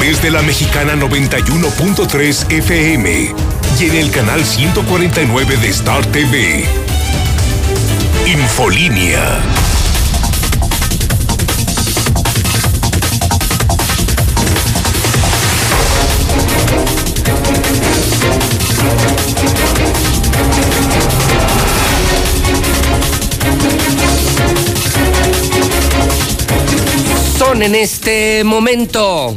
través de la mexicana 91.3 FM y en el canal 149 de Star TV. Infolínea. Son en este momento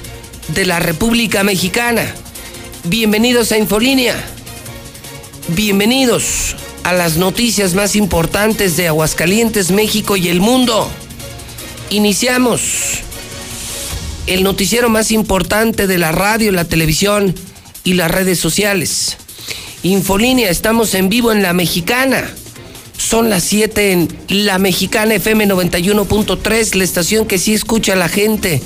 de la República Mexicana. Bienvenidos a Infolínea. Bienvenidos a las noticias más importantes de Aguascalientes, México y el mundo. Iniciamos el noticiero más importante de la radio, la televisión y las redes sociales. Infolínea, estamos en vivo en La Mexicana. Son las 7 en La Mexicana FM 91.3, la estación que sí escucha a la gente.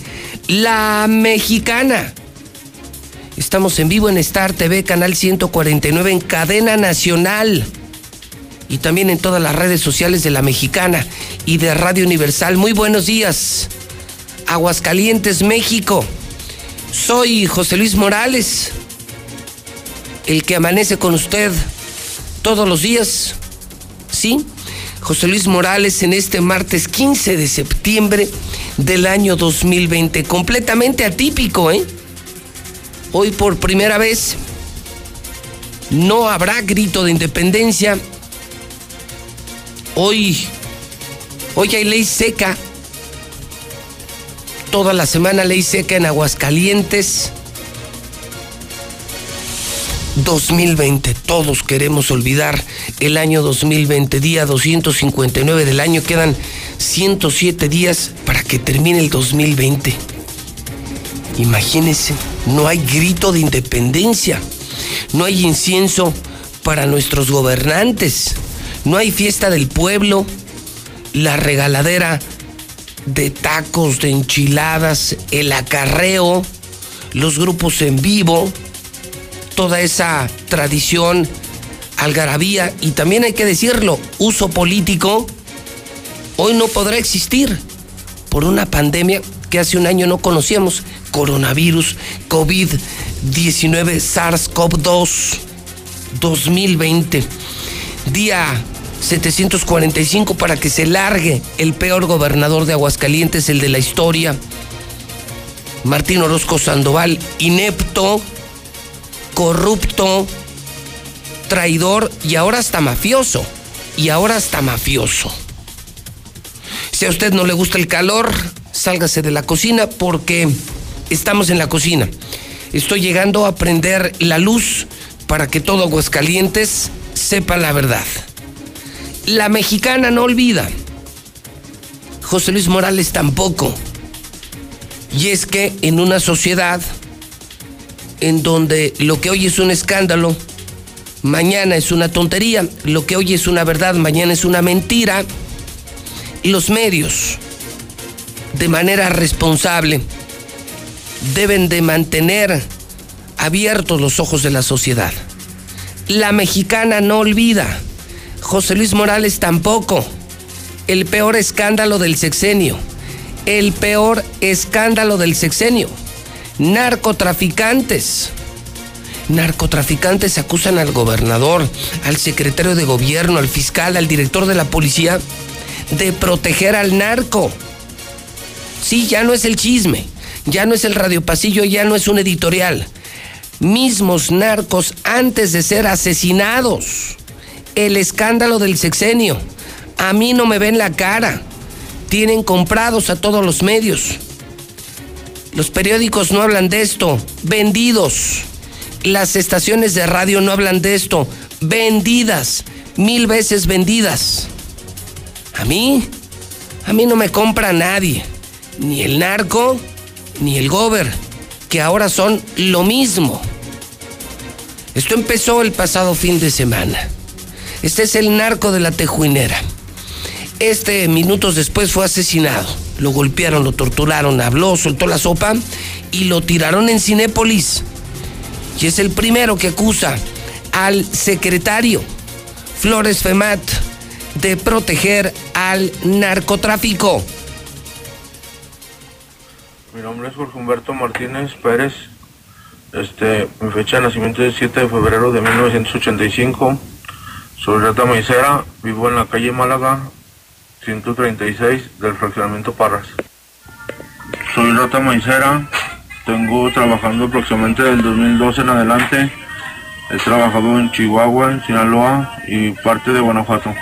La Mexicana. Estamos en vivo en Star TV, canal 149, en cadena nacional. Y también en todas las redes sociales de La Mexicana y de Radio Universal. Muy buenos días. Aguascalientes, México. Soy José Luis Morales, el que amanece con usted todos los días. Sí, José Luis Morales en este martes 15 de septiembre del año 2020. Completamente atípico, ¿eh? Hoy por primera vez no habrá grito de independencia. Hoy, hoy hay ley seca. Toda la semana ley seca en Aguascalientes. 2020, todos queremos olvidar el año 2020, día 259 del año, quedan 107 días para que termine el 2020. Imagínense, no hay grito de independencia, no hay incienso para nuestros gobernantes, no hay fiesta del pueblo, la regaladera de tacos, de enchiladas, el acarreo, los grupos en vivo, toda esa tradición, algarabía y también hay que decirlo, uso político, hoy no podrá existir por una pandemia que hace un año no conocíamos, coronavirus, COVID-19, SARS-CoV-2, 2020, día 745 para que se largue el peor gobernador de Aguascalientes, el de la historia, Martín Orozco Sandoval, inepto, corrupto, traidor y ahora hasta mafioso. Y ahora hasta mafioso. Si a usted no le gusta el calor, sálgase de la cocina porque estamos en la cocina. Estoy llegando a prender la luz para que todo Aguascalientes sepa la verdad. La mexicana no olvida. José Luis Morales tampoco. Y es que en una sociedad en donde lo que hoy es un escándalo, mañana es una tontería, lo que hoy es una verdad, mañana es una mentira, los medios, de manera responsable, deben de mantener abiertos los ojos de la sociedad. La mexicana no olvida, José Luis Morales tampoco, el peor escándalo del sexenio, el peor escándalo del sexenio narcotraficantes. Narcotraficantes acusan al gobernador, al secretario de gobierno, al fiscal, al director de la policía de proteger al narco. Sí, ya no es el chisme, ya no es el radiopasillo, ya no es un editorial. Mismos narcos antes de ser asesinados. El escándalo del sexenio. A mí no me ven la cara. Tienen comprados a todos los medios. Los periódicos no hablan de esto. Vendidos. Las estaciones de radio no hablan de esto. Vendidas. Mil veces vendidas. A mí, a mí no me compra nadie. Ni el narco, ni el gober, que ahora son lo mismo. Esto empezó el pasado fin de semana. Este es el narco de la tejuinera. Este minutos después fue asesinado. Lo golpearon, lo torturaron, habló, soltó la sopa y lo tiraron en Cinépolis. Y es el primero que acusa al secretario Flores Femat de proteger al narcotráfico. Mi nombre es Jorge Humberto Martínez Pérez. Este, mi fecha de nacimiento es 7 de febrero de 1985. Soy Rata Maicera, vivo en la calle Málaga, 136 del fraccionamiento Parras. Soy Rata Maicera, tengo trabajando aproximadamente del 2012 en adelante. He trabajado en Chihuahua, en Sinaloa y parte de Guanajuato.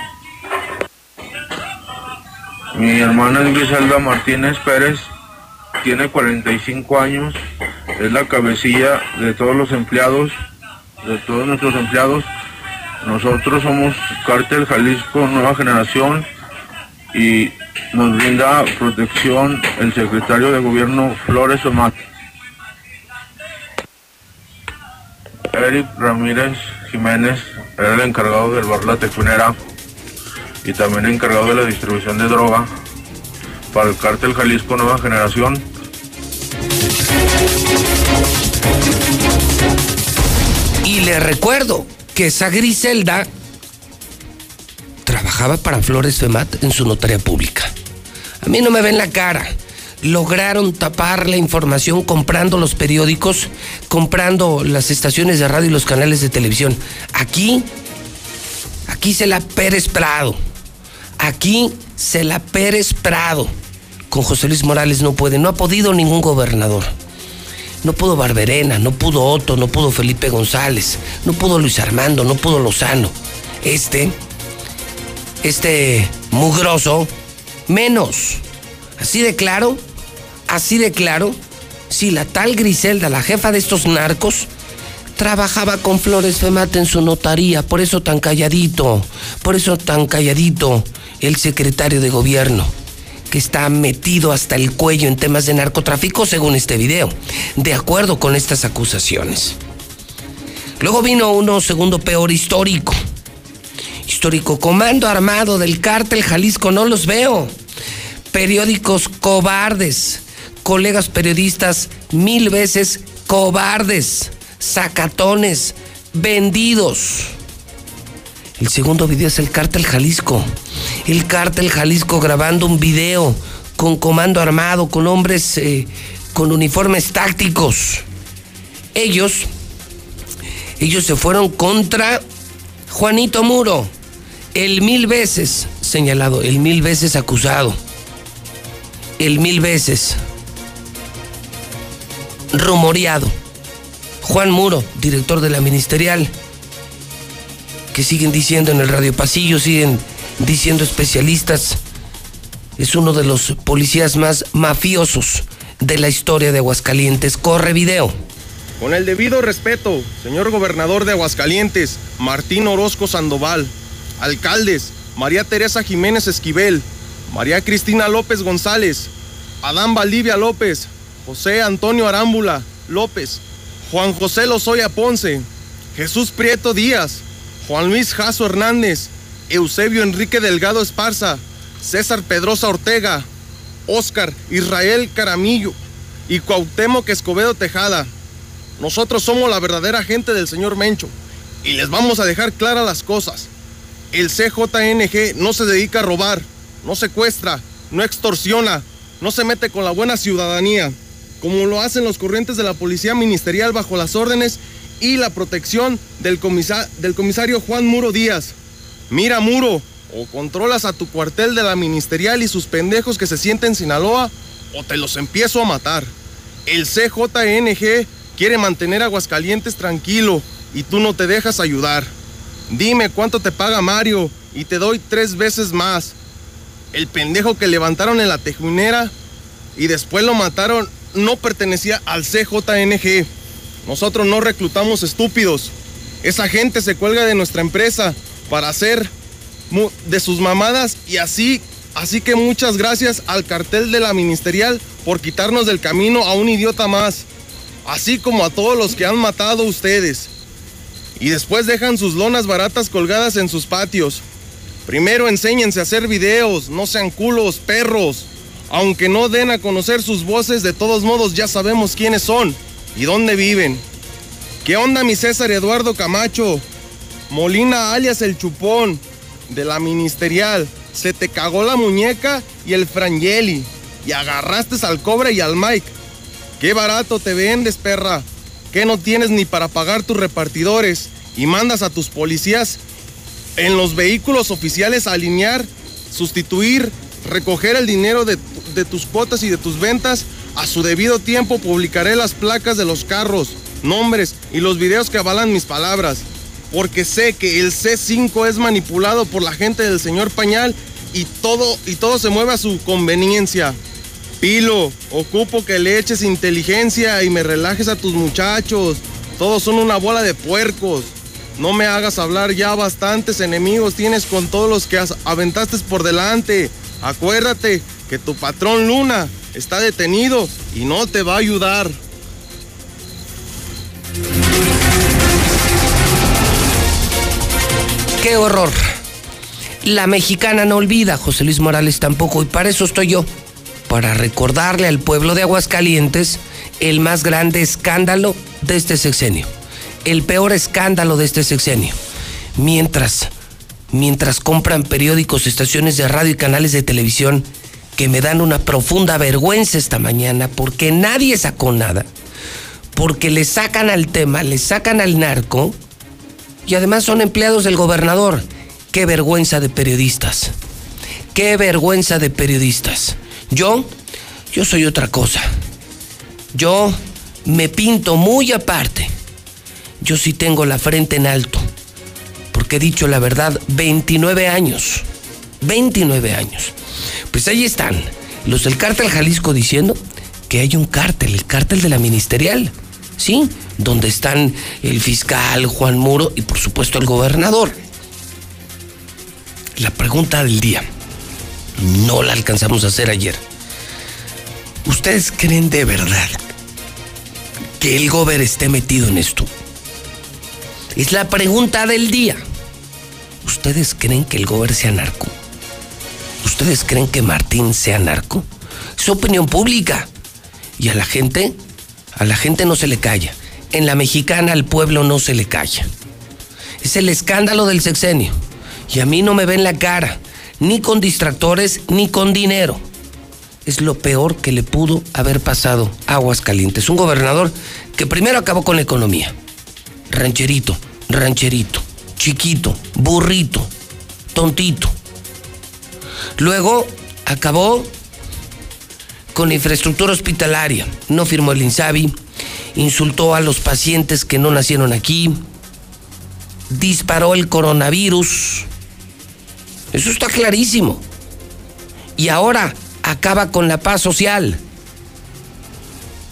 Mi hermana es Griselda Martínez Pérez, tiene 45 años, es la cabecilla de todos los empleados, de todos nuestros empleados. Nosotros somos Cártel Jalisco Nueva Generación y nos brinda protección el secretario de gobierno Flores Omar. Eric Ramírez Jiménez era el encargado del bar La Tefunera y también encargado de la distribución de droga para el cártel Jalisco Nueva Generación. Y le recuerdo que esa Griselda trabajaba para Flores Femat en su notaria pública. A mí no me ven la cara. Lograron tapar la información comprando los periódicos, comprando las estaciones de radio y los canales de televisión. Aquí, aquí se la Pérez Prado. Aquí se la Pérez Prado. Con José Luis Morales no puede, no ha podido ningún gobernador. No pudo Barberena, no pudo Otto, no pudo Felipe González, no pudo Luis Armando, no pudo Lozano. Este, este mugroso, menos. Así de claro, así de claro, si la tal Griselda, la jefa de estos narcos, trabajaba con Flores Femate en su notaría, por eso tan calladito, por eso tan calladito el secretario de gobierno que está metido hasta el cuello en temas de narcotráfico según este video, de acuerdo con estas acusaciones. Luego vino uno segundo peor histórico. Histórico, comando armado del cártel Jalisco, no los veo. Periódicos cobardes, colegas periodistas mil veces cobardes, sacatones, vendidos. El segundo video es el cártel Jalisco. El cártel Jalisco grabando un video con comando armado, con hombres eh, con uniformes tácticos. Ellos, ellos se fueron contra Juanito Muro, el mil veces señalado, el mil veces acusado, el mil veces rumoreado. Juan Muro, director de la ministerial, que siguen diciendo en el radio pasillo, siguen diciendo especialistas, es uno de los policías más mafiosos de la historia de Aguascalientes. Corre video. Con el debido respeto, señor gobernador de Aguascalientes, Martín Orozco Sandoval, alcaldes, María Teresa Jiménez Esquivel, María Cristina López González, Adán Valdivia López, José Antonio Arámbula López, Juan José Lozoya Ponce, Jesús Prieto Díaz, Juan Luis Jaso Hernández, Eusebio Enrique Delgado Esparza, César Pedrosa Ortega, Óscar Israel Caramillo y Cuauhtémoc Escobedo Tejada. Nosotros somos la verdadera gente del señor Mencho y les vamos a dejar claras las cosas. El CJNG no se dedica a robar, no secuestra, no extorsiona, no se mete con la buena ciudadanía, como lo hacen los corrientes de la Policía Ministerial bajo las órdenes y la protección del, del comisario Juan Muro Díaz. Mira, Muro, o controlas a tu cuartel de la ministerial y sus pendejos que se sienten en Sinaloa, o te los empiezo a matar. El CJNG quiere mantener Aguascalientes tranquilo y tú no te dejas ayudar. Dime cuánto te paga Mario y te doy tres veces más. El pendejo que levantaron en la tejunera y después lo mataron no pertenecía al CJNG. Nosotros no reclutamos estúpidos. Esa gente se cuelga de nuestra empresa para hacer de sus mamadas y así, así que muchas gracias al cartel de la ministerial por quitarnos del camino a un idiota más, así como a todos los que han matado ustedes. Y después dejan sus lonas baratas colgadas en sus patios. Primero enséñense a hacer videos, no sean culos, perros. Aunque no den a conocer sus voces, de todos modos ya sabemos quiénes son y dónde viven. ¿Qué onda mi César Eduardo Camacho? Molina alias el chupón, de la ministerial. Se te cagó la muñeca y el frangeli. Y agarraste al cobre y al Mike. Qué barato te vendes, perra. ¿Qué no tienes ni para pagar tus repartidores? Y mandas a tus policías en los vehículos oficiales a alinear, sustituir, recoger el dinero de, de tus cuotas y de tus ventas. A su debido tiempo publicaré las placas de los carros, nombres y los videos que avalan mis palabras porque sé que el C5 es manipulado por la gente del señor Pañal y todo, y todo se mueve a su conveniencia. Pilo, ocupo que le eches inteligencia y me relajes a tus muchachos. Todos son una bola de puercos. No me hagas hablar ya bastantes enemigos tienes con todos los que aventaste por delante. Acuérdate que tu patrón Luna está detenido y no te va a ayudar. ¡Qué horror! La mexicana no olvida, José Luis Morales tampoco, y para eso estoy yo, para recordarle al pueblo de Aguascalientes el más grande escándalo de este sexenio, el peor escándalo de este sexenio. Mientras, mientras compran periódicos, estaciones de radio y canales de televisión que me dan una profunda vergüenza esta mañana porque nadie sacó nada, porque le sacan al tema, le sacan al narco, y además son empleados del gobernador. Qué vergüenza de periodistas. Qué vergüenza de periodistas. Yo, yo soy otra cosa. Yo me pinto muy aparte. Yo sí tengo la frente en alto. Porque he dicho la verdad, 29 años. 29 años. Pues ahí están los del cártel Jalisco diciendo que hay un cártel, el cártel de la ministerial. ¿Sí? donde están el fiscal Juan Muro y por supuesto el gobernador. La pregunta del día, no la alcanzamos a hacer ayer. ¿Ustedes creen de verdad que el gober esté metido en esto? Es la pregunta del día. ¿Ustedes creen que el gober sea narco? ¿Ustedes creen que Martín sea narco? Es opinión pública. Y a la gente, a la gente no se le calla en la mexicana al pueblo no se le calla. Es el escándalo del sexenio. Y a mí no me ven la cara, ni con distractores, ni con dinero. Es lo peor que le pudo haber pasado a Aguascalientes. Un gobernador que primero acabó con la economía. Rancherito, rancherito, chiquito, burrito, tontito. Luego acabó con la infraestructura hospitalaria. No firmó el INSABI, insultó a los pacientes que no nacieron aquí, disparó el coronavirus. Eso está clarísimo. Y ahora acaba con la paz social.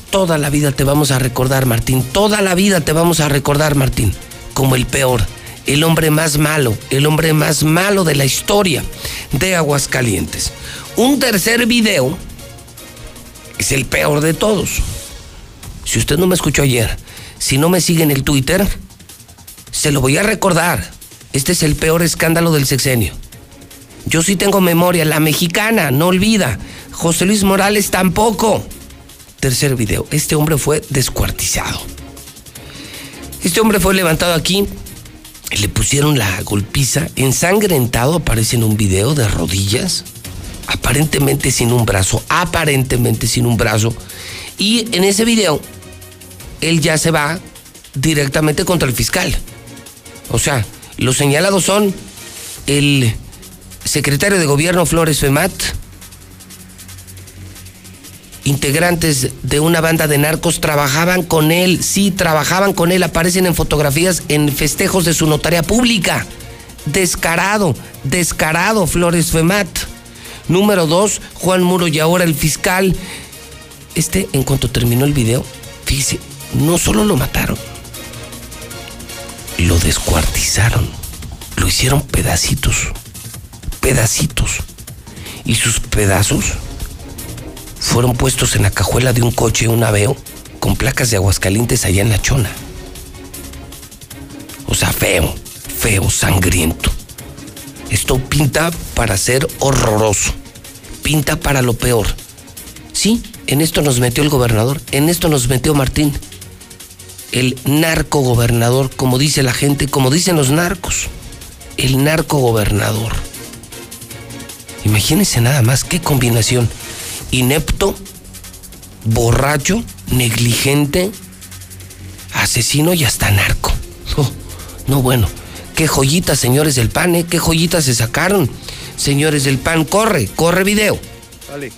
Toda la vida te vamos a recordar, Martín. Toda la vida te vamos a recordar, Martín, como el peor, el hombre más malo, el hombre más malo de la historia de Aguascalientes. Un tercer video es el peor de todos. Si usted no me escuchó ayer, si no me sigue en el Twitter, se lo voy a recordar. Este es el peor escándalo del sexenio. Yo sí tengo memoria, la mexicana, no olvida. José Luis Morales tampoco. Tercer video, este hombre fue descuartizado. Este hombre fue levantado aquí, le pusieron la golpiza, ensangrentado, aparece en un video de rodillas, aparentemente sin un brazo, aparentemente sin un brazo. Y en ese video él ya se va directamente contra el fiscal. O sea, los señalados son el secretario de gobierno Flores Femat, integrantes de una banda de narcos trabajaban con él, sí, trabajaban con él, aparecen en fotografías en festejos de su notaria pública. Descarado, descarado Flores Femat. Número dos, Juan Muro y ahora el fiscal. Este, en cuanto terminó el video, fíjese, no solo lo mataron, lo descuartizaron, lo hicieron pedacitos, pedacitos. Y sus pedazos fueron puestos en la cajuela de un coche, un aveo, con placas de Aguascalientes allá en la chona. O sea, feo, feo, sangriento. Esto pinta para ser horroroso. Pinta para lo peor. Sí, en esto nos metió el gobernador, en esto nos metió Martín. El narco gobernador, como dice la gente, como dicen los narcos. El narco gobernador. Imagínense nada más qué combinación. Inepto, borracho, negligente, asesino y hasta narco. No, bueno, qué joyitas, señores del PAN, ¿eh? qué joyitas se sacaron. Señores del PAN, corre, corre video. Dale.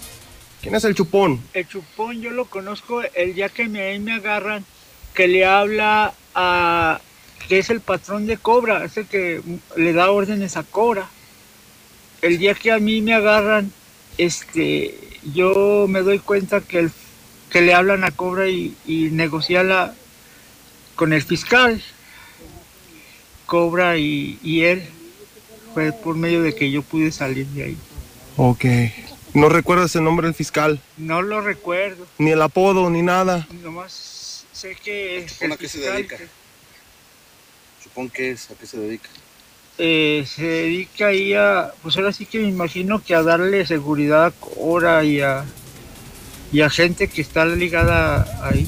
¿Quién es el chupón? El chupón yo lo conozco el día que me, me agarran, que le habla a... que es el patrón de Cobra, es el que le da órdenes a Cobra. El día que a mí me agarran, este, yo me doy cuenta que, el, que le hablan a Cobra y, y negocia la, con el fiscal. Cobra y, y él fue por medio de que yo pude salir de ahí. Ok. ¿No recuerdas el nombre del fiscal? No lo recuerdo. Ni el apodo, ni nada. Nomás sé que... ¿A qué se dedica? Supongo que es, ¿a qué se dedica? Eh, se dedica ahí a, pues ahora sí que me imagino que a darle seguridad a Cora y a, y a gente que está ligada ahí.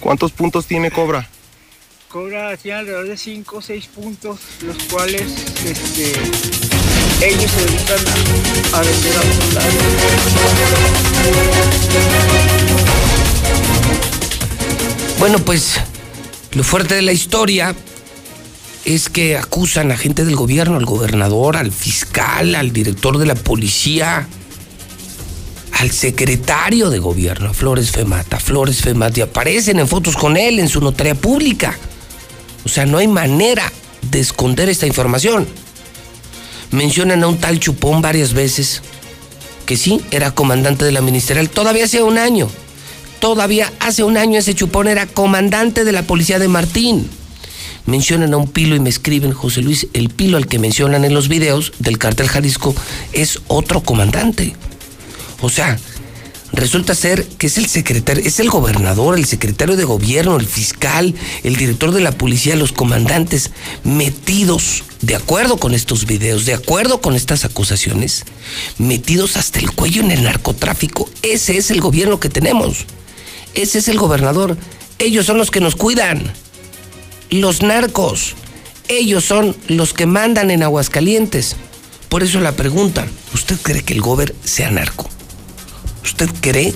¿Cuántos puntos tiene Cobra? Cobra tiene alrededor de 5 o 6 puntos, los cuales este, ellos se dedican a, a vender a Bueno, pues lo fuerte de la historia es que acusan a gente del gobierno, al gobernador, al fiscal, al director de la policía, al secretario de gobierno, Flores Femata. Flores Femata y aparecen en fotos con él en su notaría pública. O sea, no hay manera de esconder esta información. Mencionan a un tal Chupón varias veces, que sí, era comandante de la ministerial, todavía hace un año. Todavía hace un año ese Chupón era comandante de la policía de Martín. Mencionan a un pilo y me escriben, José Luis, el pilo al que mencionan en los videos del cartel Jalisco es otro comandante. O sea, resulta ser que es el secretario, es el gobernador, el secretario de gobierno, el fiscal, el director de la policía, los comandantes metidos, de acuerdo con estos videos, de acuerdo con estas acusaciones, metidos hasta el cuello en el narcotráfico. Ese es el gobierno que tenemos. Ese es el gobernador. Ellos son los que nos cuidan. Los narcos. Ellos son los que mandan en Aguascalientes. Por eso la pregunta, ¿usted cree que el gober sea narco? ¿Usted cree?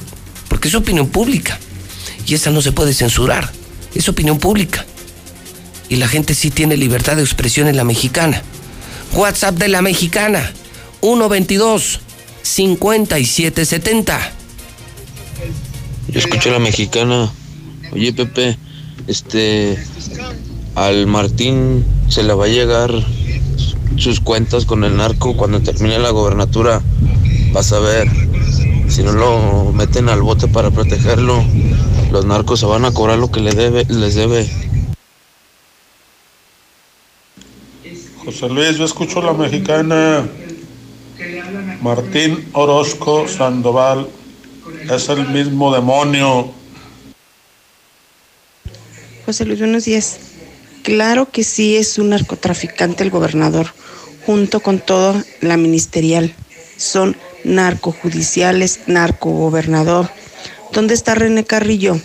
Porque es opinión pública. Y esa no se puede censurar. Es opinión pública. Y la gente sí tiene libertad de expresión en la mexicana. WhatsApp de la mexicana. 122 5770. Yo escucho a la mexicana. Oye, Pepe, este. Al Martín se le va a llegar sus cuentas con el narco cuando termine la gobernatura. Vas a ver. Si no lo meten al bote para protegerlo, los narcos se van a cobrar lo que le debe, les debe. José Luis, yo escucho a la mexicana. Martín Orozco Sandoval es el mismo demonio. José Luis, buenos días. Claro que sí es un narcotraficante el gobernador, junto con toda la ministerial. Son narcojudiciales, narcogobernador. ¿Dónde está René Carrillo?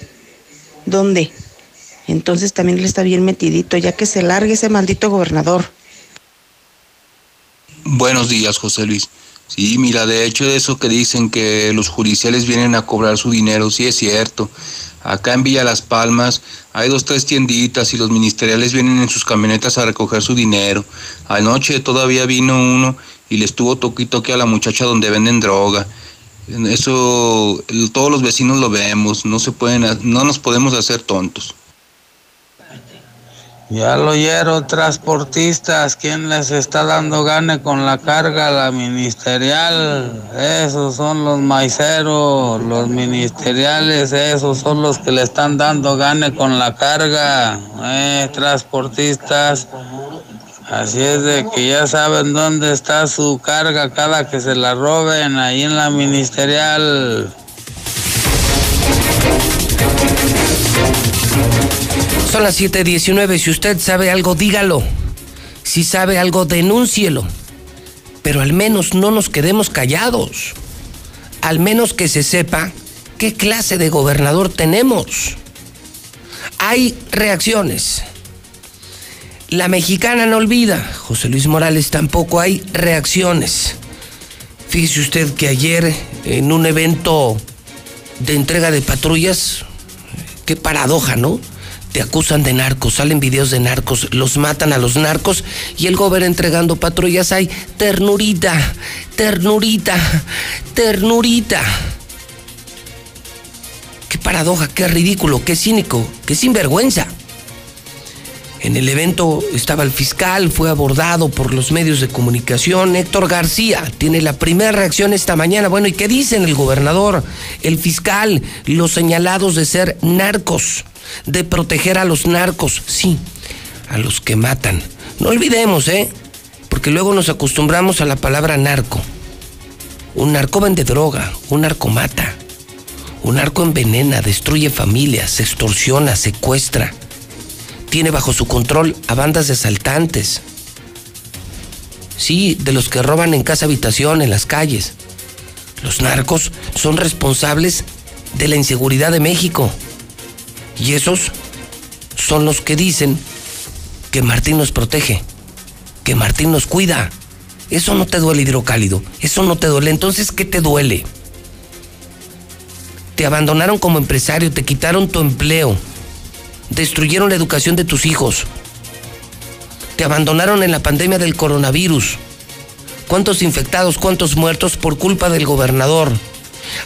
¿Dónde? Entonces también le está bien metidito, ya que se largue ese maldito gobernador. Buenos días, José Luis. Sí, mira, de hecho eso que dicen que los judiciales vienen a cobrar su dinero, sí es cierto. Acá en Villa Las Palmas hay dos, tres tienditas y los ministeriales vienen en sus camionetas a recoger su dinero. Anoche todavía vino uno y le estuvo toque a la muchacha donde venden droga. Eso todos los vecinos lo vemos, no se pueden, no nos podemos hacer tontos. Ya lo oyeron, transportistas, ¿quién les está dando gane con la carga? La ministerial, esos son los maiceros, los ministeriales, esos son los que le están dando gane con la carga. Eh, transportistas, Así es de que ya saben dónde está su carga cada que se la roben ahí en la ministerial. Son las 7:19. Si usted sabe algo, dígalo. Si sabe algo, denúncielo. Pero al menos no nos quedemos callados. Al menos que se sepa qué clase de gobernador tenemos. Hay reacciones. La mexicana no olvida. José Luis Morales tampoco hay reacciones. Fíjese usted que ayer en un evento de entrega de patrullas, qué paradoja, ¿no? Te acusan de narcos, salen videos de narcos, los matan a los narcos y el gobierno entregando patrullas hay ternurita, ternurita, ternurita. Qué paradoja, qué ridículo, qué cínico, qué sinvergüenza. En el evento estaba el fiscal, fue abordado por los medios de comunicación. Héctor García tiene la primera reacción esta mañana. Bueno, ¿y qué dicen el gobernador, el fiscal, los señalados de ser narcos, de proteger a los narcos? Sí, a los que matan. No olvidemos, ¿eh? Porque luego nos acostumbramos a la palabra narco. Un narco vende droga, un narco mata. Un narco envenena, destruye familias, extorsiona, secuestra tiene bajo su control a bandas de asaltantes. Sí, de los que roban en casa habitación, en las calles. Los narcos son responsables de la inseguridad de México. Y esos son los que dicen que Martín nos protege, que Martín nos cuida. Eso no te duele hidrocálido, eso no te duele. Entonces, ¿qué te duele? Te abandonaron como empresario, te quitaron tu empleo, destruyeron la educación de tus hijos. Te abandonaron en la pandemia del coronavirus. ¿Cuántos infectados, cuántos muertos por culpa del gobernador?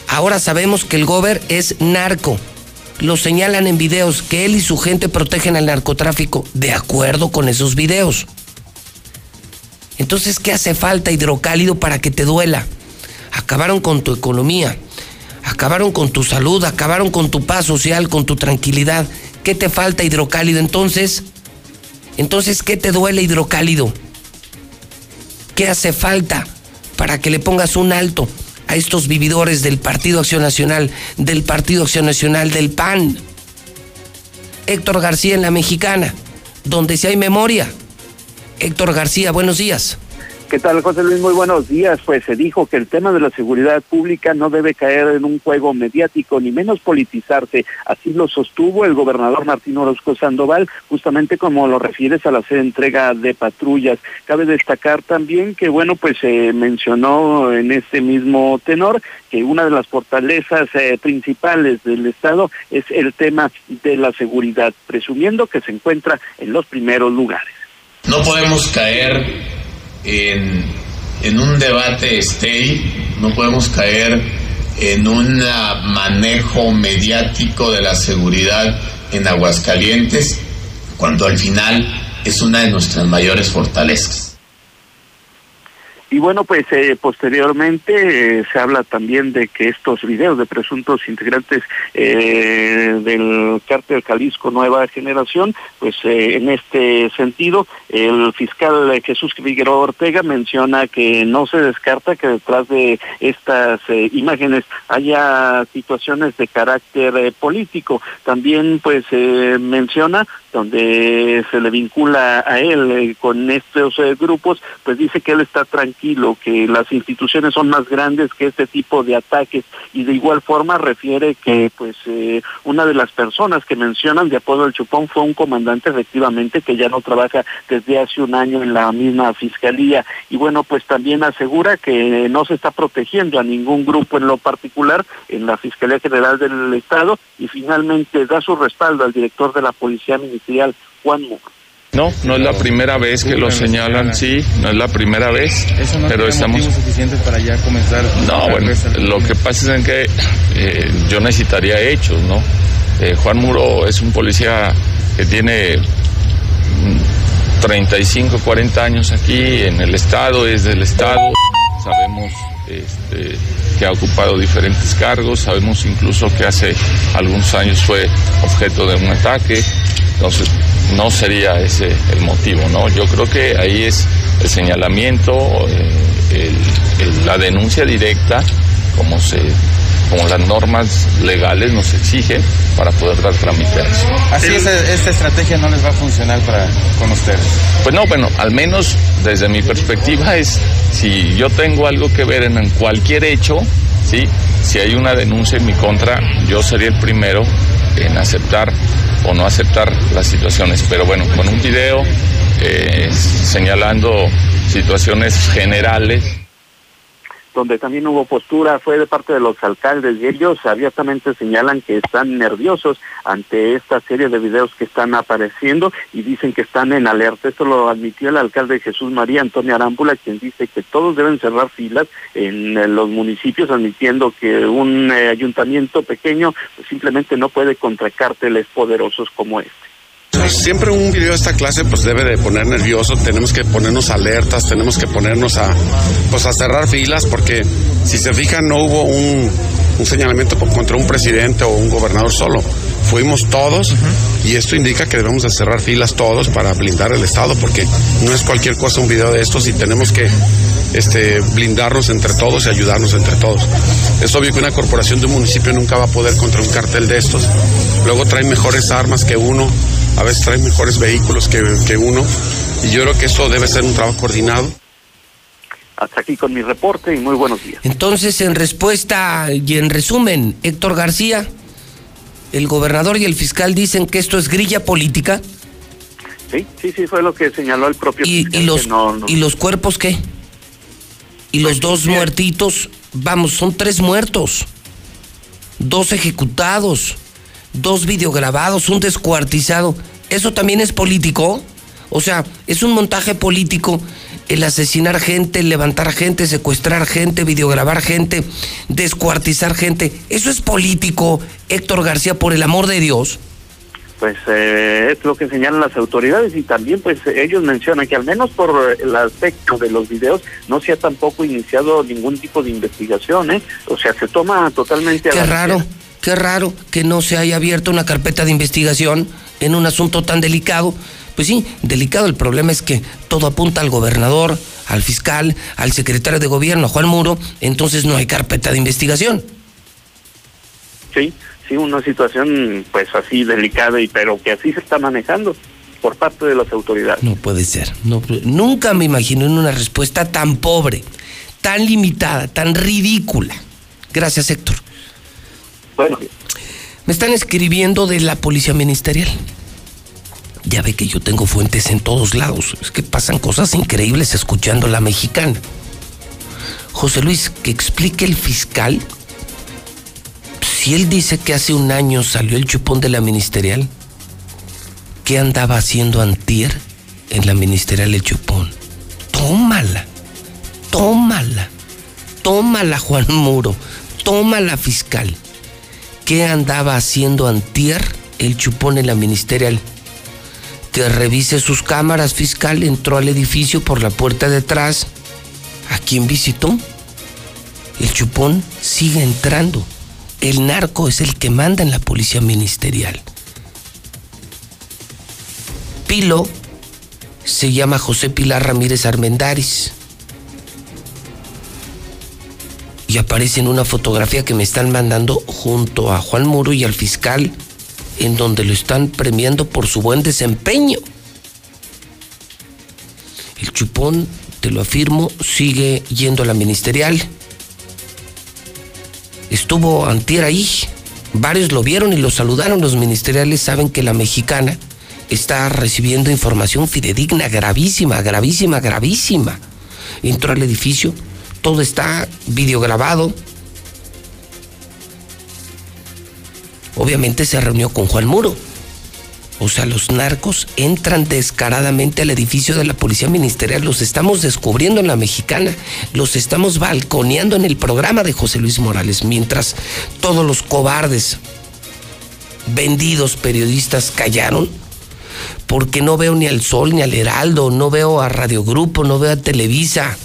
Ahora sabemos que el gober es narco. Lo señalan en videos que él y su gente protegen al narcotráfico. De acuerdo con esos videos. Entonces, ¿qué hace falta hidrocálido para que te duela? Acabaron con tu economía, acabaron con tu salud, acabaron con tu paz social, con tu tranquilidad. ¿Qué te falta hidrocálido entonces? Entonces, ¿qué te duele hidrocálido? ¿Qué hace falta para que le pongas un alto a estos vividores del Partido Acción Nacional, del Partido Acción Nacional, del PAN? Héctor García en la Mexicana, donde si hay memoria. Héctor García, buenos días. ¿Qué tal, José Luis? Muy buenos días. Pues se dijo que el tema de la seguridad pública no debe caer en un juego mediático, ni menos politizarse. Así lo sostuvo el gobernador Martín Orozco Sandoval, justamente como lo refieres a la entrega de patrullas. Cabe destacar también que, bueno, pues se mencionó en este mismo tenor que una de las fortalezas eh, principales del Estado es el tema de la seguridad, presumiendo que se encuentra en los primeros lugares. No podemos caer en, un debate stay, no podemos caer en un manejo mediático de la seguridad en Aguascalientes, cuando al final es una de nuestras mayores fortalezas. Y bueno, pues eh, posteriormente eh, se habla también de que estos videos de presuntos integrantes eh, del cártel Jalisco Nueva Generación, pues en este sentido, el fiscal Jesús Figueroa Ortega menciona que no se descarta que detrás de estas imágenes haya situaciones de carácter político. También pues menciona donde se le vincula a él con estos grupos, pues dice que él está tranquilo lo que las instituciones son más grandes que este tipo de ataques y de igual forma refiere que pues eh, una de las personas que mencionan de apodo al Chupón fue un comandante efectivamente que ya no trabaja desde hace un año en la misma fiscalía y bueno pues también asegura que no se está protegiendo a ningún grupo en lo particular en la Fiscalía General del Estado y finalmente da su respaldo al director de la Policía Ministerial Juan Muro. No, no es la primera vez que lo señalan, sí, no es la primera vez, pero estamos suficientes para ya comenzar. No, bueno, lo que pasa es que eh, yo necesitaría hechos, ¿no? Eh, Juan Muro es un policía que tiene 35, 40 años aquí en el estado, es del estado, sabemos este, que ha ocupado diferentes cargos, sabemos incluso que hace algunos años fue objeto de un ataque, Entonces, no sería ese el motivo, ¿no? Yo creo que ahí es el señalamiento, eh, la denuncia directa, como se como las normas legales nos exigen para poder dar trámite a eso. Así es, esta estrategia no les va a funcionar para con ustedes. Pues no, bueno, al menos desde mi perspectiva es si yo tengo algo que ver en cualquier hecho, sí, si hay una denuncia en mi contra, yo sería el primero en aceptar o no aceptar las situaciones. Pero bueno, con un video eh, señalando situaciones generales donde también hubo postura fue de parte de los alcaldes y ellos abiertamente señalan que están nerviosos ante esta serie de videos que están apareciendo y dicen que están en alerta. Esto lo admitió el alcalde Jesús María Antonio Arámbula, quien dice que todos deben cerrar filas en los municipios, admitiendo que un eh, ayuntamiento pequeño simplemente no puede contra cárteles poderosos como este. Siempre un video de esta clase pues debe de poner nervioso, tenemos que ponernos alertas, tenemos que ponernos a pues a cerrar filas porque si se fijan no hubo un, señalamiento contra un presidente o un gobernador solo, fuimos todos y esto indica que debemos de cerrar filas todos para blindar el Estado porque no es cualquier cosa un video de estos y tenemos que este, blindarnos entre todos y ayudarnos entre todos. Es obvio que una corporación de un municipio nunca va a poder contra un cartel de estos. Luego traen mejores armas que uno, a veces traen mejores vehículos que, que uno, y yo creo que eso debe ser un trabajo coordinado. Hasta aquí con mi reporte y muy buenos días. Entonces, en respuesta y en resumen, Héctor García, el gobernador y el fiscal dicen que esto es grilla política. Sí, sí, sí, fue lo que señaló el propio ¿Y, fiscal. ¿y los, ¿Y los cuerpos qué? ¿Y los pues, dos muertitos? Vamos, son tres muertos. Dos ejecutados dos videograbados, un descuartizado. ¿Eso también es político? O sea, es un montaje político el asesinar gente, levantar gente, secuestrar gente, videograbar gente, descuartizar gente. ¿Eso es político, Héctor García, por el amor de Dios? Pues eh, es lo que señalan las autoridades y también pues ellos mencionan que al menos por el aspecto de los videos no se ha tampoco iniciado ningún tipo de investigación, ¿eh? O sea, se toma totalmente... Qué raro. Qué raro que no se haya abierto una carpeta de investigación en un asunto tan delicado. Pues sí, delicado. El problema es que todo apunta al gobernador, al fiscal, al secretario de gobierno, Juan Muro. Entonces no hay carpeta de investigación. Sí, sí, una situación pues así delicada y pero que así se está manejando por parte de las autoridades. No puede ser. No, nunca me imagino en una respuesta tan pobre, tan limitada, tan ridícula. Gracias, Héctor. Bueno. Me están escribiendo de la policía ministerial. Ya ve que yo tengo fuentes en todos lados. Es que pasan cosas increíbles escuchando la mexicana. José Luis, que explique el fiscal si él dice que hace un año salió el chupón de la ministerial, ¿qué andaba haciendo Antier en la ministerial el chupón? Tómala, tómala, tómala Juan Muro, tómala fiscal. ¿Qué andaba haciendo Antier el chupón en la ministerial? Que revise sus cámaras fiscal, entró al edificio por la puerta de atrás. ¿A quién visitó? El chupón sigue entrando. El narco es el que manda en la policía ministerial. Pilo se llama José Pilar Ramírez Armendaris. Y aparece en una fotografía que me están mandando junto a Juan Muro y al fiscal, en donde lo están premiando por su buen desempeño. El chupón, te lo afirmo, sigue yendo a la ministerial. Estuvo antier ahí. Varios lo vieron y lo saludaron. Los ministeriales saben que la mexicana está recibiendo información fidedigna, gravísima, gravísima, gravísima. Entró al edificio, todo está videograbado. Obviamente se reunió con Juan Muro. O sea, los narcos entran descaradamente al edificio de la Policía Ministerial. Los estamos descubriendo en la mexicana. Los estamos balconeando en el programa de José Luis Morales. Mientras todos los cobardes, vendidos periodistas callaron. Porque no veo ni al Sol ni al Heraldo. No veo a Radio Grupo, no veo a Televisa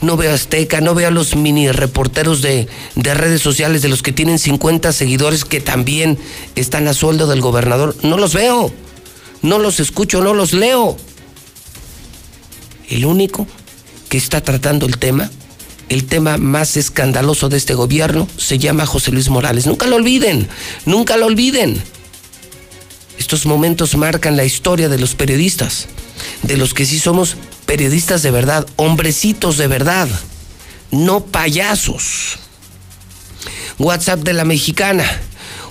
no veo Azteca, no veo a los mini reporteros de, redes sociales de los que tienen 50 seguidores que también están a sueldo del gobernador. No los veo. no los escucho, no los leo. El único que está tratando el tema, el tema más escandaloso de este gobierno, se llama José Luis Morales. Nunca lo olviden, nunca lo olviden. Estos momentos marcan la historia de los periodistas, de los que sí somos periodistas de verdad, hombrecitos de verdad, no payasos. WhatsApp de la mexicana,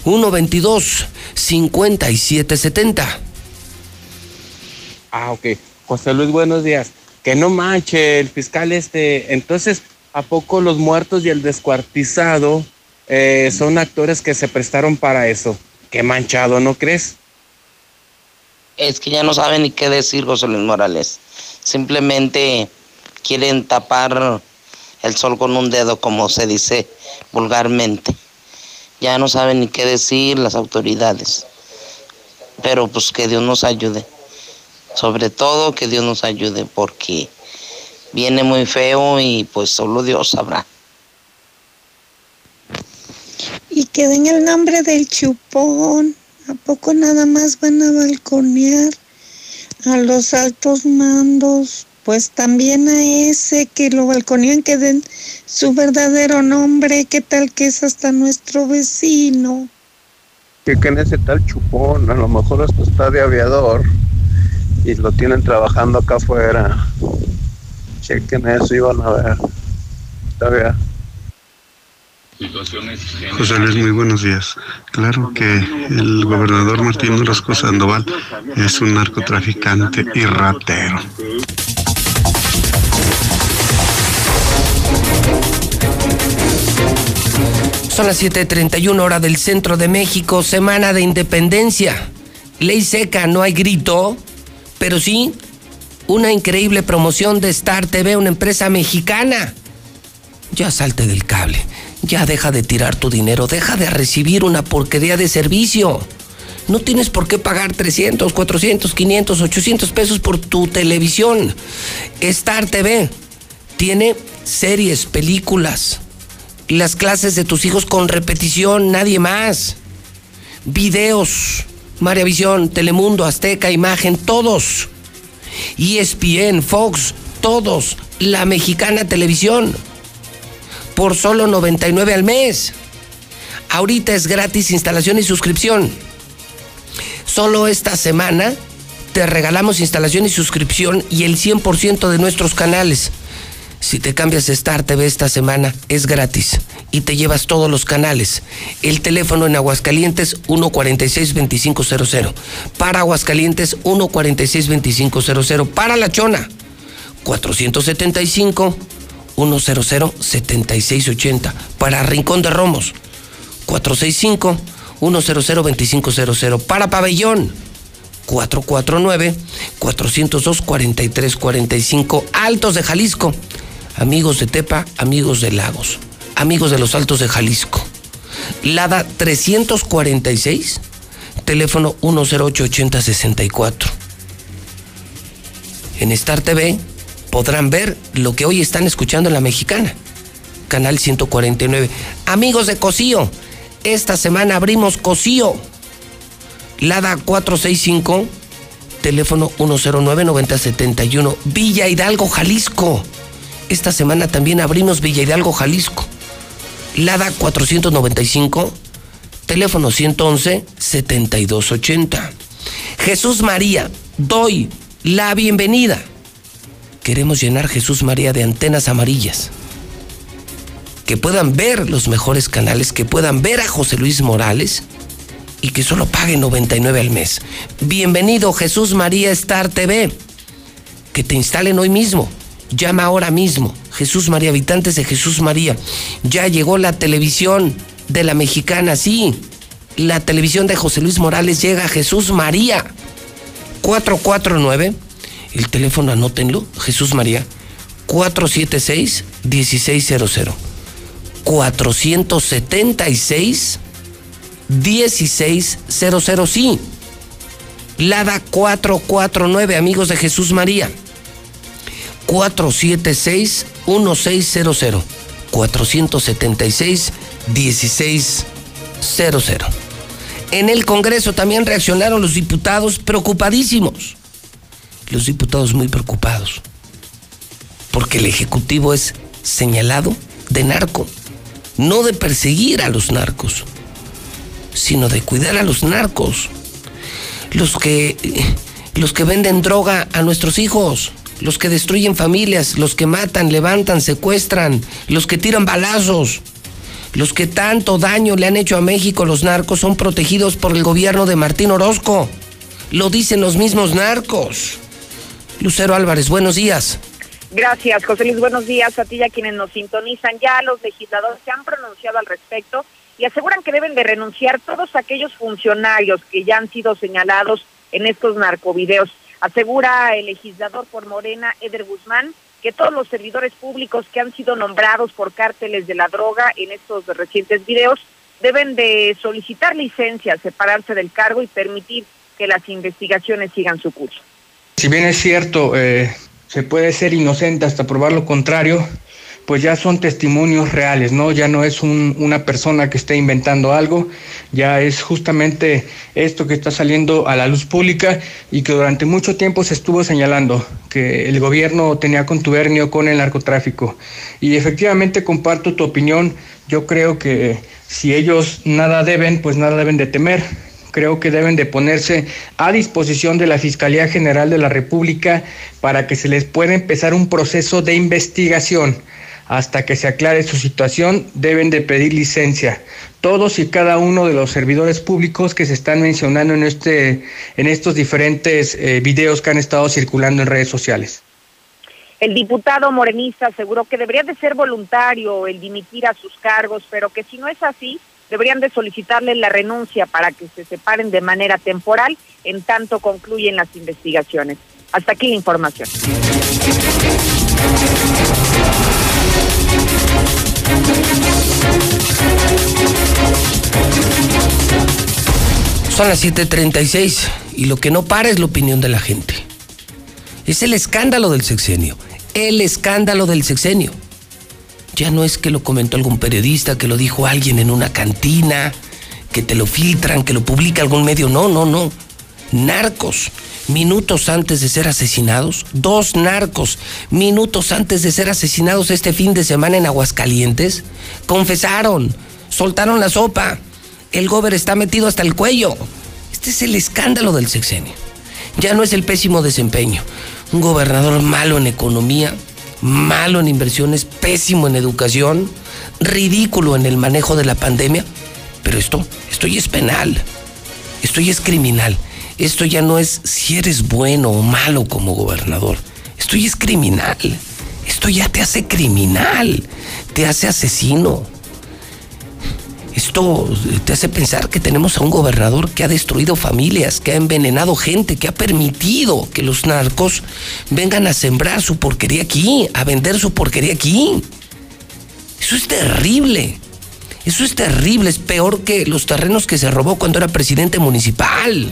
122-5770. Ah, ok. José Luis, buenos días. Que no manche el fiscal este. Entonces, ¿a poco los muertos y el descuartizado eh, son actores que se prestaron para eso? Qué manchado, ¿no crees? Es que ya no saben ni qué decir, José Luis Morales. Simplemente quieren tapar el sol con un dedo, como se dice vulgarmente. Ya no saben ni qué decir las autoridades. Pero pues que Dios nos ayude. Sobre todo que Dios nos ayude porque viene muy feo y pues solo Dios sabrá. Y que den el nombre del chupón. ¿A poco nada más van a balconear a los altos mandos? Pues también a ese que lo balconean que den su verdadero nombre. ¿Qué tal que es hasta nuestro vecino? Chequen ese tal chupón, a lo mejor esto está de aviador y lo tienen trabajando acá afuera. Chequen eso y van a ver. Está bien. José Luis, muy buenos días. Claro que el gobernador Martín Orozco Sandoval es un narcotraficante y ratero. Son las 7:31 hora del centro de México, semana de independencia. Ley seca, no hay grito, pero sí una increíble promoción de Star TV, una empresa mexicana. Ya salte del cable, ya deja de tirar tu dinero, deja de recibir una porquería de servicio. No tienes por qué pagar 300, 400, 500, 800 pesos por tu televisión. Star TV tiene series, películas, las clases de tus hijos con repetición, nadie más. Videos, María Visión, Telemundo, Azteca, Imagen, todos. ESPN, Fox, todos. La Mexicana Televisión. Por solo 99 al mes. Ahorita es gratis instalación y suscripción. Solo esta semana te regalamos instalación y suscripción y el 100% de nuestros canales. Si te cambias a Star TV esta semana, es gratis y te llevas todos los canales. El teléfono en Aguascalientes 146-2500. Para Aguascalientes 146-2500. Para La Chona 475 100-7680. Para Rincón de Romos 465 100-2500. Para Pabellón 449-402-4345. Altos de Jalisco amigos de Tepa, amigos de Lagos, amigos de los Altos de Jalisco. Lada 346, teléfono 1088064. En Star TV podrán ver lo que hoy están escuchando en la mexicana, canal 149. Amigos de Cocío, esta semana abrimos Cocío. Lada 465, teléfono 109-9071, Villa Hidalgo, Jalisco. Esta semana también abrimos Villa Hidalgo, Jalisco. Lada 495, teléfono 111-7280. Jesús María, doy la bienvenida. Queremos llenar Jesús María de antenas amarillas. Que puedan ver los mejores canales, que puedan ver a José Luis Morales y que solo paguen 99 al mes. Bienvenido Jesús María Star TV. Que te instalen hoy mismo Llama ahora mismo. Jesús María, habitantes de Jesús María. Ya llegó la televisión de la mexicana, sí. La televisión de José Luis Morales llega a Jesús María. 449. El teléfono anótenlo. Jesús María. 476-1600. 476-1600. Sí. Lada 449, amigos de Jesús María. 476-1600. 476-1600. En el Congreso también reaccionaron los diputados preocupadísimos. Los diputados muy preocupados. Porque el Ejecutivo es señalado de narco. No de perseguir a los narcos, sino de cuidar a los narcos. Los que, los que venden droga a nuestros hijos, los que destruyen familias, los que matan, levantan, secuestran, los que tiran balazos. Los que tanto daño le han hecho a México los narcos son protegidos por el gobierno de Martín Orozco. Lo dicen los mismos narcos. Lucero Álvarez, buenos días. Gracias, José Luis. Buenos días a ti y a quienes nos sintonizan. Ya los legisladores se han pronunciado al respecto y aseguran que deben de renunciar todos aquellos funcionarios que ya han sido señalados en estos narcovideos. Asegura el legislador por Morena, Eder Guzmán, que todos los servidores públicos que han sido nombrados por cárteles de la droga en estos recientes videos deben de solicitar licencia, separarse del cargo y permitir que las investigaciones sigan su curso. Si bien es cierto, eh, se puede ser inocente hasta probar lo contrario, pues ya son testimonios reales, ¿no? Ya no es una persona que esté inventando algo, ya es justamente esto que está saliendo a la luz pública y que durante mucho tiempo se estuvo señalando, que el gobierno tenía contubernio con el narcotráfico. Y efectivamente comparto tu opinión, yo creo que si ellos nada deben, pues nada deben de temer creo que deben de ponerse a disposición de la Fiscalía General de la República para que se les pueda empezar un proceso de investigación hasta que se aclare su situación, deben de pedir licencia. Todos y cada uno de los servidores públicos que se están mencionando en, este, en estos diferentes eh, videos que han estado circulando en redes sociales. El diputado morenista aseguró que debería de ser voluntario el dimitir a sus cargos, pero que si no es así, deberían de solicitarle la renuncia para que se separen de manera temporal en tanto concluyen las investigaciones. Hasta aquí la información. Son las 7:36 y lo que no para es la opinión de la gente. Es el escándalo del sexenio. El escándalo del sexenio. Ya no es que lo comentó algún periodista, que lo dijo alguien en una cantina, que te lo filtran, que lo publica algún medio. No, no, no. Narcos, minutos antes de ser asesinados, dos narcos, minutos antes de ser asesinados este fin de semana en Aguascalientes, confesaron, soltaron la sopa el gober está metido hasta el cuello. Este es el escándalo del sexenio. Ya no es el pésimo desempeño. Un gobernador malo en economía, malo en inversiones, pésimo en educación, ridículo en el manejo de la pandemia. Pero esto, esto ya es penal. Esto ya es criminal. Esto ya no es si eres bueno o malo como gobernador. Esto ya es criminal. Esto ya te hace criminal. Te hace asesino esto te hace pensar que tenemos a un gobernador que ha destruido familias, que ha envenenado gente, que ha permitido que los narcos vengan a sembrar su porquería aquí, a vender su porquería aquí. Eso es terrible. Eso es terrible, es peor que los terrenos que se robó cuando era presidente municipal.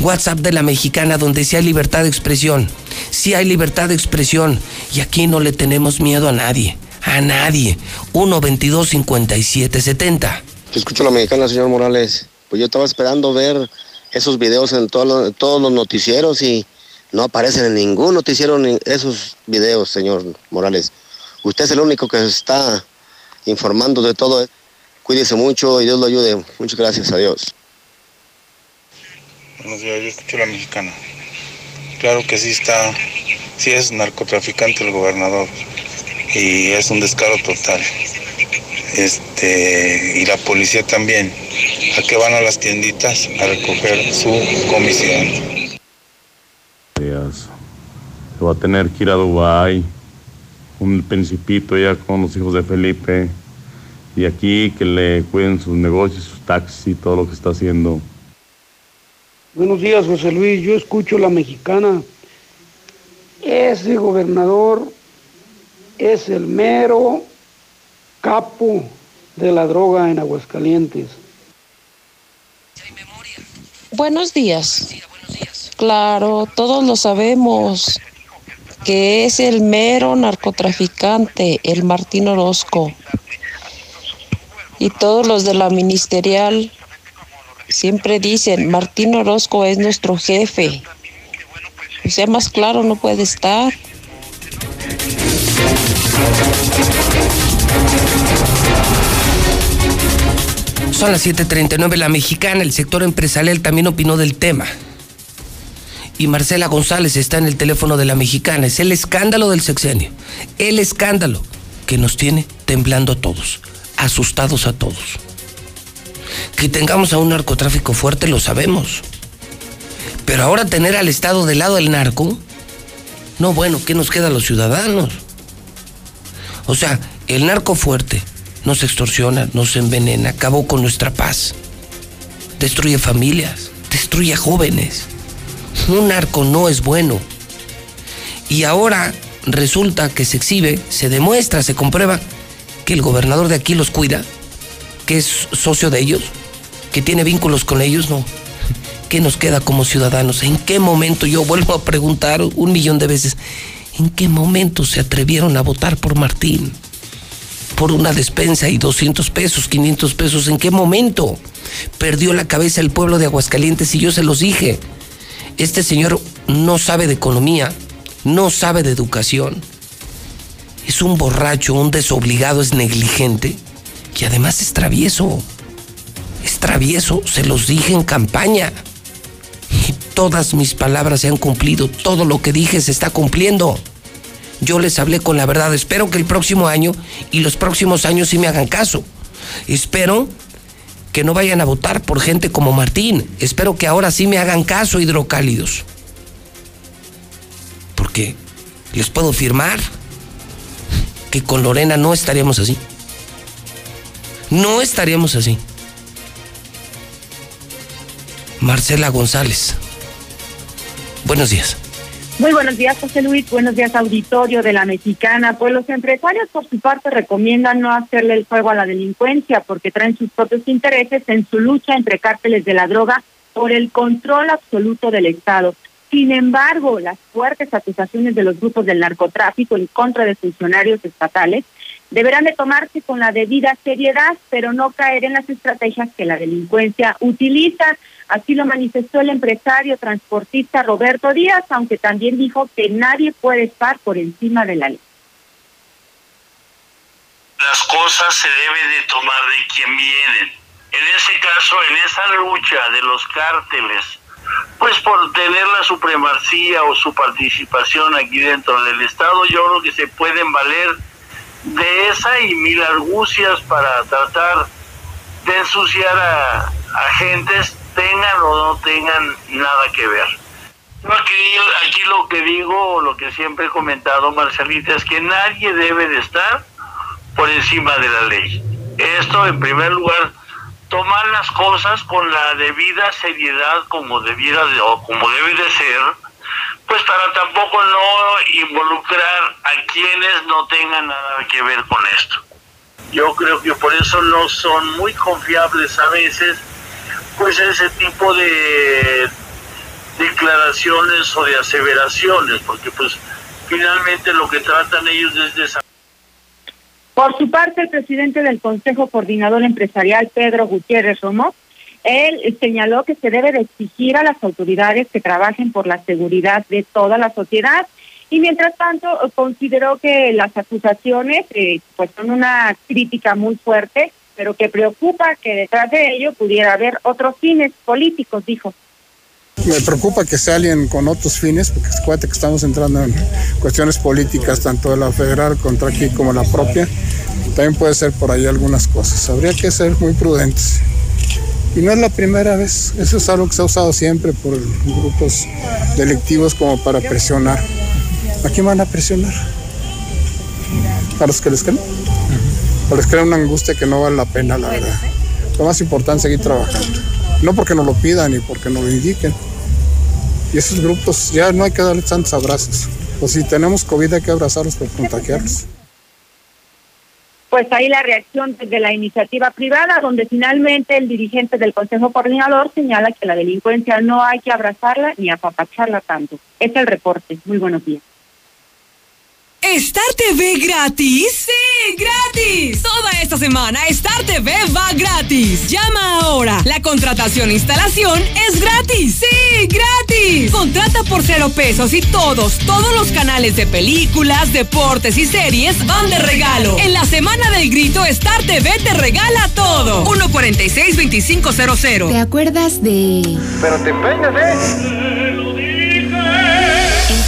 WhatsApp de la mexicana donde sí hay libertad de expresión. Sí hay libertad de expresión y aquí no le tenemos miedo a nadie a nadie. 1 22 57 70. Escucho la mexicana, señor Morales. Pues yo estaba esperando ver esos videos en todos los noticieros y no aparecen en ningún noticiero esos videos, señor Morales. Usted es el único que está informando de todo. Cuídese mucho y Dios lo ayude. Muchas gracias a Dios. Buenos días, yo escucho la mexicana. Claro que sí está, sí es narcotraficante el gobernador y es un descaro total. Este, y la policía también. ¿A qué van a las tienditas? A recoger su comisión. Se va a tener que ir a Dubái, un principito ya con los hijos de Felipe, y aquí que le cuiden sus negocios, sus taxis y todo lo que está haciendo. Buenos días, José Luis. Yo escucho la mexicana. Ese gobernador es el mero capo de la droga en Aguascalientes. Buenos días. Claro, todos lo sabemos que es el mero narcotraficante, el Martín Orozco. Y todos los de la ministerial Siempre dicen, Martín Orozco es nuestro jefe. O sea, más claro no puede estar. Son las 7:39 la mexicana, el sector empresarial también opinó del tema. Y Marcela González está en el teléfono de la mexicana. Es el escándalo del sexenio. El escándalo que nos tiene temblando a todos, asustados a todos. Que tengamos a un narcotráfico fuerte lo sabemos. Pero ahora tener al Estado del lado del narco, no, bueno, ¿qué nos queda a los ciudadanos? O sea, el narco fuerte nos extorsiona, nos envenena, acabó con nuestra paz, destruye familias, destruye jóvenes. Un narco no es bueno. Y ahora resulta que se exhibe, se demuestra, se comprueba que el gobernador de aquí los cuida, que es socio de ellos, que tiene vínculos con ellos, no. ¿Qué nos queda como ciudadanos? ¿En qué momento, yo vuelvo a preguntar un millón de veces, ¿en qué momento se atrevieron a votar por Martín? Por una despensa y 200 pesos, 500 pesos, ¿en qué momento? Perdió la cabeza el pueblo de Aguascalientes y yo se los dije. Este señor no sabe de economía, no sabe de educación. Es un borracho, un desobligado, es negligente y además es travieso. Es travieso, se los dije en campaña. Y todas mis palabras se han cumplido, todo lo que dije se está cumpliendo. Yo les hablé con la verdad, espero que el próximo año y los próximos años sí me hagan caso. Espero que no vayan a votar por gente como Martín. Espero que ahora sí me hagan caso, hidrocálidos. Porque les puedo firmar que con Lorena no estaríamos así. No estaríamos así. Marcela González. Buenos días. Muy buenos días, José Luis. Buenos días, auditorio de la Mexicana. Pues los empresarios, por su parte, recomiendan no hacerle el juego a la delincuencia porque traen sus propios intereses en su lucha entre cárteles de la droga por el control absoluto del Estado. Sin embargo, las fuertes acusaciones de los grupos del narcotráfico en contra de funcionarios estatales deberán de tomarse con la debida seriedad, pero no caer en las estrategias que la delincuencia utiliza. Así lo manifestó el empresario transportista Roberto Díaz, aunque también dijo que nadie puede estar por encima de la ley. Las cosas se deben de tomar de quien vienen. En ese caso, en esa lucha de los cárteles, pues por tener la supremacía o su participación aquí dentro del Estado, yo creo que se pueden valer de esa y mil argucias para tratar de ensuciar a agentes, tengan o no tengan nada que ver. Aquí, aquí lo que digo, lo que siempre he comentado, Marcelita, es que nadie debe de estar por encima de la ley. Esto, en primer lugar, tomar las cosas con la debida seriedad como debiera de, o como debe de ser, pues para tampoco no involucrar a quienes no tengan nada que ver con esto. Yo creo que por eso no son muy confiables a veces, pues ese tipo de declaraciones o de aseveraciones, porque pues finalmente lo que tratan ellos es de por su parte, el presidente del Consejo Coordinador Empresarial, Pedro Gutiérrez Romo, él señaló que se debe de exigir a las autoridades que trabajen por la seguridad de toda la sociedad y mientras tanto consideró que las acusaciones eh, pues son una crítica muy fuerte, pero que preocupa que detrás de ello pudiera haber otros fines políticos, dijo. Me preocupa que sea alguien con otros fines, porque acuérdate que estamos entrando en cuestiones políticas, tanto de la federal contra aquí como la propia. También puede ser por ahí algunas cosas. Habría que ser muy prudentes. Y no es la primera vez, eso es algo que se ha usado siempre por grupos delictivos como para presionar. ¿A quién van a presionar? ¿A los que les creen? ¿O les creen una angustia que no vale la pena, la verdad? Lo más importante es seguir trabajando. No porque nos lo pidan ni porque nos lo indiquen. Y esos grupos ya no hay que darles tantos abrazos. O si tenemos COVID hay que abrazarlos por contagiarlos. Pues ahí la reacción desde la iniciativa privada, donde finalmente el dirigente del Consejo Coordinador señala que la delincuencia no hay que abrazarla ni apapacharla tanto. Es el reporte. Muy buenos días. ¿Star TV gratis? ¡Sí, gratis! Toda esta semana Star TV va gratis. Llama ahora. La contratación e instalación es gratis. Sí, gratis. Contrata por cero pesos y todos, todos los canales de películas, deportes y series van de regalo. En la semana del grito Star TV te regala todo. 146-2500. ¿Te acuerdas de...? Pero te empeñas, ¿eh?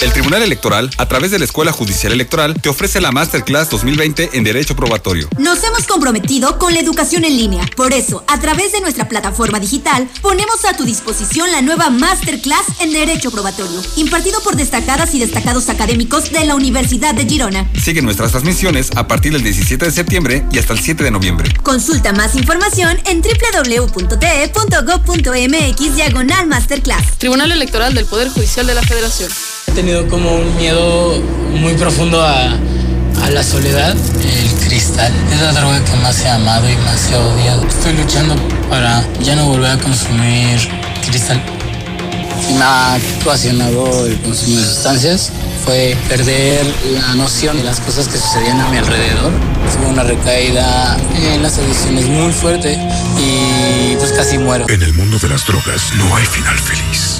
El Tribunal Electoral, a través de la Escuela Judicial Electoral, te ofrece la Masterclass 2020 en Derecho Probatorio. Nos hemos comprometido con la educación en línea. Por eso, a través de nuestra plataforma digital, ponemos a tu disposición la nueva Masterclass en Derecho Probatorio, impartido por destacadas y destacados académicos de la Universidad de Girona. Sigue nuestras transmisiones a partir del 17 de septiembre y hasta el 7 de noviembre. Consulta más información en www.te.gov.mx diagonal Masterclass. Tribunal Electoral del Poder Judicial de la Federación. He tenido como un miedo muy profundo a, la soledad. El cristal es la droga que más he amado y más he odiado. Estoy luchando para ya no volver a consumir cristal. Me ha ocasionado el consumo de sustancias fue perder la noción de las cosas que sucedían a mi alrededor. Tuve una recaída en las adicciones muy fuerte y pues casi muero. En el mundo de las drogas no hay final feliz.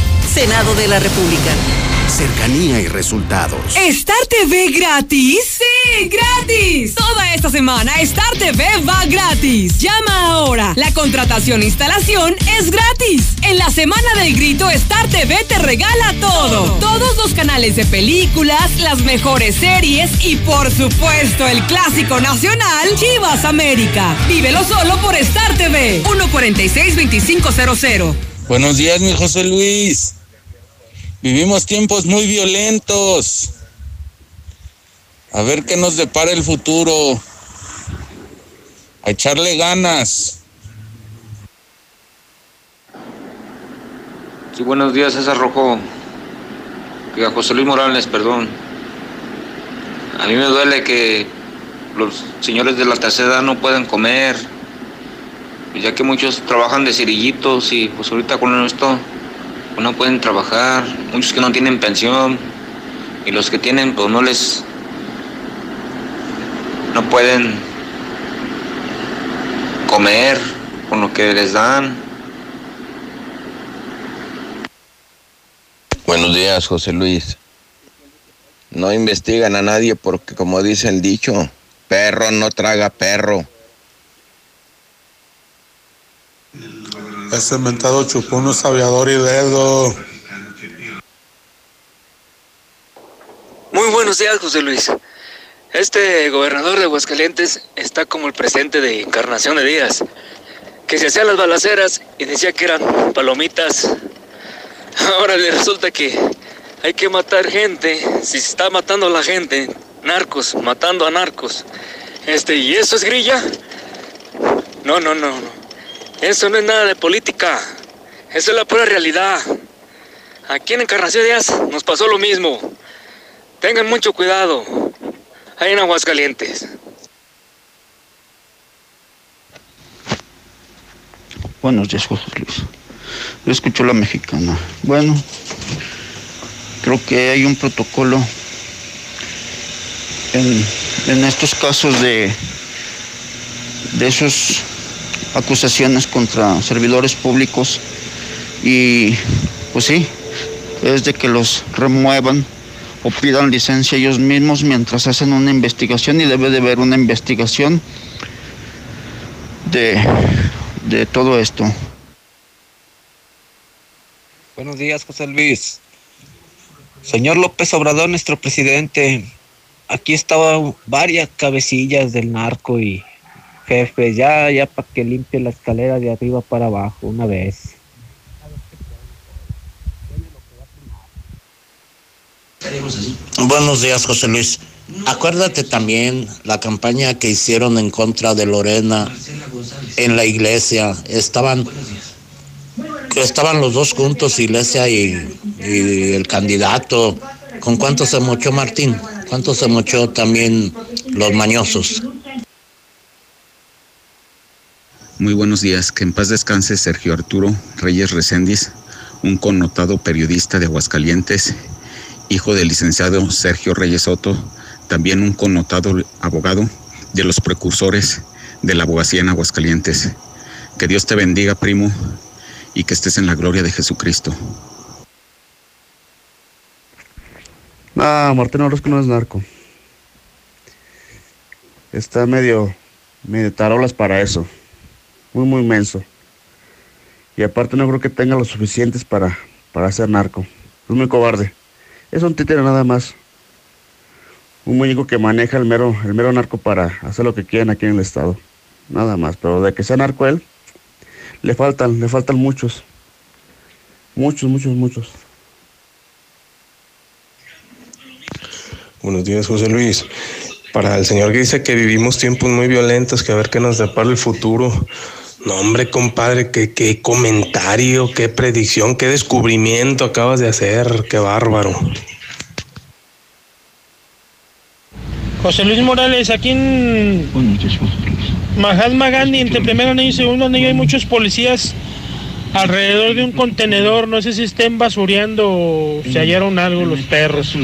Senado de la República cercanía y resultados. ¿Star TV gratis? ¡Sí, gratis! Toda esta semana Star TV va gratis. Llama ahora. La contratación e instalación es gratis. En la semana del grito Star TV te regala todo. Todos los canales de películas, las mejores series y por supuesto el clásico nacional Chivas América. Vívelo solo por Star TV. 146-2500. Buenos días, mi José Luis. Vivimos tiempos muy violentos. A ver qué nos depara el futuro. A echarle ganas. Sí, buenos días, César Rojo. Que a José Luis Morales, perdón. A mí me duele que los señores de la tercera no pueden comer, ya que muchos trabajan de cerillitos y pues ahorita con esto no pueden trabajar, muchos que no tienen pensión y los que tienen pues no les no pueden comer con lo que les dan. Buenos días, José Luis. No investigan a nadie porque como dice el dicho, perro no traga perro. Ese mentado chupón es aviador y dedo. Muy buenos días, José Luis. Este gobernador de Aguascalientes está como el presidente de Encarnación de Díaz, que se hacían las balaceras y decía que eran palomitas. Ahora le resulta que hay que matar gente. Si se está matando a la gente, narcos, matando a narcos. Este, ¿y eso es grilla? No, no, no, no. Eso no es nada de política. Eso es la pura realidad. Aquí en Encarnación Díaz nos pasó lo mismo. Tengan mucho cuidado. Ahí en Aguascalientes. Buenos días, José Luis. Yo escucho la mexicana. Bueno, creo que hay un protocolo en, en estos casos de, de esos acusaciones contra servidores públicos y pues sí, es de que los remuevan o pidan licencia ellos mismos mientras hacen una investigación y debe de haber una investigación de, de todo esto. Buenos días, José Luis. Señor López Obrador, nuestro presidente, aquí estaban varias cabecillas del narco y jefe, ya, ya para que limpie la escalera de arriba para abajo una vez. Buenos días, José Luis. Acuérdate también la campaña que hicieron en contra de Lorena en la iglesia. Estaban, estaban los dos juntos, iglesia y, y el candidato. ¿Con cuánto se mochó Martín? ¿Cuánto se mochó también los mañosos? Muy buenos días, que en paz descanse Sergio Arturo Reyes Recendis, un connotado periodista de Aguascalientes, hijo del licenciado Sergio Reyes Soto, también un connotado abogado de los precursores de la abogacía en Aguascalientes. Que Dios te bendiga, primo, y que estés en la gloria de Jesucristo. No, Martín Orozco no es narco. Está medio, medio tarolas para eso. Muy, muy menso. Y aparte no creo que tenga lo suficientes para, para ser narco. Es muy cobarde. Es un títere nada más. Un muñeco que maneja el mero, el mero narco para hacer lo que quieran aquí en el estado. Nada más. Pero de que sea narco él, le faltan, le faltan muchos. Muchos, muchos, muchos. Buenos días, José Luis. Para el señor que dice que vivimos tiempos muy violentos, que a ver qué nos depara el futuro. No, hombre, compadre, qué, qué comentario, qué predicción, qué descubrimiento acabas de hacer, qué bárbaro. José Luis Morales, aquí en Mahatma Gandhi, entre primero anillo y segundo anillo, hay muchos policías alrededor de un contenedor. No sé si estén basureando o se hallaron algo los perros.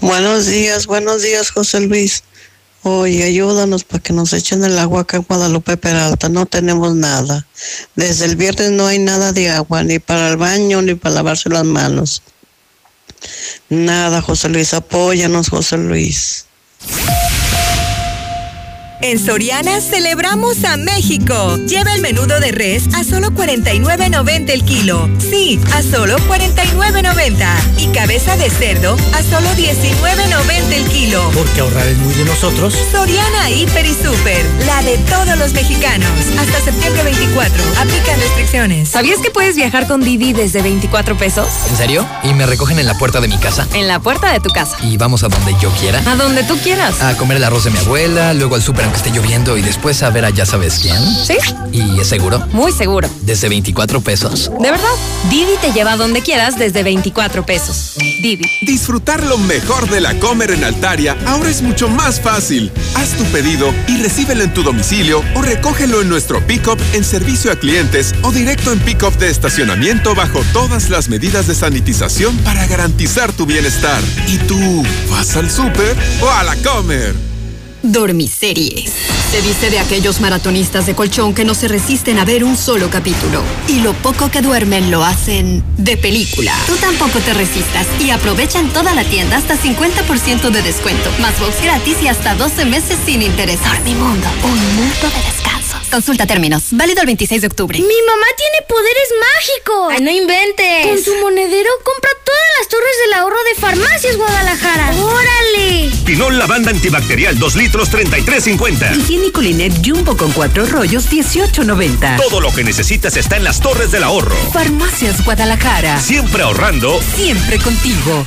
Buenos días, buenos días, José Luis. Oye, ayúdanos para que nos echen el agua acá en Guadalupe Peralta. No tenemos nada. Desde el viernes no hay nada de agua, ni para el baño, ni para lavarse las manos. Nada, José Luis. Apóyanos, José Luis. En Soriana celebramos a México. Lleva el menudo de res a solo 49.90 el kilo. Sí, a solo 49.90. Y cabeza de cerdo a solo 19.90 el kilo. Porque ahorrar es muy de nosotros. Soriana Hiper y Super, la de todos los mexicanos. Hasta septiembre 24. Aplican restricciones. ¿Sabías que puedes viajar con Didi desde 24 pesos? ¿En serio? ¿Y me recogen en la puerta de mi casa? En la puerta de tu casa. ¿Y vamos a donde yo quiera? A donde tú quieras. A comer el arroz de mi abuela, luego al súper aunque esté lloviendo y después a ver a ya sabes quién. ¿Sí? ¿Y es seguro? Muy seguro. ¿Desde 24 pesos? ¿De verdad? Didi te lleva a donde quieras desde 24 pesos. Didi. Disfrutar lo mejor de la Comer en Altaria ahora es mucho más fácil. Haz tu pedido y recíbelo en tu domicilio o recógelo en nuestro pick-up en servicio a clientes o directo en pick-up de estacionamiento bajo todas las medidas de sanitización para garantizar tu bienestar. ¿Y tú vas al súper o a la Comer? Dormiseries. Se dice de aquellos maratonistas de colchón que no se resisten a ver un solo capítulo. Y lo poco que duermen lo hacen de película. Tú tampoco te resistas y aprovecha en toda la tienda hasta 50% de descuento. Más box gratis y hasta 12 meses sin interés. Dormimundo, un mundo de descanso. Consulta términos. Válido el 26 de octubre. Mi mamá tiene poderes mágicos. Ay, no inventes. Con su monedero compra todas las torres del ahorro de Farmacias Guadalajara. ¡Órale! Pinol Lavanda Antibacterial 2 litros 33.50. Higiénico Linet Jumbo con 4 rollos 18.90. Todo lo que necesitas está en las torres del ahorro. Farmacias Guadalajara. Siempre ahorrando. Siempre contigo.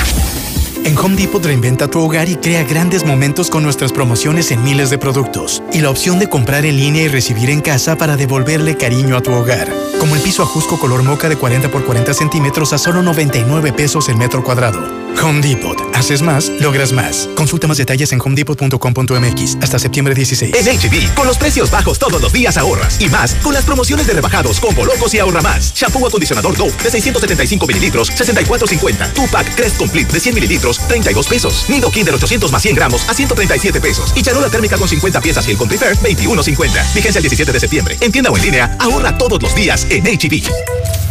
En Home Depot reinventa tu hogar y crea grandes momentos con nuestras promociones en miles de productos. Y la opción de comprar en línea y recibir en casa para devolverle cariño a tu hogar. Como el piso Ajusco color moca de 40 por 40 centímetros a solo 99 pesos el metro cuadrado. Home Depot, Haces más, logras más. Consulta más detalles en homedepot.com.mx hasta septiembre 16. En HB, con los precios bajos todos los días ahorras. Y más, con las promociones de rebajados, combo locos y ahorra más. Shampoo acondicionador Dove de 675 mililitros, 64.50. Tupac Crest Complete de 100 mililitros, 32 pesos. Nido Kinder 800 más 100 gramos a 137 pesos. Y charola térmica con 50 piezas y el Country Fair, 21.50. Vigencia el 17 de septiembre. En tienda o en línea, ahorra todos los días en HB.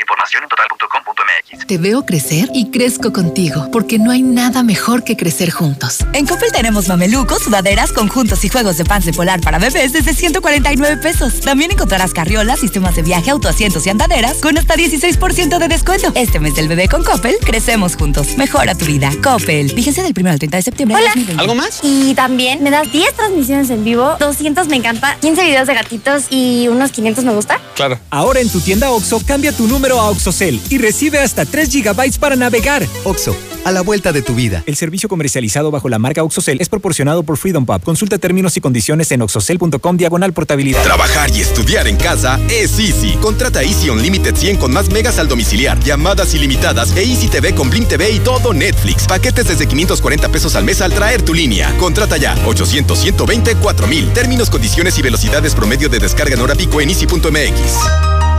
información en total.com.mx. Te veo crecer y crezco contigo, porque no hay nada mejor que crecer juntos. En Coppel tenemos mamelucos, sudaderas, conjuntos y juegos de pants de polar para bebés desde 149 pesos. También encontrarás carriolas, sistemas de viaje, autoasientos y andaderas con hasta 16% de descuento. Este mes del bebé con Coppel, crecemos juntos. Mejora tu vida. Coppel. Fíjense del 1 al 30 de septiembre. Hola. 2020. ¿Algo más? Y también me das 10 transmisiones en vivo, 200 me encanta, 15 videos de gatitos y unos 500 me gusta. Claro. Ahora en tu tienda OXO, cambia tu número a OXOCEL y recibe hasta 3 GB para navegar. OXO, a la vuelta de tu vida. El servicio comercializado bajo la marca OXOCEL es proporcionado por Freedom Pub. Consulta términos y condiciones en oxocel.com diagonal portabilidad. Trabajar y estudiar en casa es Easy. Contrata Easy Unlimited 100 con más megas al domiciliar, llamadas ilimitadas e Easy TV con Blink TV y todo Netflix. Paquetes desde 540 pesos al mes al traer tu línea. Contrata ya 800 120 4000. Términos, condiciones y velocidades promedio de descarga en hora pico en easy.mx.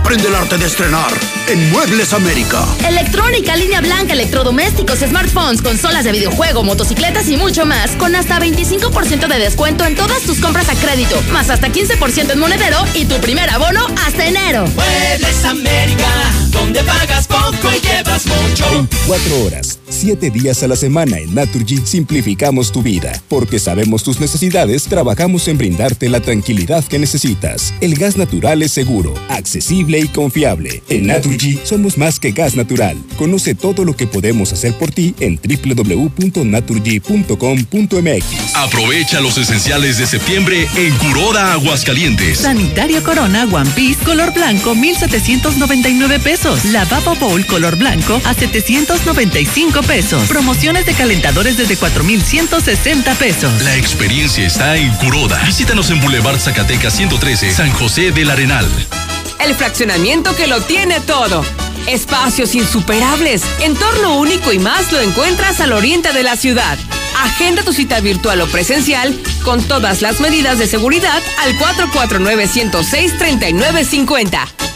Aprende el arte de estrenar en Muebles América. Electrónica, línea blanca, electrodomésticos, smartphones, consolas de videojuego, motocicletas y mucho más. Con hasta 25% de descuento en todas tus compras a crédito. Más hasta 15% en monedero y tu primer abono hasta enero. Muebles América, donde pagas poco y llevas mucho. 24 horas, 7 días a la semana en Naturgy simplificamos tu vida. Porque sabemos tus necesidades, trabajamos en brindarte la tranquilidad que necesitas. El gas natural es seguro, accesible y confiable. En Naturgy somos más que gas natural. Conoce todo lo que podemos hacer por ti en www.naturgy.com.mx. Aprovecha los esenciales de septiembre en Curoda Aguascalientes. Sanitario Corona One Piece color blanco 1799 pesos. Lavabo Bowl color blanco a 795 pesos. Promociones de calentadores desde 4160 pesos. La experiencia está en Curoda. Visítanos en Boulevard Zacatecas 113, San José del Arenal. El fraccionamiento que lo tiene todo. Espacios insuperables, entorno único y más lo encuentras al oriente de la ciudad. Agenda tu cita virtual o presencial con todas las medidas de seguridad al 449-106-3950.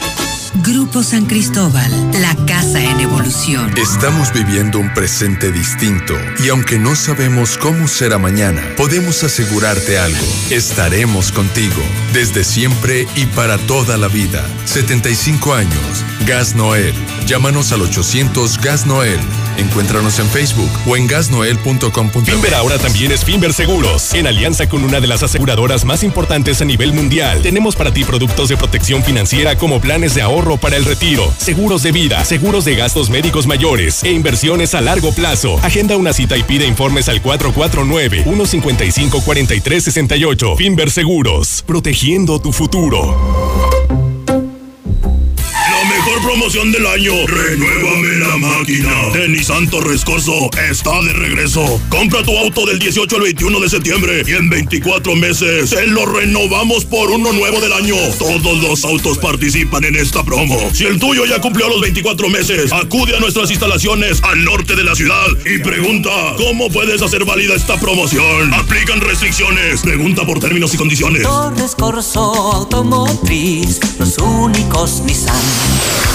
Grupo San Cristóbal, la casa en evolución. Estamos viviendo un presente distinto y aunque no sabemos cómo será mañana, podemos asegurarte algo. Estaremos contigo desde siempre y para toda la vida. 75 años. Gas Noel. Llámanos al 800 Gas Noel. Encuéntranos en Facebook o en gasnoel.com. Finver ahora también es Finver Seguros. En alianza con una de las aseguradoras más importantes a nivel mundial, tenemos para ti productos de protección financiera como planes de ahorro para el retiro, seguros de vida, seguros de gastos médicos mayores e inversiones a largo plazo. Agenda una cita y pide informes al 449-155-4368. Finver Seguros, protegiendo tu futuro. Promoción del año. Renuévame la máquina. De Nissan Torrescoso está de regreso. Compra tu auto del 18 al 21 de septiembre y en 24 meses te lo renovamos por uno nuevo del año. Todos los autos participan en esta promo. Si el tuyo ya cumplió los 24 meses, acude a nuestras instalaciones al norte de la ciudad y pregunta cómo puedes hacer válida esta promoción. Aplican restricciones. Pregunta por términos y condiciones. Torres Corso Automotriz, los únicos Nissan.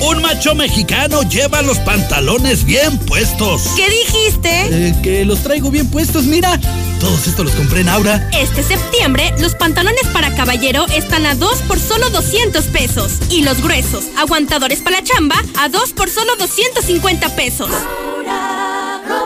Un macho mexicano lleva los pantalones bien puestos. ¿Qué dijiste? Eh, que los traigo bien puestos, mira. Todos estos los compré en Aura. Este septiembre, los pantalones para caballero están a 2 por solo 200 pesos. Y los gruesos, aguantadores para la chamba, a 2 por solo 250 pesos.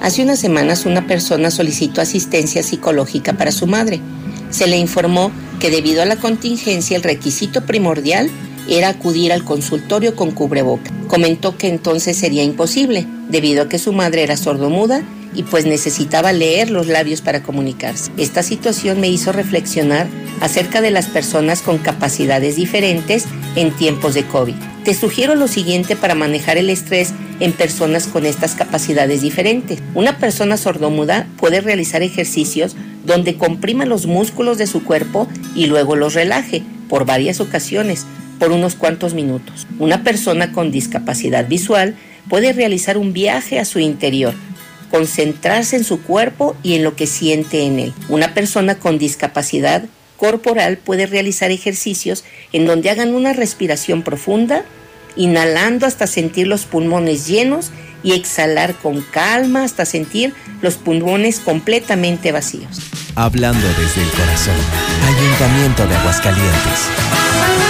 Hace unas semanas una persona solicitó asistencia psicológica para su madre. Se le informó que debido a la contingencia el requisito primordial era acudir al consultorio con cubreboca. Comentó que entonces sería imposible, debido a que su madre era sordomuda y pues necesitaba leer los labios para comunicarse. Esta situación me hizo reflexionar acerca de las personas con capacidades diferentes en tiempos de COVID. Te sugiero lo siguiente para manejar el estrés en personas con estas capacidades diferentes. Una persona sordomuda puede realizar ejercicios donde comprima los músculos de su cuerpo y luego los relaje por varias ocasiones, por unos cuantos minutos. Una persona con discapacidad visual puede realizar un viaje a su interior, concentrarse en su cuerpo y en lo que siente en él. Una persona con discapacidad corporal puede realizar ejercicios en donde hagan una respiración profunda, inhalando hasta sentir los pulmones llenos y exhalar con calma hasta sentir los pulmones completamente vacíos. Hablando desde el corazón, Ayuntamiento de Aguascalientes.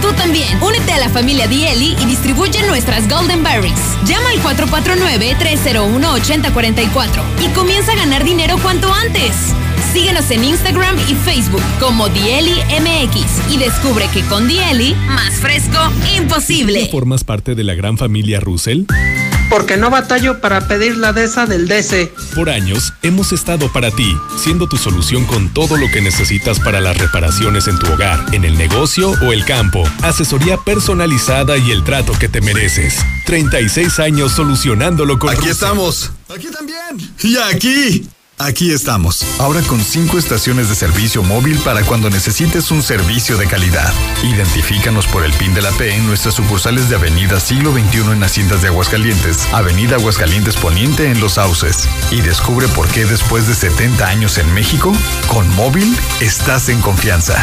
Tú también, únete a la familia Dieli y distribuye nuestras Golden Berries. Llama al 449-301-8044 y comienza a ganar dinero cuanto antes. Síguenos en Instagram y Facebook como Dieli MX y descubre que con Dieli, más fresco, imposible. ¿Formas parte de la gran familia Russell? Porque no batallo para pedir la DESA del DC. Por años hemos estado para ti, siendo tu solución con todo lo que necesitas para las reparaciones en tu hogar, en el negocio o el campo. Asesoría personalizada y el trato que te mereces. 36 años solucionándolo con Aquí estamos. Aquí también. Y aquí. Aquí estamos, ahora con cinco estaciones de servicio móvil para cuando necesites un servicio de calidad. Identifícanos por el PIN de la P en nuestras sucursales de Avenida Siglo XXI en Haciendas de Aguascalientes, Avenida Aguascalientes Poniente en Los Sauces. Y descubre por qué después de 70 años en México, con móvil estás en confianza.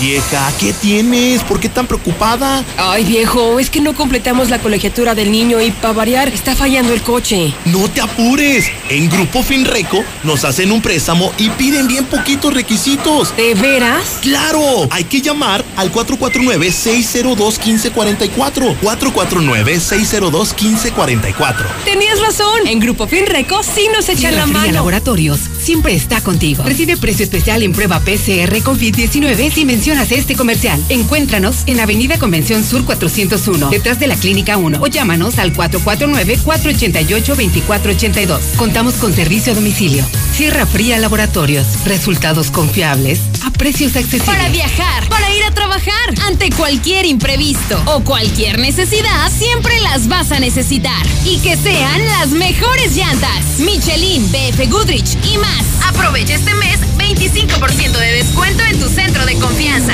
Vieja, ¿qué tienes? ¿Por qué tan preocupada? Ay, viejo, es que no completamos la colegiatura del niño y para variar está fallando el coche. No te apures. En Grupo Finreco nos hacen un préstamo y piden bien poquitos requisitos. ¿De veras? ¡Claro! Hay que llamar al 449-602-1544. 449-602-1544. Tenías razón. En Grupo Finreco sí nos echan la mano. Laboratorios siempre está contigo. Recibe precio especial en prueba PCR COVID-19 si mencionas este comercial. Encuéntranos en Avenida Convención Sur 401, detrás de la Clínica 1 o llámanos al 449-488-2482. Contamos con servicio a domicilio. Sierra Fría Laboratorios. Resultados confiables a precios accesibles. Para viajar, para ir a trabajar, ante cualquier imprevisto o cualquier necesidad, siempre las vas a necesitar. Y que sean las mejores llantas. Michelin, BF Goodrich y más. Aprovecha este mes 25% de descuento en tu centro de confianza.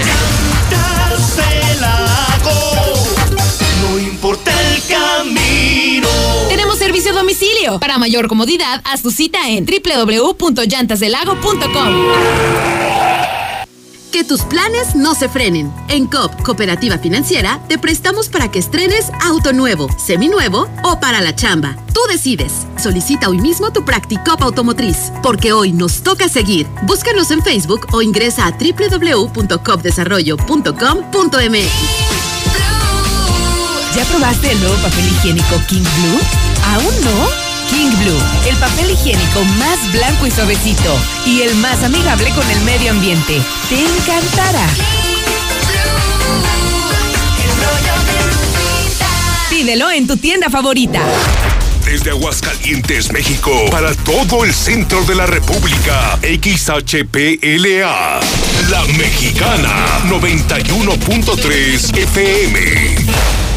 El camino. Tenemos servicio a domicilio. Para mayor comodidad, haz tu cita en www.llantasdelago.com. Que tus planes no se frenen. En COP, Cooperativa Financiera, te prestamos para que estrenes auto nuevo, seminuevo o para la chamba. Tú decides. Solicita hoy mismo tu Practicop Automotriz, porque hoy nos toca seguir. Búscanos en Facebook o ingresa a www.copdesarrollo.com.mx. ¿Ya probaste el nuevo papel higiénico King Blue? ¿Aún no? King Blue, el papel higiénico más blanco y suavecito y el más amigable con el medio ambiente. Te encantará. Pídelo en tu tienda favorita. Desde Aguascalientes, México, para todo el centro de la República, XHPLA, La Mexicana, 91.3 FM.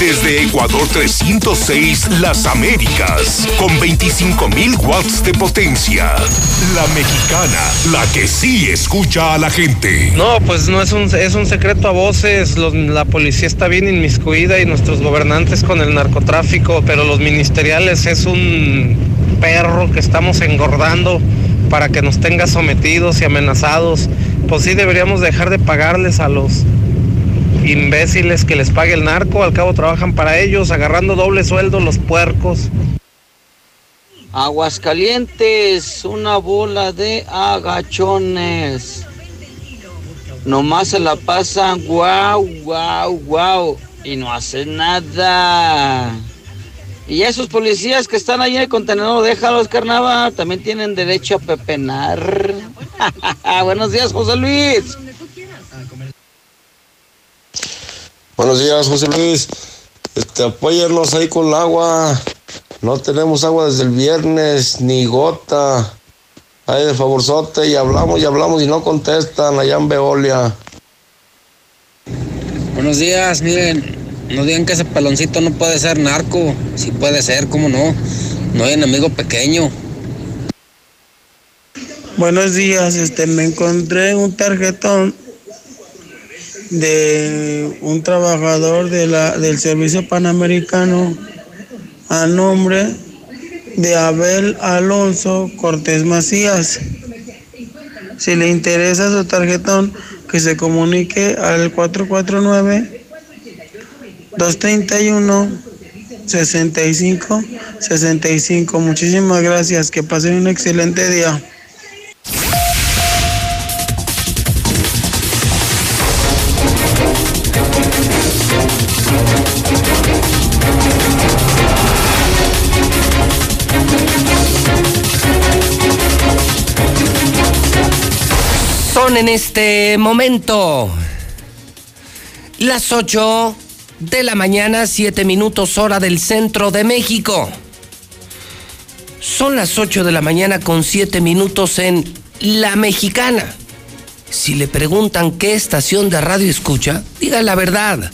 Desde Ecuador 306, Las Américas, con 25.000 watts de potencia. La Mexicana, la que sí escucha a la gente. No, pues no es un, es un secreto a voces. La policía está bien inmiscuida y nuestros gobernantes con el narcotráfico, pero los ministeriales es un perro que estamos engordando para que nos tenga sometidos y amenazados. Pues sí deberíamos dejar de pagarles a los imbéciles que les pague el narco. Al cabo trabajan para ellos, agarrando doble sueldo los puercos. Aguascalientes, una bola de agachones. Nomás se la pasan guau, guau, guau. Y no hacen nada. Y esos policías que están ahí en el contenedor, déjalos, carnaval. También tienen derecho a pepenar. Buenos días, José Luis. Buenos días, José Luis. Este, apóyennos ahí con el agua. No tenemos agua desde el viernes, ni gota. Ay, de favorzote, y hablamos y hablamos y no contestan allá en Veolia. Buenos días, miren, no digan que ese peloncito no puede ser narco. Sí puede ser, ¿cómo no? No hay enemigo pequeño. Buenos días, este me encontré un tarjetón de un trabajador de la, del servicio panamericano a nombre de Abel Alonso Cortés Macías. Si le interesa su tarjetón, que se comunique al 449 231 65 65. Muchísimas gracias, que pasen un excelente día. En este momento las 8 de la mañana, 7 minutos hora del centro de México. Son las 8 de la mañana con 7 minutos en La Mexicana. Si le preguntan qué estación de radio escucha, diga la verdad.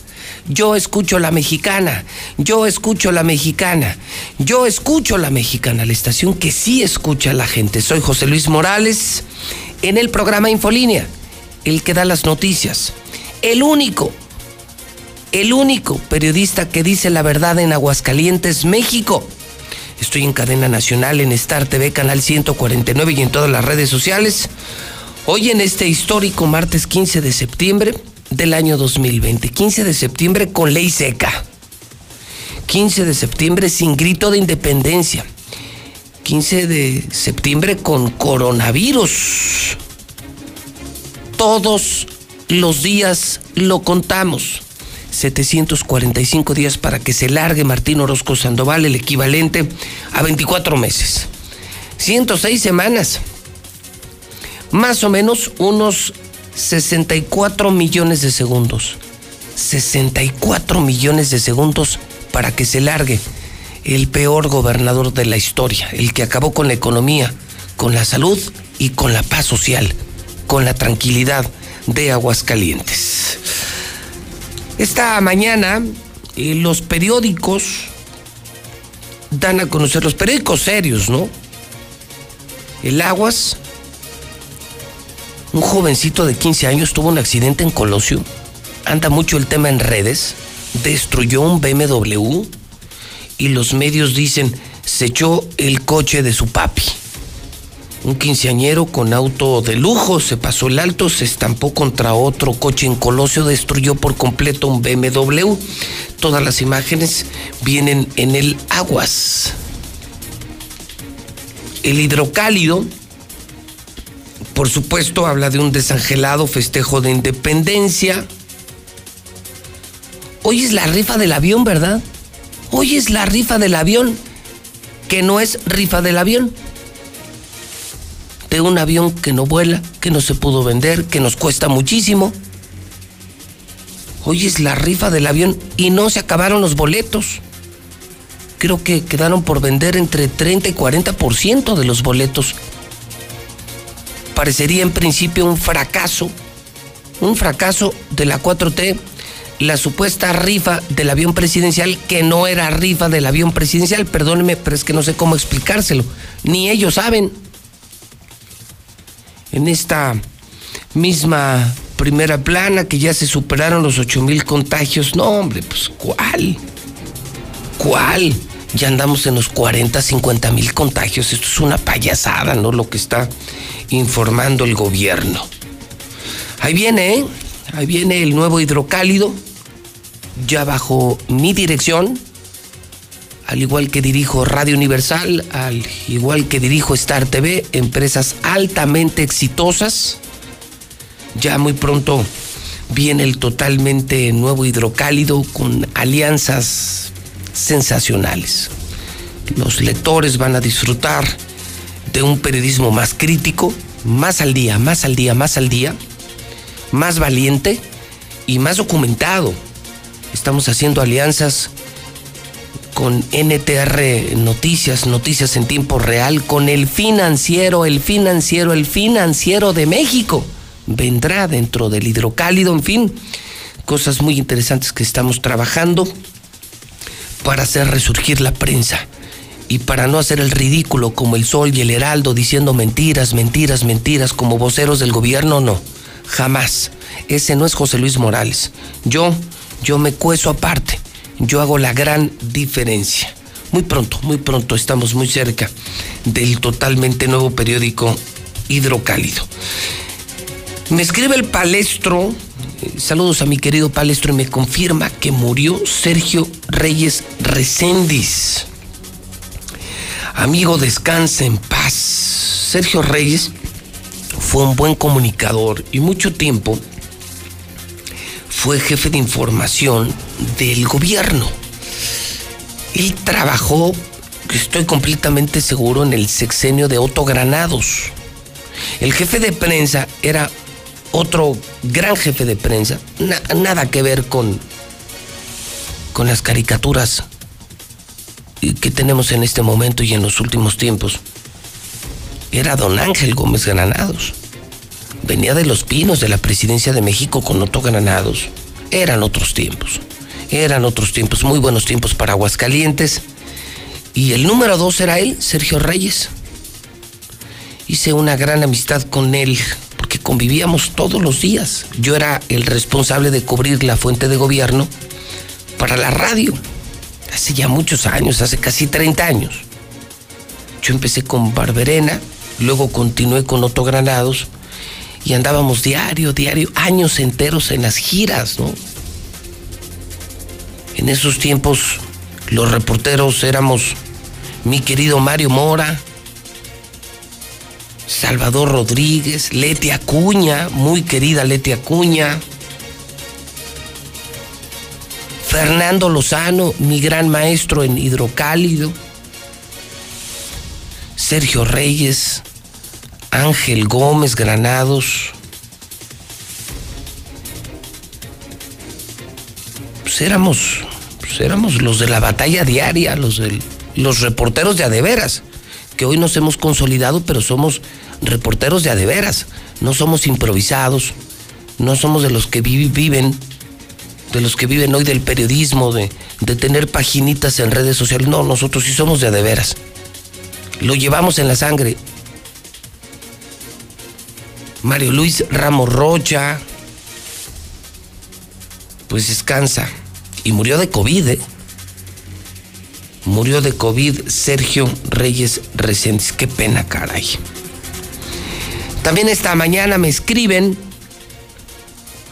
Yo escucho la mexicana, yo escucho la mexicana, yo escucho la mexicana, la estación que sí escucha a la gente. Soy José Luis Morales en el programa Infolínea, el que da las noticias. El único, el único periodista que dice la verdad en Aguascalientes, México. Estoy en cadena nacional, en Star TV, Canal 149 y en todas las redes sociales. Hoy en este histórico martes 15 de septiembre del año 2020. 15 de septiembre con ley seca. 15 de septiembre sin grito de independencia. 15 de septiembre con coronavirus. Todos los días lo contamos. 745 días para que se largue Martín Orozco Sandoval, el equivalente a 24 meses. 106 semanas. Más o menos unos 64 millones de segundos. 64 millones de segundos para que se largue el peor gobernador de la historia, el que acabó con la economía, con la salud y con la paz social, con la tranquilidad de Aguascalientes. Esta mañana eh, los periódicos dan a conocer, los periódicos serios, ¿no? El Aguas, un jovencito de 15 años tuvo un accidente en Colosio, anda mucho el tema en redes, destruyó un BMW y los medios dicen, se echó el coche de su papi. Un quinceañero con auto de lujo se pasó el alto, se estampó contra otro coche en Colosio, destruyó por completo un BMW. Todas las imágenes vienen en el Aguas. El hidrocálido, por supuesto, habla de un desangelado festejo de independencia. Hoy es la rifa del avión, ¿verdad? Hoy es la rifa del avión, que no es rifa del avión de un avión que no vuela, que no se pudo vender, que nos cuesta muchísimo. Hoy es la rifa del avión y no se acabaron los boletos. Creo que quedaron por vender entre 30 y 40% de los boletos. Parecería en principio un fracaso, un fracaso de la 4T, la supuesta rifa del avión presidencial, que no era rifa del avión presidencial, perdónenme, pero es que no sé cómo explicárselo, ni ellos saben en esta misma primera plana que ya se superaron los 8 mil contagios. No, hombre, pues ¿cuál? ¿Cuál? Ya andamos en los 40, 50 mil contagios. Esto es una payasada, ¿no? Lo que está informando el gobierno. Ahí viene, ¿eh? Ahí viene el nuevo hidrocálido, ya bajo mi dirección, al igual que dirijo Radio Universal, al igual que dirijo Star TV, empresas altamente exitosas. Ya muy pronto viene el totalmente nuevo hidrocálido con alianzas sensacionales. Los lectores van a disfrutar de un periodismo más crítico, más al día, más al día, más al día, más valiente y más documentado. Estamos haciendo alianzas con NTR Noticias, Noticias en tiempo real, con el financiero, el financiero, el financiero de México. Vendrá dentro del hidrocálido, en fin, cosas muy interesantes que estamos trabajando para hacer resurgir la prensa y para no hacer el ridículo como el Sol y el Heraldo diciendo mentiras, mentiras, mentiras como voceros del gobierno, no, jamás. Ese no es José Luis Morales. Yo, yo me cueso aparte yo hago la gran diferencia. Muy pronto, muy pronto estamos muy cerca del totalmente nuevo periódico Hidrocálido. Me escribe el palestro, eh, saludos a mi querido palestro, y me confirma que murió Sergio Reyes Recendis. Amigo, descansa en paz. Sergio Reyes fue un buen comunicador y mucho tiempo fue jefe de información del gobierno. Él trabajó, estoy completamente seguro, en el sexenio de Otto Granados. El jefe de prensa era otro gran jefe de prensa, nada que ver con, con las caricaturas que tenemos en este momento y en los últimos tiempos. Era don Ángel Gómez Granados. Venía de los pinos de la presidencia de México con Otto Granados. Eran otros tiempos. Eran otros tiempos, muy buenos tiempos para Aguascalientes. Y el número dos era él, Sergio Reyes. Hice una gran amistad con él porque convivíamos todos los días. Yo era el responsable de cubrir la fuente de gobierno para la radio. Hace ya muchos años, hace casi 30 años. Yo empecé con Barberena, luego continué con Otto Granados y andábamos diario, diario, años enteros en las giras, ¿no? En esos tiempos los reporteros éramos mi querido Mario Mora, Salvador Rodríguez, Leti Acuña, muy querida Leti Acuña, Fernando Lozano, mi gran maestro en hidrocálido, Sergio Reyes, Ángel Gómez Granados. Pues éramos, pues éramos los de la batalla diaria, los, los reporteros de adeveras. que hoy nos hemos consolidado, pero somos reporteros de a de veras, no somos improvisados, no somos de los que vi- viven, de los que viven hoy del periodismo, de, de tener paginitas en redes sociales, no, nosotros sí somos de a de veras, lo llevamos en la sangre. Mario Luis Ramos Rocha, pues descansa. Y murió de COVID, ¿eh? Murió de COVID Sergio Reyes Reséndiz. Qué pena, caray. También esta mañana me escriben.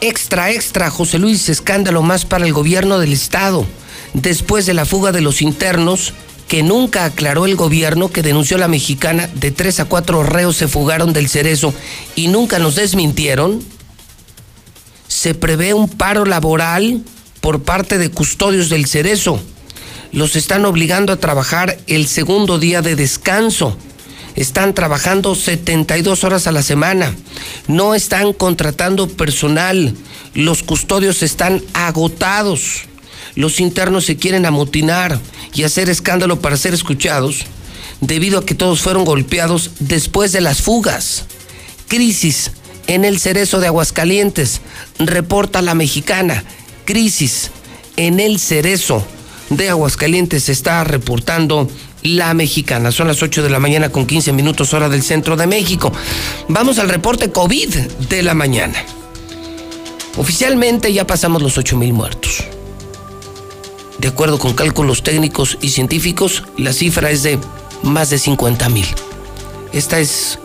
Extra, extra, José Luis, escándalo más para el gobierno del Estado. Después de la fuga de los internos, que nunca aclaró el gobierno que denunció la mexicana, de tres a cuatro reos se fugaron del cerezo y nunca nos desmintieron. Se prevé un paro laboral por parte de custodios del cerezo. Los están obligando a trabajar el segundo día de descanso. Están trabajando 72 horas a la semana. No están contratando personal. Los custodios están agotados. Los internos se quieren amotinar y hacer escándalo para ser escuchados debido a que todos fueron golpeados después de las fugas. Crisis en el cerezo de Aguascalientes. Reporta la mexicana. Crisis en el cerezo de Aguascalientes está reportando la mexicana. Son las 8 de la mañana con 15 minutos hora del centro de México. Vamos al reporte COVID de la mañana. Oficialmente ya pasamos los 8 mil muertos. De acuerdo con cálculos técnicos y científicos, la cifra es de más de 50 mil. Esta es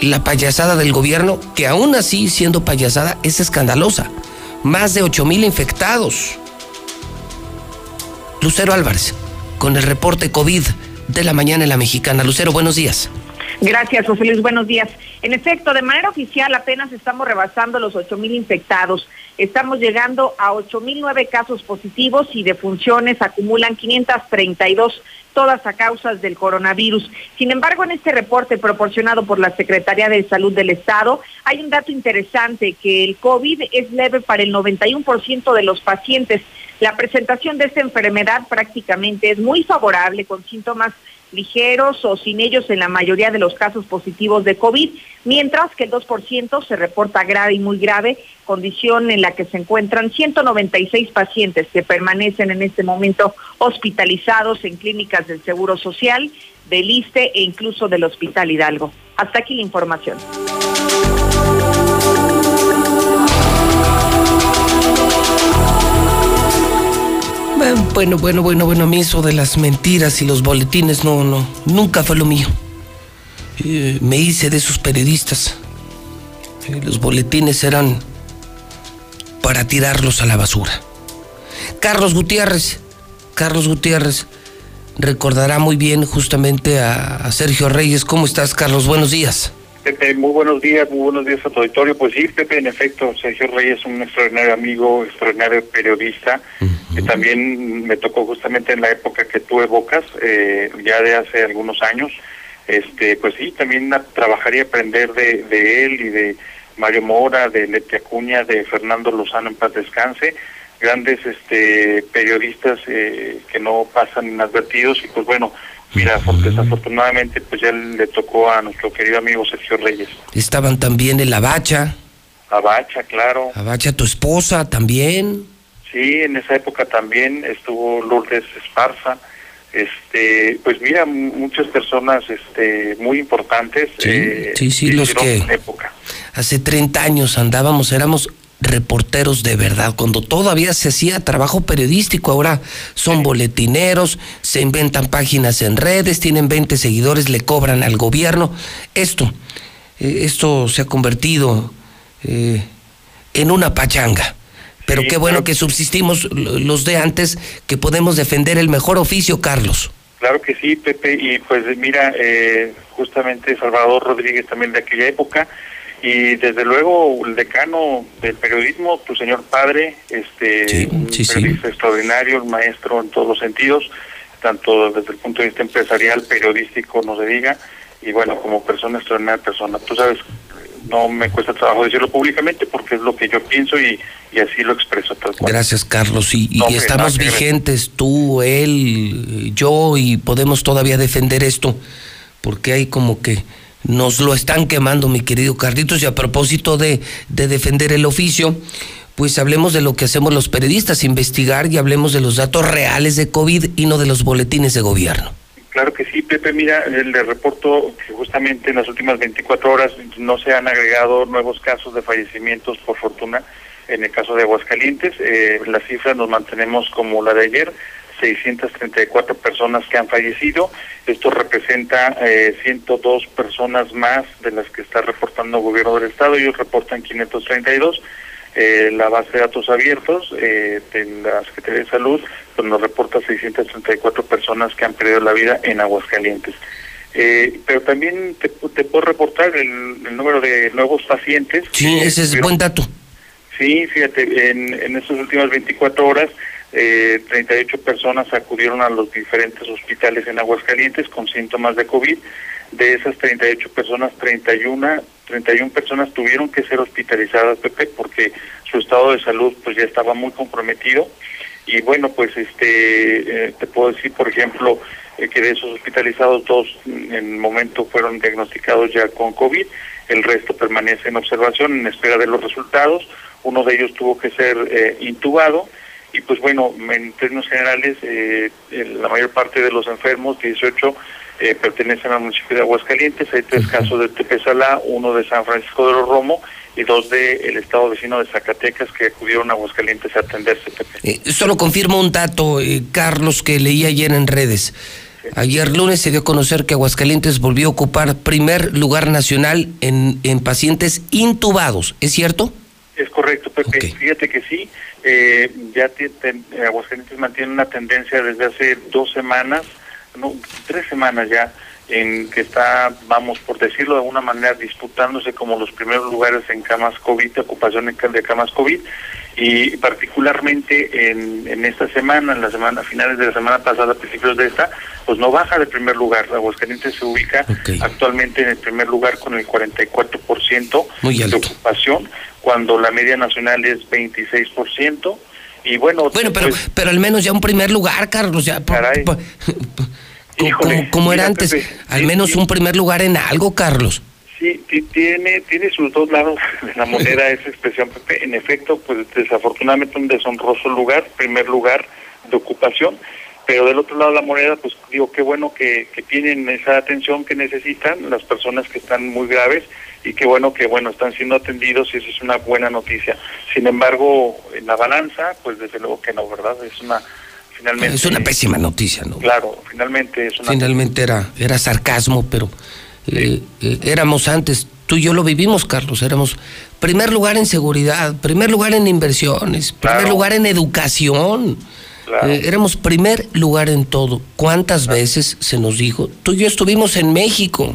la payasada del gobierno, que aún así, siendo payasada, es escandalosa. Más de 8 mil infectados. Lucero Álvarez, con el reporte COVID de la mañana en la mexicana. Lucero, buenos días. Gracias, José Luis. Buenos días. En efecto, de manera oficial apenas estamos rebasando los 8 mil infectados. Estamos llegando a 8 mil nueve casos positivos y defunciones acumulan 532, todas a causas del coronavirus. Sin embargo, en este reporte proporcionado por la Secretaría de Salud del Estado, hay un dato interesante, que el COVID es leve para el 91% de los pacientes. La presentación de esta enfermedad prácticamente es muy favorable, con síntomas ligeros o sin ellos en la mayoría de los casos positivos de COVID, mientras que el 2% se reporta grave y muy grave, condición en la que se encuentran 196 pacientes que permanecen en este momento hospitalizados en clínicas del Seguro Social, del ISTE e incluso del Hospital Hidalgo. Hasta aquí la información. Bueno, bueno, bueno, bueno, a mí eso de las mentiras y los boletines, no, no, nunca fue lo mío. Eh, me hice de esos periodistas. Los boletines eran para tirarlos a la basura. Carlos Gutiérrez, Carlos Gutiérrez, recordará muy bien justamente a, a Sergio Reyes. ¿Cómo estás, Carlos? Buenos días. Pepe, muy buenos días, muy buenos días a tu auditorio. Pues sí, Pepe, en efecto, Sergio Reyes es un extraordinario amigo, extraordinario periodista, que también me tocó justamente en la época que tú evocas, eh, ya de hace algunos años. Este, pues sí, también trabajar y aprender de, de él y de Mario Mora, de Leti Acuña, de Fernando Lozano en paz descanse, grandes este, periodistas eh, que no pasan inadvertidos y pues bueno, mira, por- desafortunadamente pues ya le tocó a nuestro querido amigo Sergio Reyes. Estaban también en la bacha, Abacha, claro. Abacha, tu esposa también. Sí, en esa época también estuvo Lourdes Esparza. Este, pues mira, muchas personas este, muy importantes. eh, sí, sí, los que- época. Hace 30 años andábamos, éramos reporteros de verdad, cuando todavía se hacía trabajo periodístico, ahora son boletineros, se inventan páginas en redes, tienen 20 seguidores, le cobran al gobierno. Esto, eh, esto se ha convertido eh, en una pachanga. Pero qué bueno que subsistimos lo- los de antes, que podemos defender el mejor oficio, Carlos. Claro que sí, Pepe. Y pues mira, eh, justamente Salvador Rodríguez también de aquella época. Y desde luego el decano del periodismo, tu señor padre, este, un sí, sí. periodista extraordinario, un maestro en todos los sentidos, tanto desde el punto de vista empresarial, periodístico, no se diga, y bueno, como persona, extraordinaria persona. Tú sabes, no me cuesta trabajo decirlo públicamente porque es lo que yo pienso y, y así lo expreso. Gracias, Carlos. Y, No, estamos vigentes, tú, él, yo, y podemos todavía defender esto porque hay como que nos lo están quemando, mi querido Carlitos, y a propósito de, de defender el oficio, pues hablemos de lo que hacemos los periodistas, investigar y hablemos de los datos reales de COVID y no de los boletines de gobierno. Claro que sí, Pepe. Mira, le reporto que justamente en las últimas 24 horas no se han agregado nuevos casos de fallecimientos, por fortuna, en el caso de Aguascalientes. Eh, las cifras nos mantenemos como la de ayer, 634 personas que han fallecido. Esto representa eh, 102 personas más de las que está reportando el gobierno del Estado. Ellos reportan 532. Eh, la base de datos abiertos eh, de la Secretaría de Salud pues nos reporta 634 personas que han perdido la vida en Aguascalientes. Eh, pero también te, te puedo reportar el, el, número de nuevos pacientes. Sí, ese es buen dato. Sí, fíjate, en, en estas últimas 24 horas, eh, 38 personas acudieron a los diferentes hospitales en Aguascalientes con síntomas de COVID. De esas 38 personas, 31, 31 personas tuvieron que ser hospitalizadas, Pepe, porque su estado de salud pues ya estaba muy comprometido. Y bueno, pues este, eh, te puedo decir, por ejemplo, eh, que de esos hospitalizados, dos en el momento fueron diagnosticados ya con COVID, el resto permanece en observación en espera de los resultados. Uno de ellos tuvo que ser eh, intubado y pues bueno, en términos generales, eh, la mayor parte de los enfermos, 18, eh, pertenecen al municipio de Aguascalientes. Hay tres casos de Tepezalá, uno de San Francisco de los Romo y dos del el estado vecino de Zacatecas que acudieron a Aguascalientes a atenderse. Eh, solo confirmo un dato, eh, Carlos, que leí ayer en redes. Ayer lunes se dio a conocer que Aguascalientes volvió a ocupar primer lugar nacional en, en pacientes intubados. ¿Es cierto? Es correcto, Pepe. Okay. Fíjate que sí. Eh, ya te, te, Aguascalientes mantiene una tendencia desde hace dos semanas, no, tres semanas ya, en que está, vamos por decirlo de alguna manera, disputándose como los primeros lugares en camas COVID, ocupación de camas COVID, y particularmente en, en esta semana, en la semana, finales de la semana pasada, principios de esta, pues no baja de primer lugar. Aguascalientes se ubica okay. actualmente en el primer lugar con el 44% de ocupación, cuando la media nacional es 26%. Y bueno, bueno pero, pues, pero al menos ya un primer lugar, Carlos, ya. Caray. Híjole, como, como era antes, Pepe, al sí, menos sí. un primer lugar en algo, Carlos. Sí, tiene, tiene sus dos lados de la moneda esa expresión, Pepe. En efecto, pues desafortunadamente un deshonroso lugar, primer lugar de ocupación, pero del otro lado de la moneda, pues digo, qué bueno que, que tienen esa atención que necesitan las personas que están muy graves y qué bueno que, bueno, están siendo atendidos y eso es una buena noticia. Sin embargo, en la balanza, pues desde luego que no, ¿verdad? Es una finalmente es una pésima noticia no claro finalmente es una finalmente era era sarcasmo pero eh, eh, éramos antes tú y yo lo vivimos Carlos éramos primer lugar en seguridad primer lugar en inversiones Claro. primer lugar en educación Claro. Eh, éramos primer lugar en todo cuántas veces se nos dijo tú y yo estuvimos en México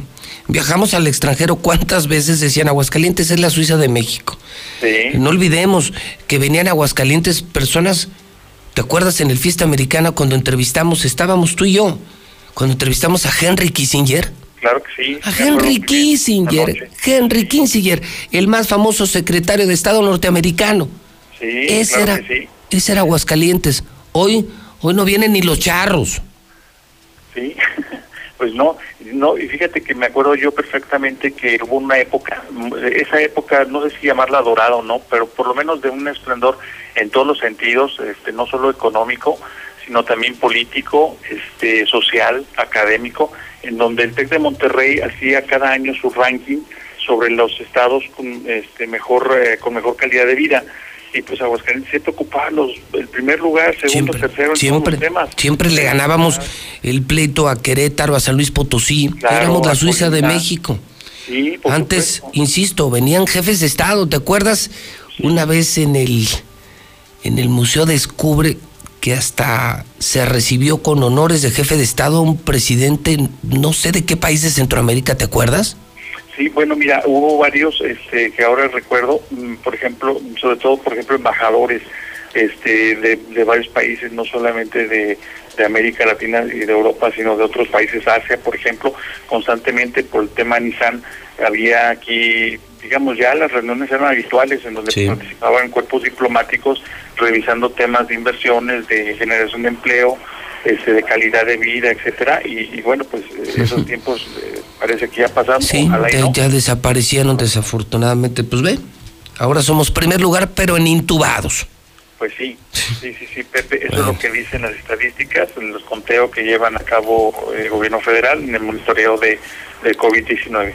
viajamos al extranjero cuántas veces decían Aguascalientes es la Suiza de México sí no olvidemos que venían a Aguascalientes personas ¿Te acuerdas en el Fiesta Americana cuando entrevistamos, estábamos tú y yo, cuando entrevistamos a Henry Kissinger? claro que sí A Henry Kissinger. Henry Kissinger, el más famoso secretario de Estado norteamericano. sí Ese claro era, que sí ese era Aguascalientes. Hoy, hoy no vienen ni los charros. Sí, pues no, no, y fíjate que me acuerdo yo perfectamente que hubo una época, mm, esa época, no sé si llamarla dorada o no, pero por lo menos de un esplendor en todos los sentidos, este, no solo económico, sino también político, este, social, académico, en donde el TEC de Monterrey hacía cada año su ranking sobre los estados con este mejor eh, con mejor calidad de vida y pues Aguascalientes siempre ocupaba los el primer lugar, segundo, Siempre, tercero en siempre, todos los temas. siempre le ganábamos el pleito a Querétaro, a San Luis Potosí. Claro, Éramos la Suiza de. México. Sí, Antes, supuesto. insisto, venían jefes de Estado. ¿Te acuerdas? Una vez en el, en el Museo Descubre que hasta se recibió con honores de jefe de Estado a un presidente, no sé de qué país de Centroamérica, ¿te acuerdas? Sí, bueno, mira, hubo varios este, que ahora recuerdo, mm, por ejemplo, sobre todo, por ejemplo, embajadores este, de, de varios países, no solamente de, de América Latina y de Europa, sino de otros países, Asia, por ejemplo, constantemente por el tema Nissan, había aquí, digamos, ya las reuniones eran habituales en donde Sí. participaban cuerpos diplomáticos revisando temas de inversiones, de generación de empleo, este, de calidad de vida, etcétera, y, y bueno, pues eh, esos tiempos eh, parece que ya pasaron. Sí, ojalá ya, no. ya desaparecieron desafortunadamente. Pues ve, ahora somos primer lugar, pero en intubados. Pues sí, sí, sí, sí, Pepe, eso es lo que dicen las estadísticas, los conteos que llevan a cabo el gobierno federal en el monitoreo de, del COVID-19.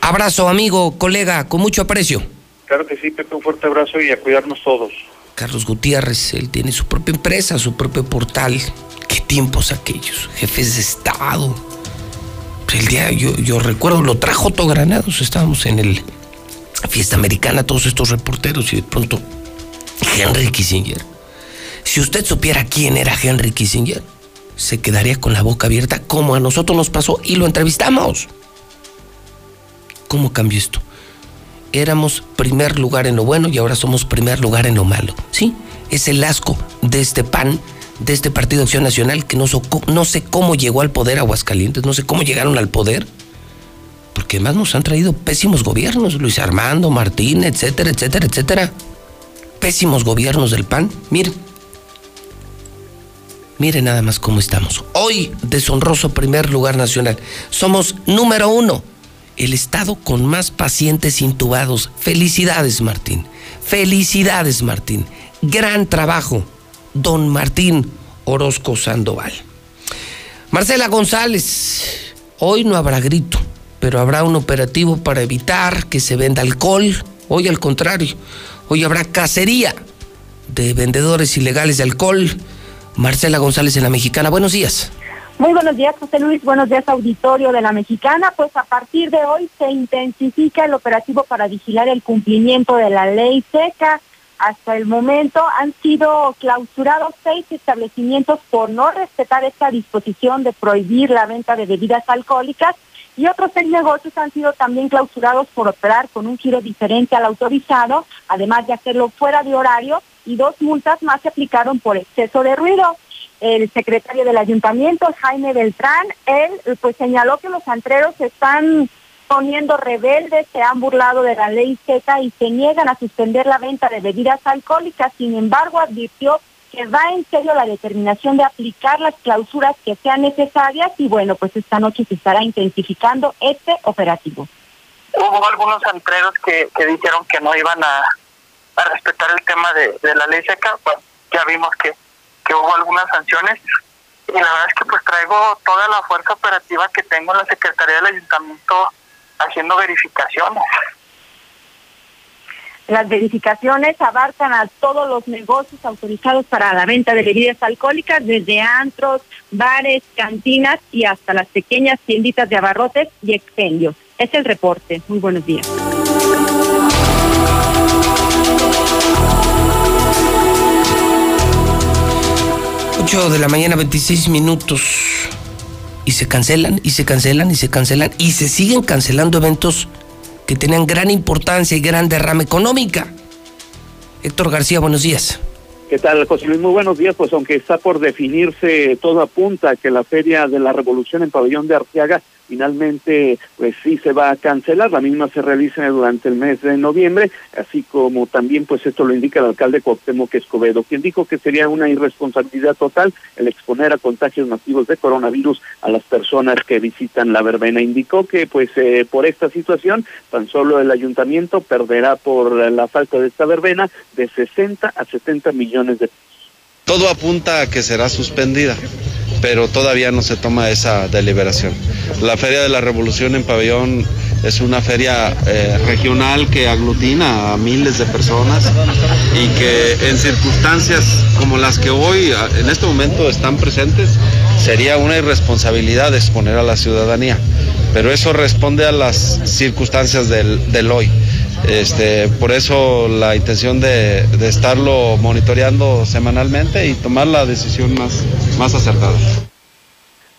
Abrazo, amigo, colega, con mucho aprecio. Claro que sí, Pepe, un fuerte abrazo y a cuidarnos todos. Carlos Gutiérrez, él tiene su propia empresa, su propio portal. Qué tiempos aquellos, jefes de Estado. El día, yo, yo recuerdo, lo trajo todo Granados, estábamos en el fiesta americana, todos estos reporteros, y de pronto, Henry Kissinger. Si usted supiera quién era Henry Kissinger, se quedaría con la boca abierta, como a nosotros nos pasó, y lo entrevistamos. ¿Cómo cambió esto? Éramos primer lugar en lo bueno y ahora somos primer lugar en lo malo. Sí, es el asco de este PAN, de este Partido Acción Nacional, que no, no sé cómo llegó al poder Aguascalientes, no sé cómo llegaron al poder, porque además nos han traído pésimos gobiernos, Luis Armando, Martín, etcétera, etcétera, etcétera. Pésimos gobiernos del PAN. Miren, miren nada más cómo estamos. Hoy, deshonroso primer lugar nacional. Somos número uno el estado con más pacientes intubados. Felicidades, Martín. Felicidades, Martín. Gran trabajo, don Martín Orozco Sandoval. Marcela González, hoy no habrá grito, pero habrá un operativo para evitar que se venda alcohol. Hoy al contrario, hoy habrá cacería de vendedores ilegales de alcohol. Marcela González en la Mexicana, buenos días. Muy buenos días, José Luis. Buenos días, auditorio de la Mexicana. Pues a partir de hoy se intensifica el operativo para vigilar el cumplimiento de la ley seca. Hasta el momento han sido clausurados seis establecimientos por no respetar esta disposición de prohibir la venta de bebidas alcohólicas y otros seis negocios han sido también clausurados por operar con un giro diferente al autorizado, además de hacerlo fuera de horario y dos multas más se aplicaron por exceso de ruido el secretario del ayuntamiento, Jaime Beltrán, él pues señaló que los antreros están poniendo rebeldes, se han burlado de la ley seca y se niegan a suspender la venta de bebidas alcohólicas. Sin embargo, advirtió que va en serio la determinación de aplicar las clausuras que sean necesarias y bueno, pues esta noche se estará intensificando este operativo. Hubo algunos antreros que, que dijeron que no iban a, respetar el tema de, de la ley seca. Bueno, ya vimos que hubo algunas sanciones y la verdad es que pues traigo toda la fuerza operativa que tengo en la Secretaría del Ayuntamiento haciendo verificaciones. Las verificaciones abarcan a todos los negocios autorizados para la venta de bebidas alcohólicas, desde antros, bares, cantinas y hasta las pequeñas tienditas de abarrotes y expendios. Es el reporte. Muy buenos días. 8 de la mañana, 26 minutos. Y se cancelan, y se cancelan, y se cancelan, y se siguen cancelando eventos que tenían gran importancia y gran derrama económica. Héctor García, buenos días. ¿Qué tal, José Luis? Muy buenos días. Pues aunque está por definirse, todo apunta a que la Feria de la Revolución en Pabellón de Arteaga finalmente pues sí se va a cancelar, la misma se realiza durante el mes de noviembre, así como también pues esto lo indica el alcalde Cuauhtémoc Escobedo, quien dijo que sería una irresponsabilidad total el exponer a contagios masivos de coronavirus a las personas que visitan la verbena. Indicó que pues eh, por esta situación tan solo el ayuntamiento perderá por la falta de esta verbena de 60 a 70 millones de pesos. Todo apunta a que será suspendida, pero todavía no se toma esa deliberación. La Feria de la Revolución en Pabellón es una feria eh, regional que aglutina a miles de personas y que en circunstancias como las que hoy en este momento están presentes sería una irresponsabilidad exponer a la ciudadanía. Pero eso responde a las circunstancias del, del hoy. Este, por eso la intención de, de, estarlo monitoreando semanalmente y tomar la decisión más, más acertada.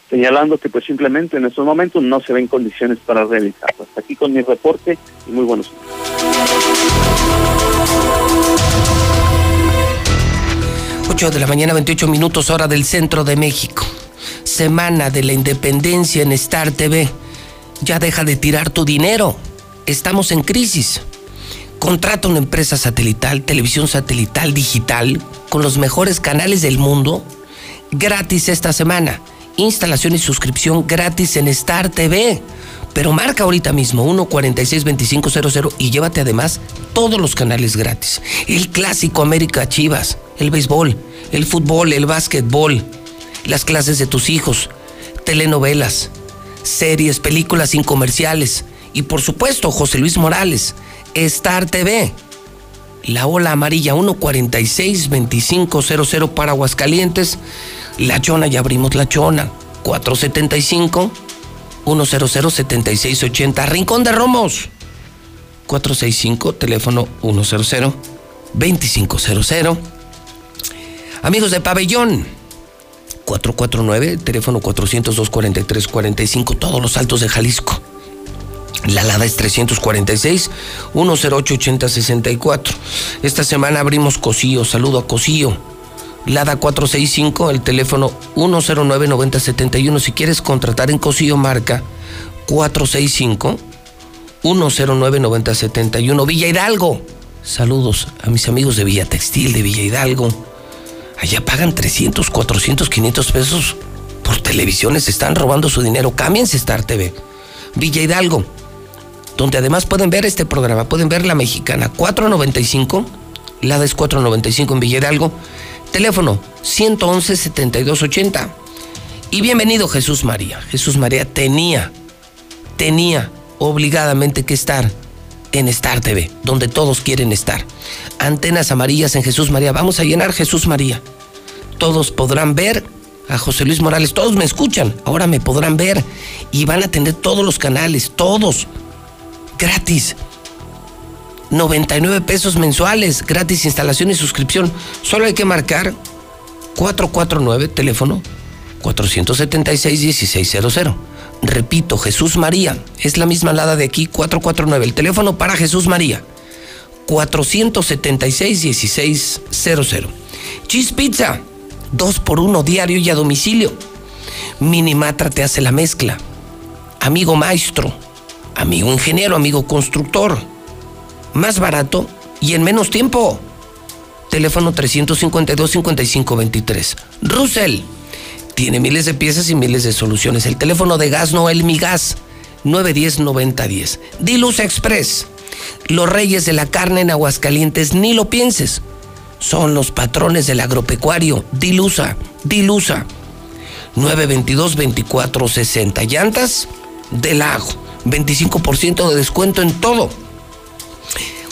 Señalando que pues simplemente en estos momentos no se ven condiciones para realizarlo. Hasta aquí con mi reporte y muy buenos días. 8 de la mañana, 28 minutos hora del centro de México. Semana de la Independencia en Star TV. Ya deja de tirar tu dinero. Estamos en crisis. Contrata una empresa satelital, televisión satelital, digital, con los mejores canales del mundo, gratis esta semana. Instalación y suscripción gratis en Star TV. Pero marca ahorita mismo 1462500 y llévate además todos los canales gratis. El clásico América Chivas, el béisbol, el fútbol, el básquetbol, las clases de tus hijos, telenovelas, series, películas sin comerciales y por supuesto José Luis Morales, Star TV. La ola amarilla 1462500 para Aguascalientes. La Chona, ya abrimos la Chona. 475 100-7680, Rincón de Romos. 465, teléfono 100-2500. Amigos de Pabellón, 449, teléfono 402-4345, todos los altos de Jalisco. La Lada es 346 108 8064. Esta semana abrimos Cosío. Saludo a Cosío. Lada 465, el teléfono 109-9071. Si quieres contratar en Cosío, marca 465 109-9071. Villa Hidalgo. Saludos a mis amigos de Villa Textil de Villa Hidalgo. Allá pagan 300, 400, 500 pesos por televisiones. Están robando su dinero. Cámbiense Star TV. Villa Hidalgo. Donde además pueden ver este programa. Pueden ver La Mexicana 495. Lada es 495 en Villa Hidalgo Teléfono 111-7280. Y bienvenido Jesús María. Jesús María tenía, tenía obligadamente que estar en Star TV, donde todos quieren estar. Antenas amarillas en Jesús María. Vamos a llenar Jesús María. Todos podrán ver a José Luis Morales. Todos me escuchan. Ahora me podrán ver. Y van a tener todos los canales. Todos. Gratis. 99 pesos mensuales, gratis instalación y suscripción. Solo hay que marcar 449, teléfono 476-1600. Repito, Jesús María, es la misma lada de aquí, 449, el teléfono para Jesús María, 476-1600. Cheese Pizza, 2 por 1 diario y a domicilio. Minimatra te hace la mezcla. Amigo maestro, amigo ingeniero, amigo constructor más barato y en menos tiempo. Teléfono 352-5523. Russell tiene miles de piezas y miles de soluciones. El teléfono de gas Noel Mi Gas 910-9010. Diluz Express. Los reyes de la carne en Aguascalientes, ni lo pienses. Son los patrones del agropecuario. Dilusa, Dilusa. 922-2460. Llantas del lago. 25% de descuento en todo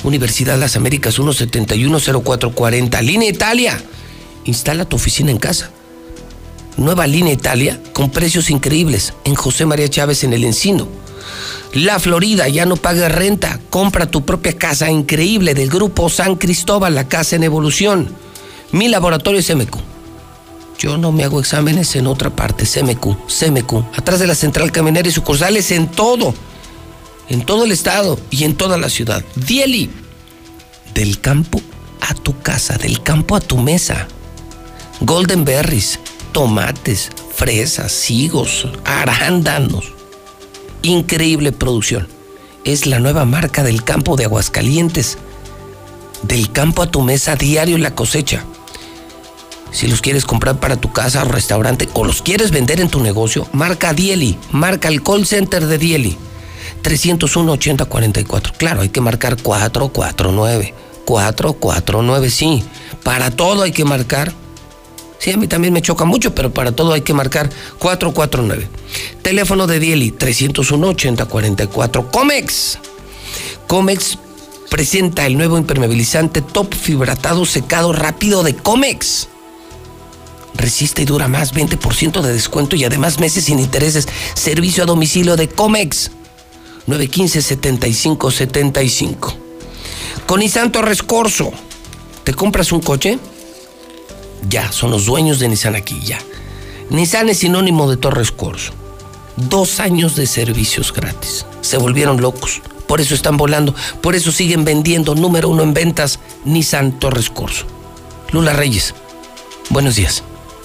Universidad Las Américas 1710440. Línea Italia. Instala tu oficina en casa. Nueva Línea Italia con precios increíbles en José María Chávez en el Encino. La Florida ya no paga renta. Compra tu propia casa increíble del grupo San Cristóbal, la casa en evolución. Mi laboratorio es MQ. Yo no me hago exámenes en otra parte. CMQ, CMQ. Atrás de la central caminera y sucursales en todo en todo el estado y en toda la ciudad. Dieli, del campo a tu casa, del campo a tu mesa. Golden berries, tomates, fresas, higos, arándanos. Increíble producción. Es la nueva marca del campo de Aguascalientes. Del campo a tu mesa diario la cosecha. Si los quieres comprar para tu casa o restaurante o los quieres vender en tu negocio, marca Dieli, marca el call center de Dieli 301-8044. Claro, hay que marcar 449. 449, sí. Para todo hay que marcar. Sí, a mí también me choca mucho, pero para todo hay que marcar 449. Teléfono de Dieli, 301-8044. Comex. Comex presenta el nuevo impermeabilizante top fibratado secado rápido de Comex. Resiste y dura más, 20% de descuento y además meses sin intereses. Servicio a domicilio de Comex. 915-7575. Con Nissan Torres Corso, ¿te compras un coche? Ya, son los dueños de Nissan aquí, ya. Nissan es sinónimo de Torres Corso. Dos años de servicios gratis. Se volvieron locos. Por eso están volando. Por eso siguen vendiendo número uno en ventas Nissan Torres Corso. Lula Reyes, buenos días.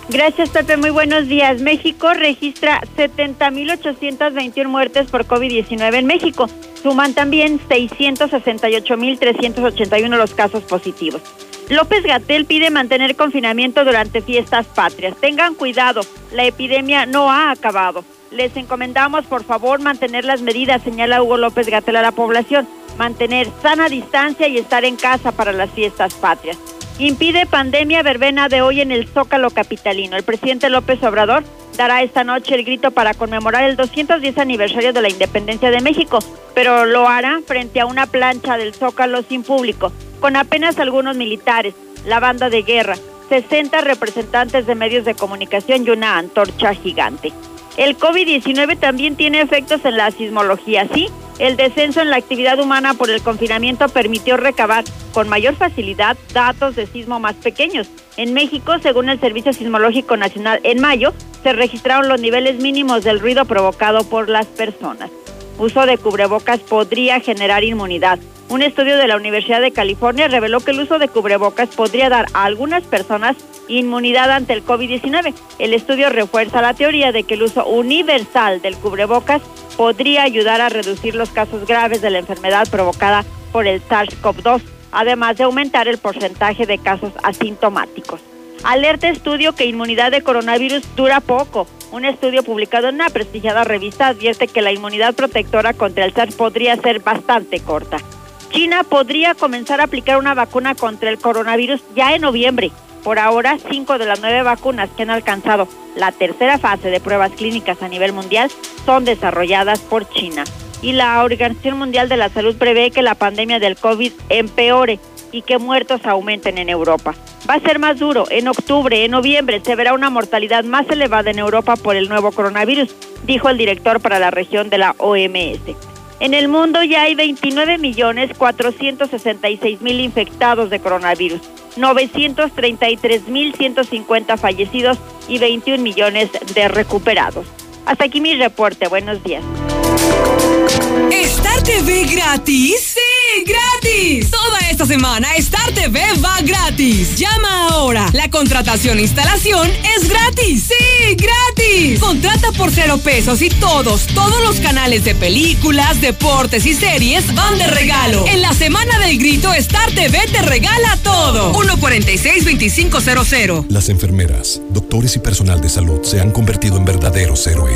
Gracias, Pepe. Muy buenos días. México registra 70.821 muertes por COVID-19 en México. Suman también 668.381 los casos positivos. López Gatel pide mantener confinamiento durante fiestas patrias. Tengan cuidado, la epidemia no ha acabado. Les encomendamos, por favor, mantener las medidas, señala Hugo López Gatel a la población. Mantener sana distancia y estar en casa para las fiestas patrias. Impide pandemia verbena de hoy en el Zócalo Capitalino. El presidente López Obrador dará esta noche el grito para conmemorar el 210 aniversario de la independencia de México, pero lo hará frente a una plancha del Zócalo sin público, con apenas algunos militares, la banda de guerra, 60 representantes de medios de comunicación y una antorcha gigante. El COVID-19 también tiene efectos en la sismología, sí. El descenso en la actividad humana por el confinamiento permitió recabar con mayor facilidad datos de sismo más pequeños. En México, según el Servicio Sismológico Nacional, en mayo se registraron los niveles mínimos del ruido provocado por las personas. Uso de cubrebocas podría generar inmunidad. Un estudio de la Universidad de California reveló que el uso de cubrebocas podría dar a algunas personas inmunidad ante el COVID-19. El estudio refuerza la teoría de que el uso universal del cubrebocas podría ayudar a reducir los casos graves de la enfermedad provocada por el SARS-CoV-2, además de aumentar el porcentaje de casos asintomáticos. Alerta estudio que inmunidad de coronavirus dura poco. Un estudio publicado en una prestigiada revista advierte que la inmunidad protectora contra el SARS podría ser bastante corta. China podría comenzar a aplicar una vacuna contra el coronavirus ya en noviembre. Por ahora, cinco de las nueve vacunas que han alcanzado la tercera fase de pruebas clínicas a nivel mundial son desarrolladas por China. Y la Organización Mundial de la Salud prevé que la pandemia del COVID empeore y que muertos aumenten en Europa. Va a ser más duro. En octubre, en noviembre, se verá una mortalidad más elevada en Europa por el nuevo coronavirus, dijo el director para la región de la OMS. En el mundo ya hay 29 millones 466 mil infectados de coronavirus, 933 mil 150 fallecidos y 21 millones de recuperados. Hasta aquí mi reporte. Buenos días. ¿Star TV gratis? ¡Sí, gratis! Toda esta semana Star TV va gratis. Llama ahora. La contratación e instalación es gratis. ¡Sí, gratis! Contrata por cero pesos y todos, todos los canales de películas, deportes y series van de regalo. En la semana del grito, Star TV te regala todo. 146-2500. Las enfermeras, doctores y personal de salud se han convertido en verdaderos héroes,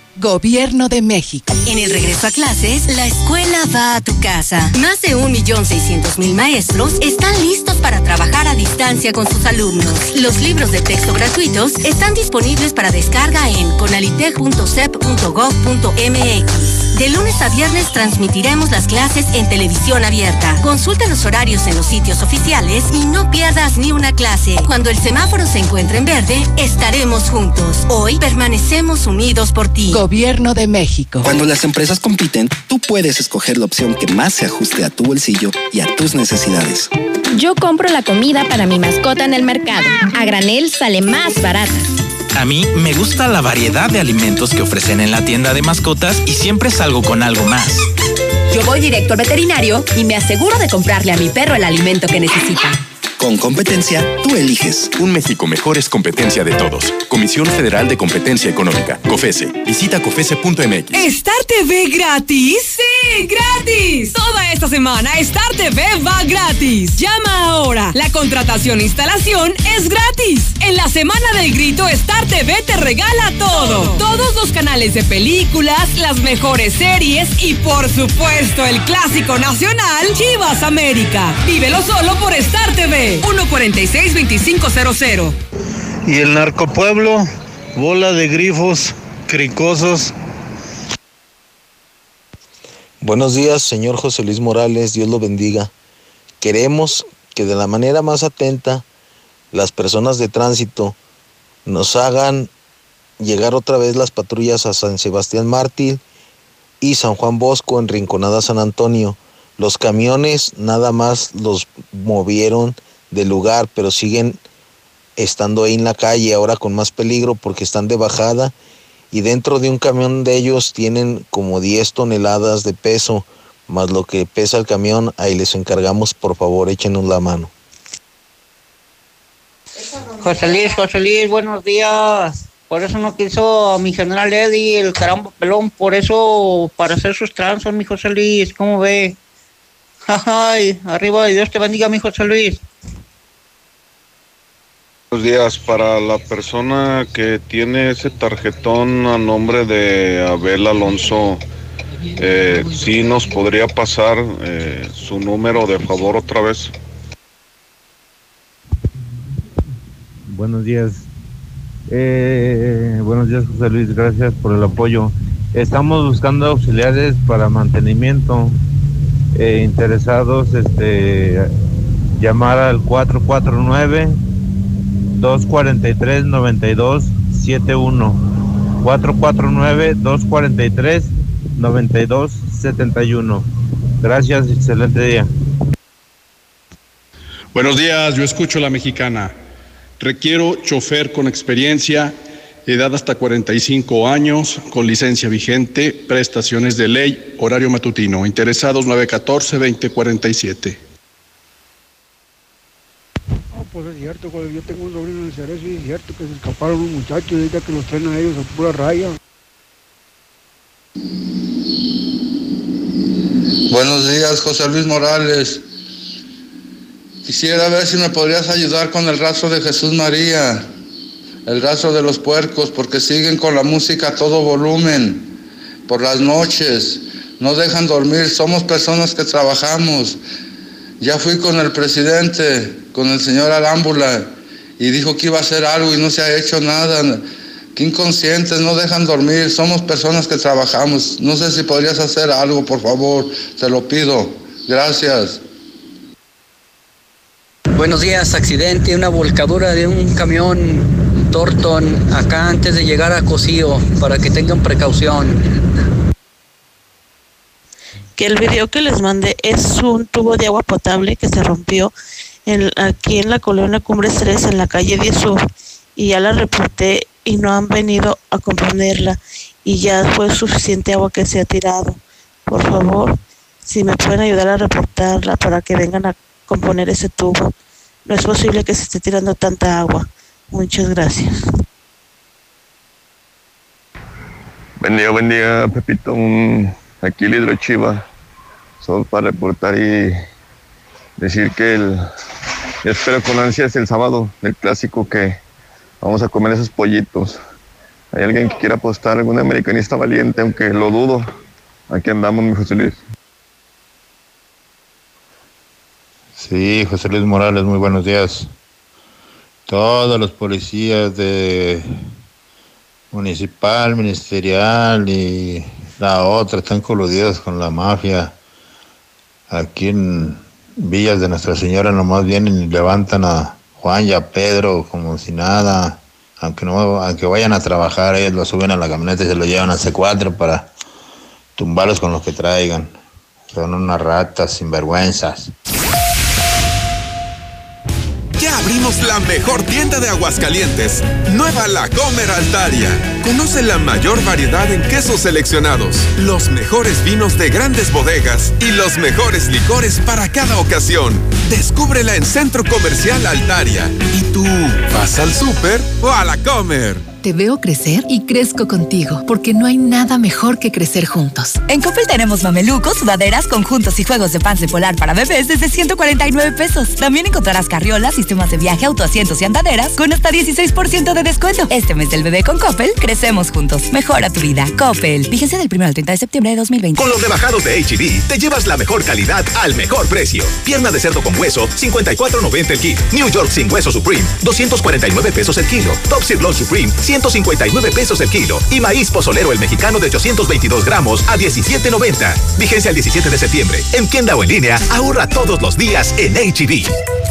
Gobierno de México. En el regreso a clases, la escuela va a tu casa. Más de 1.600.000 maestros están listos para trabajar a distancia con sus alumnos. Los libros de texto gratuitos están disponibles para descarga en conalitech.sep.gov.mx. De lunes a viernes transmitiremos las clases en televisión abierta. Consulta los horarios en los sitios oficiales y no pierdas ni una clase. Cuando el semáforo se encuentre en verde, estaremos juntos. Hoy permanecemos unidos por ti. Gobierno de México. Cuando las empresas compiten, tú puedes escoger la opción que más se ajuste a tu bolsillo y a tus necesidades. Yo compro la comida para mi mascota en el mercado. A granel sale más barata. A mí me gusta la variedad de alimentos que ofrecen en la tienda de mascotas y siempre salgo con algo más. Yo voy directo al veterinario y me aseguro de comprarle a mi perro el alimento que necesita. Con competencia, tú eliges. Un México mejor es competencia de todos. Comisión Federal de Competencia Económica. COFESE. Visita COFESE.mx. ¿Star TV gratis? ¡Sí, gratis! Toda esta semana Star TV va gratis. Llama ahora. La contratación e instalación es gratis. En la semana del grito, Star TV te regala todo. Todos los canales de películas, las mejores series y por supuesto el clásico nacional Chivas América. Vívelo solo por Star TV. 146-2500. Y el narcopueblo, bola de grifos, cricosos. Buenos días, señor José Luis Morales, Dios lo bendiga. Queremos que de la manera más atenta las personas de tránsito nos hagan llegar otra vez las patrullas a San Sebastián Mártir y San Juan Bosco en Rinconada San Antonio. Los camiones nada más los movieron del lugar, pero siguen estando ahí en la calle ahora con más peligro porque están de bajada y dentro de un camión de ellos tienen como 10 toneladas de peso, más lo que pesa el camión, ahí les encargamos, por favor, échenos la mano. José Luis, José Luis, buenos días. Por eso no quiso a mi general Eddie, el caramba pelón, por eso, para hacer sus tranzas, mi José Luis, ¿cómo ve? Ay, arriba Dios te bendiga, mi José Luis. Buenos días. Para la persona que tiene ese tarjetón a nombre de Abel Alonso, eh, ¿sí nos podría pasar eh, su número de favor otra vez? Buenos días. Eh, buenos días, José Luis. Gracias por el apoyo. Estamos buscando auxiliares para mantenimiento. Eh, interesados, este, llamar al 449 243 9271 449 243 9271 Gracias, excelente día. Buenos días, yo escucho la mexicana. Requiero chofer con experiencia, edad hasta 45 años, con licencia vigente, prestaciones de ley, horario matutino. Interesados 914-2047. Pues es cierto, cuando yo tengo un sobrino en el Cerezo y es cierto que se escaparon unos muchachos y ahorita que los traen a ellos a pura raya. Buenos días, José Luis Morales. Quisiera ver si me podrías ayudar con el rastro de Jesús María, el rastro de los puercos, porque siguen con la música a todo volumen por las noches, no dejan dormir, somos personas que trabajamos. Ya fui con el presidente, con el señor Arámbula, y dijo que iba a hacer algo y no se ha hecho nada. Qué inconscientes, no dejan dormir, somos personas que trabajamos. No sé si podrías hacer algo, por favor, te lo pido. Gracias. Buenos días, accidente, una volcadura de un camión Torton acá antes de llegar a Cocío, para que tengan precaución. El video que les mandé es un tubo de agua potable que se rompió en, aquí en la colonia Cumbres 3 en la calle 10 Sur y ya la reporté y no han venido a componerla y ya fue suficiente agua que se ha tirado. Por favor, si me pueden ayudar a reportarla para que vengan a componer ese tubo. No es posible que se esté tirando tanta agua. Muchas gracias. Buen día, buen día, Pepito. Aquí el hidrochiva. Solo para reportar y decir que el, espero con ansias el sábado, el clásico que vamos a comer esos pollitos. ¿Hay alguien que quiera apostar, algún americanista valiente, aunque lo dudo? Aquí andamos, mi José Luis. Sí, José Luis Morales, muy buenos días. Todos los policías de municipal, ministerial y la otra están coludidos con la mafia. Aquí en Villas de Nuestra Señora nomás vienen y levantan a Juan y a Pedro como si nada. Aunque no, aunque vayan a trabajar, ellos lo suben a la camioneta y se lo llevan a C4 para tumbarlos con los que traigan. Son unas ratas sinvergüenzas. Abrimos la mejor tienda de Aguascalientes, Nueva La Comer Altaria. Conoce la mayor variedad en quesos seleccionados, los mejores vinos de grandes bodegas y los mejores licores para cada ocasión. Descúbrela en Centro Comercial Altaria. ¿Y tú vas al súper o a la Comer? Te veo crecer y crezco contigo, porque no hay nada mejor que crecer juntos. En Coppel tenemos mamelucos, sudaderas, conjuntos y juegos de pants de polar para bebés desde 149 pesos. También encontrarás carriolas, sistemas de viaje, autoasientos y andaderas con hasta 16% de descuento. Este mes del bebé con Coppel, crecemos juntos. Mejora tu vida. Coppel. Fíjense del 1 al 30 de septiembre de 2020. Con los rebajados de HB, e te llevas la mejor calidad al mejor precio. Pierna de cerdo con hueso, 54.90 el kilo. New York sin hueso Supreme, 249 pesos el kilo. Top Sirloin Supreme, 159 pesos el kilo. Y maíz pozolero el mexicano de 822 gramos a 17.90. Vigencia el 17 de septiembre. En tienda o en línea, ahorra todos los días en HB.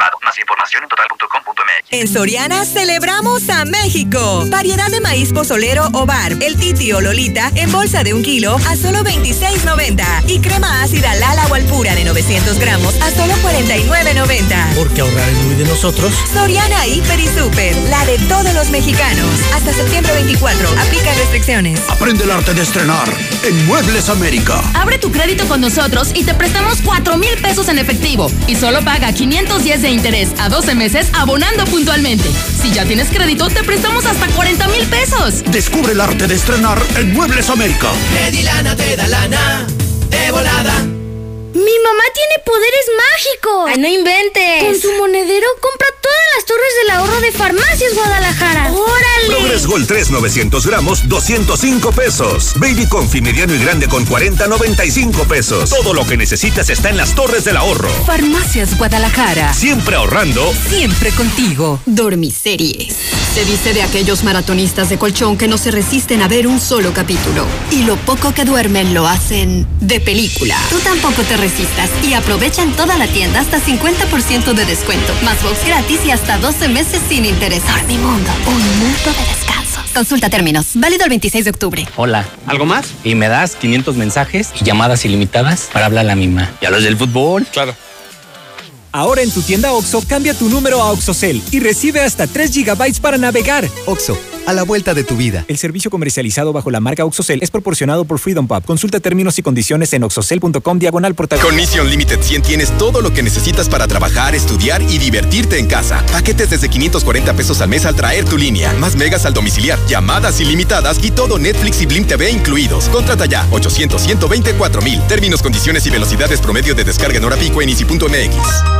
Más información en total.com.mx. En Soriana celebramos a México. Variedad de maíz pozolero o bar. El titi o lolita en bolsa de un kilo a solo 26.90. Y crema ácida Lala o Alpura de 900 gramos a solo 49.90. Porque ahorrar es muy de nosotros. Soriana Hiper y Super. La de todos los mexicanos. Hasta septiembre 24. Aplica restricciones. Aprende el arte de estrenar en Muebles América. Abre tu crédito con nosotros y te prestamos 4 mil pesos en efectivo. Y solo paga 510 de interés a 12 meses abonando puntualmente. Si ya tienes crédito, te prestamos hasta 40 mil pesos. Descubre el arte de estrenar en Muebles América. Medilana te da lana de volada. ¡Mi mamá tiene poderes mágicos! ¡Ay, no inventes! Con su monedero compra todas las torres del ahorro de Farmacias Guadalajara. ¡Órale! Progress Gold 3 900 gramos, 205 pesos. Baby Confi mediano y grande con 40, 95 pesos. Todo lo que necesitas está en las torres del ahorro. Farmacias Guadalajara. Siempre ahorrando. Siempre contigo. Dormiseries. Se dice de aquellos maratonistas de colchón que no se resisten a ver un solo capítulo. Y lo poco que duermen lo hacen de película. Tú tampoco te resistas y aprovecha en toda la tienda hasta 50% de descuento, más box gratis y hasta 12 meses sin interés. Dormimundo, un mundo de descanso. Consulta términos. Válido el 26 de octubre. Hola. ¿Algo más? Y me das 500 mensajes y llamadas ilimitadas para hablar a la misma. ¿Y a los del fútbol? Claro. Ahora en tu tienda OXO, cambia tu número a OXOCEL y recibe hasta 3 GB para navegar. OXO, a la vuelta de tu vida. El servicio comercializado bajo la marca OXOCEL es proporcionado por Freedom Pub. Consulta términos y condiciones en oxocel.com diagonal portal. Con Mission Limited 100 tienes todo lo que necesitas para trabajar, estudiar y divertirte en casa. Paquetes desde 540 pesos al mes al traer tu línea. Más megas al domiciliar, llamadas ilimitadas y todo Netflix y Blim TV incluidos. Contrata ya 800 124 mil. Términos, condiciones y velocidades promedio de descarga en hora pico en easy.mx.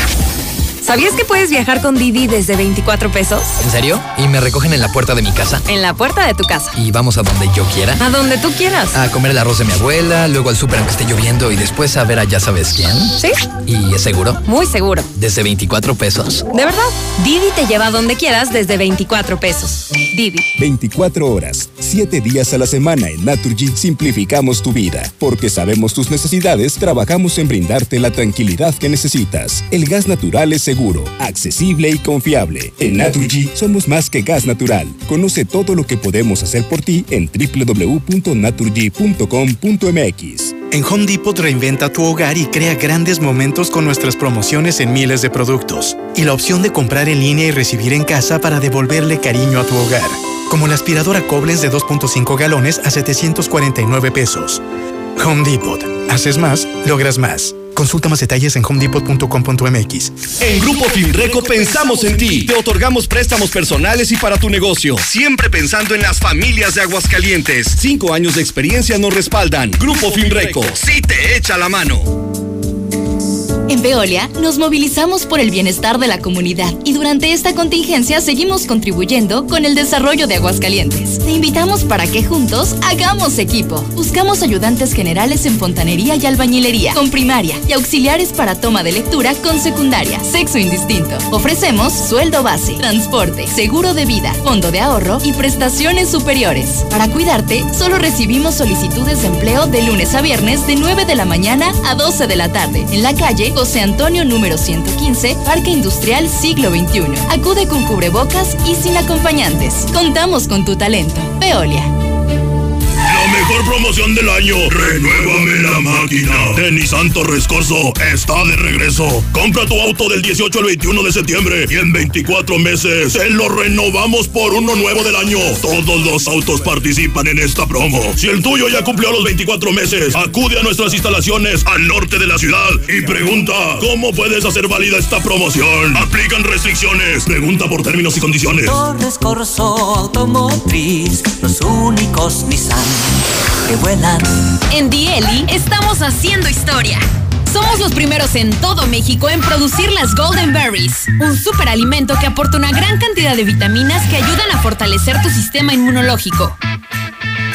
¿Sabías que puedes viajar con Didi desde 24 pesos? ¿En serio? ¿Y me recogen en la puerta de mi casa? En la puerta de tu casa. ¿Y vamos a donde yo quiera? A donde tú quieras. A comer el arroz de mi abuela, luego al súper aunque esté lloviendo y después a ver a ya sabes quién. ¿Sí? ¿Y es seguro? Muy seguro. ¿Desde 24 pesos? ¿De verdad? Didi te lleva a donde quieras desde 24 pesos. Didi. 24 horas, 7 días a la semana en Naturgy simplificamos tu vida. Porque sabemos tus necesidades, trabajamos en brindarte la tranquilidad que necesitas. El gas natural es seguro, accesible y confiable. En Naturgy somos más que gas natural. Conoce todo lo que podemos hacer por ti en www.naturgy.com.mx. En Home Depot reinventa tu hogar y crea grandes momentos con nuestras promociones en miles de productos. Y la opción de comprar en línea y recibir en casa para devolverle cariño a tu hogar. Como la aspiradora Koblenz de 2.5 galones a 749 pesos. Home Depot. Haces más, logras más. Consulta más detalles en homedepot.com.mx. En Grupo Finreco pensamos en ti. Te otorgamos préstamos personales y para tu negocio. Siempre pensando en las familias de Aguascalientes. Cinco años de experiencia nos respaldan. Grupo Finreco. Sí te echa la mano. En Veolia nos movilizamos por el bienestar de la comunidad y durante esta contingencia seguimos contribuyendo con el desarrollo de Aguascalientes. Te invitamos para que juntos hagamos equipo. Buscamos ayudantes generales en fontanería y albañilería, con primaria y auxiliares para toma de lectura con secundaria, sexo indistinto. Ofrecemos sueldo base, transporte, seguro de vida, fondo de ahorro y prestaciones superiores. Para cuidarte, solo recibimos solicitudes de empleo de lunes a viernes de 9 de la mañana a 12 de la tarde en la calle José Antonio número 115, Parque Industrial Siglo XXI. Acude con cubrebocas y sin acompañantes. Contamos con tu talento. Veolia. Mejor promoción del año. Renuévame la máquina. De Nissan Torres está de regreso. Compra tu auto del 18 al 21 de septiembre y en 24 meses te lo renovamos por uno nuevo del año. Todos los autos participan en esta promo. Si el tuyo ya cumplió los 24 meses, acude a nuestras instalaciones al norte de la ciudad y pregunta cómo puedes hacer válida esta promoción. Aplican restricciones. Pregunta por términos y condiciones. Torres Corso Automotriz, los únicos Nissan que vuelan. En Dieli estamos haciendo historia. Somos los primeros en todo México en producir las Golden Berries, un superalimento que aporta una gran cantidad de vitaminas que ayudan a fortalecer tu sistema inmunológico.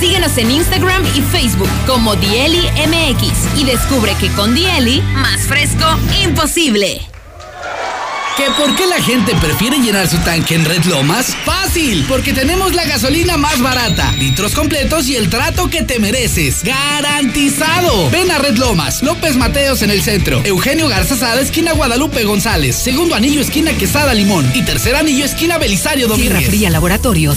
Síguenos en Instagram y Facebook como Dieli MX y descubre que con Dieli, más fresco, imposible. ¿Que por qué la gente prefiere llenar su tanque en Red Lomas? Fácil, porque tenemos la gasolina más barata, litros completos y el trato que te mereces. ¡Garantizado! Ven a Red Lomas, López Mateos en el centro, Eugenio Garza Sada, esquina Guadalupe González, segundo anillo, esquina Quesada Limón y tercer anillo, esquina Belisario Domínguez. Tierra Fría Laboratorios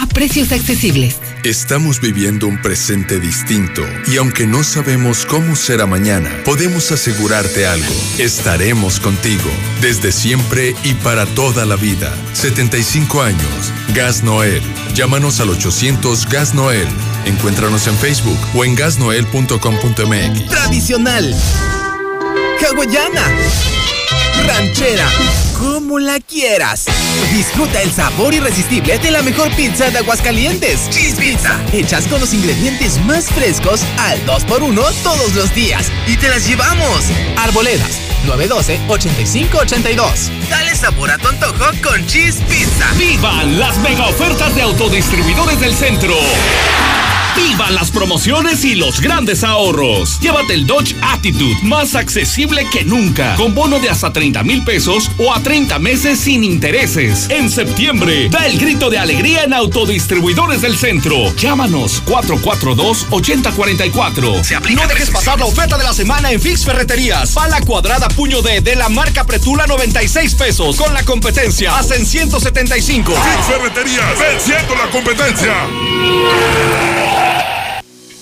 a precios accesibles. Estamos viviendo un presente distinto y aunque no sabemos cómo será mañana, podemos asegurarte algo. Estaremos contigo desde siempre y para toda la vida. 75 años. Gas Noel. Llámanos al 800 Gas Noel. Encuéntranos en Facebook o en gasnoel.com.mx. Tradicional. Hawaiana. Ranchera. Como la quieras. Disfruta el sabor irresistible de la mejor pizza de Aguascalientes. Cheese Pizza. Hechas con los ingredientes más frescos al 2x1 todos los días. Y te las llevamos. Arboledas. 912-8582. Dale sabor a tu antojo con Cheese Pizza. ¡Vivan las mega ofertas de autodistribuidores del centro! ¡Vivan las promociones y los grandes ahorros! Llévate el Dodge Attitude más accesible que nunca, con bono de hasta 30 mil pesos o a 30 meses sin intereses. En septiembre, da el grito de alegría en autodistribuidores del centro. Llámanos 442-8044. No dejes pasar la oferta de la semana en Fix Ferreterías. Pala cuadrada puño D de la marca Pretula 96 pesos. Con la competencia hacen 175. Fix Ferreterías, venciendo la competencia.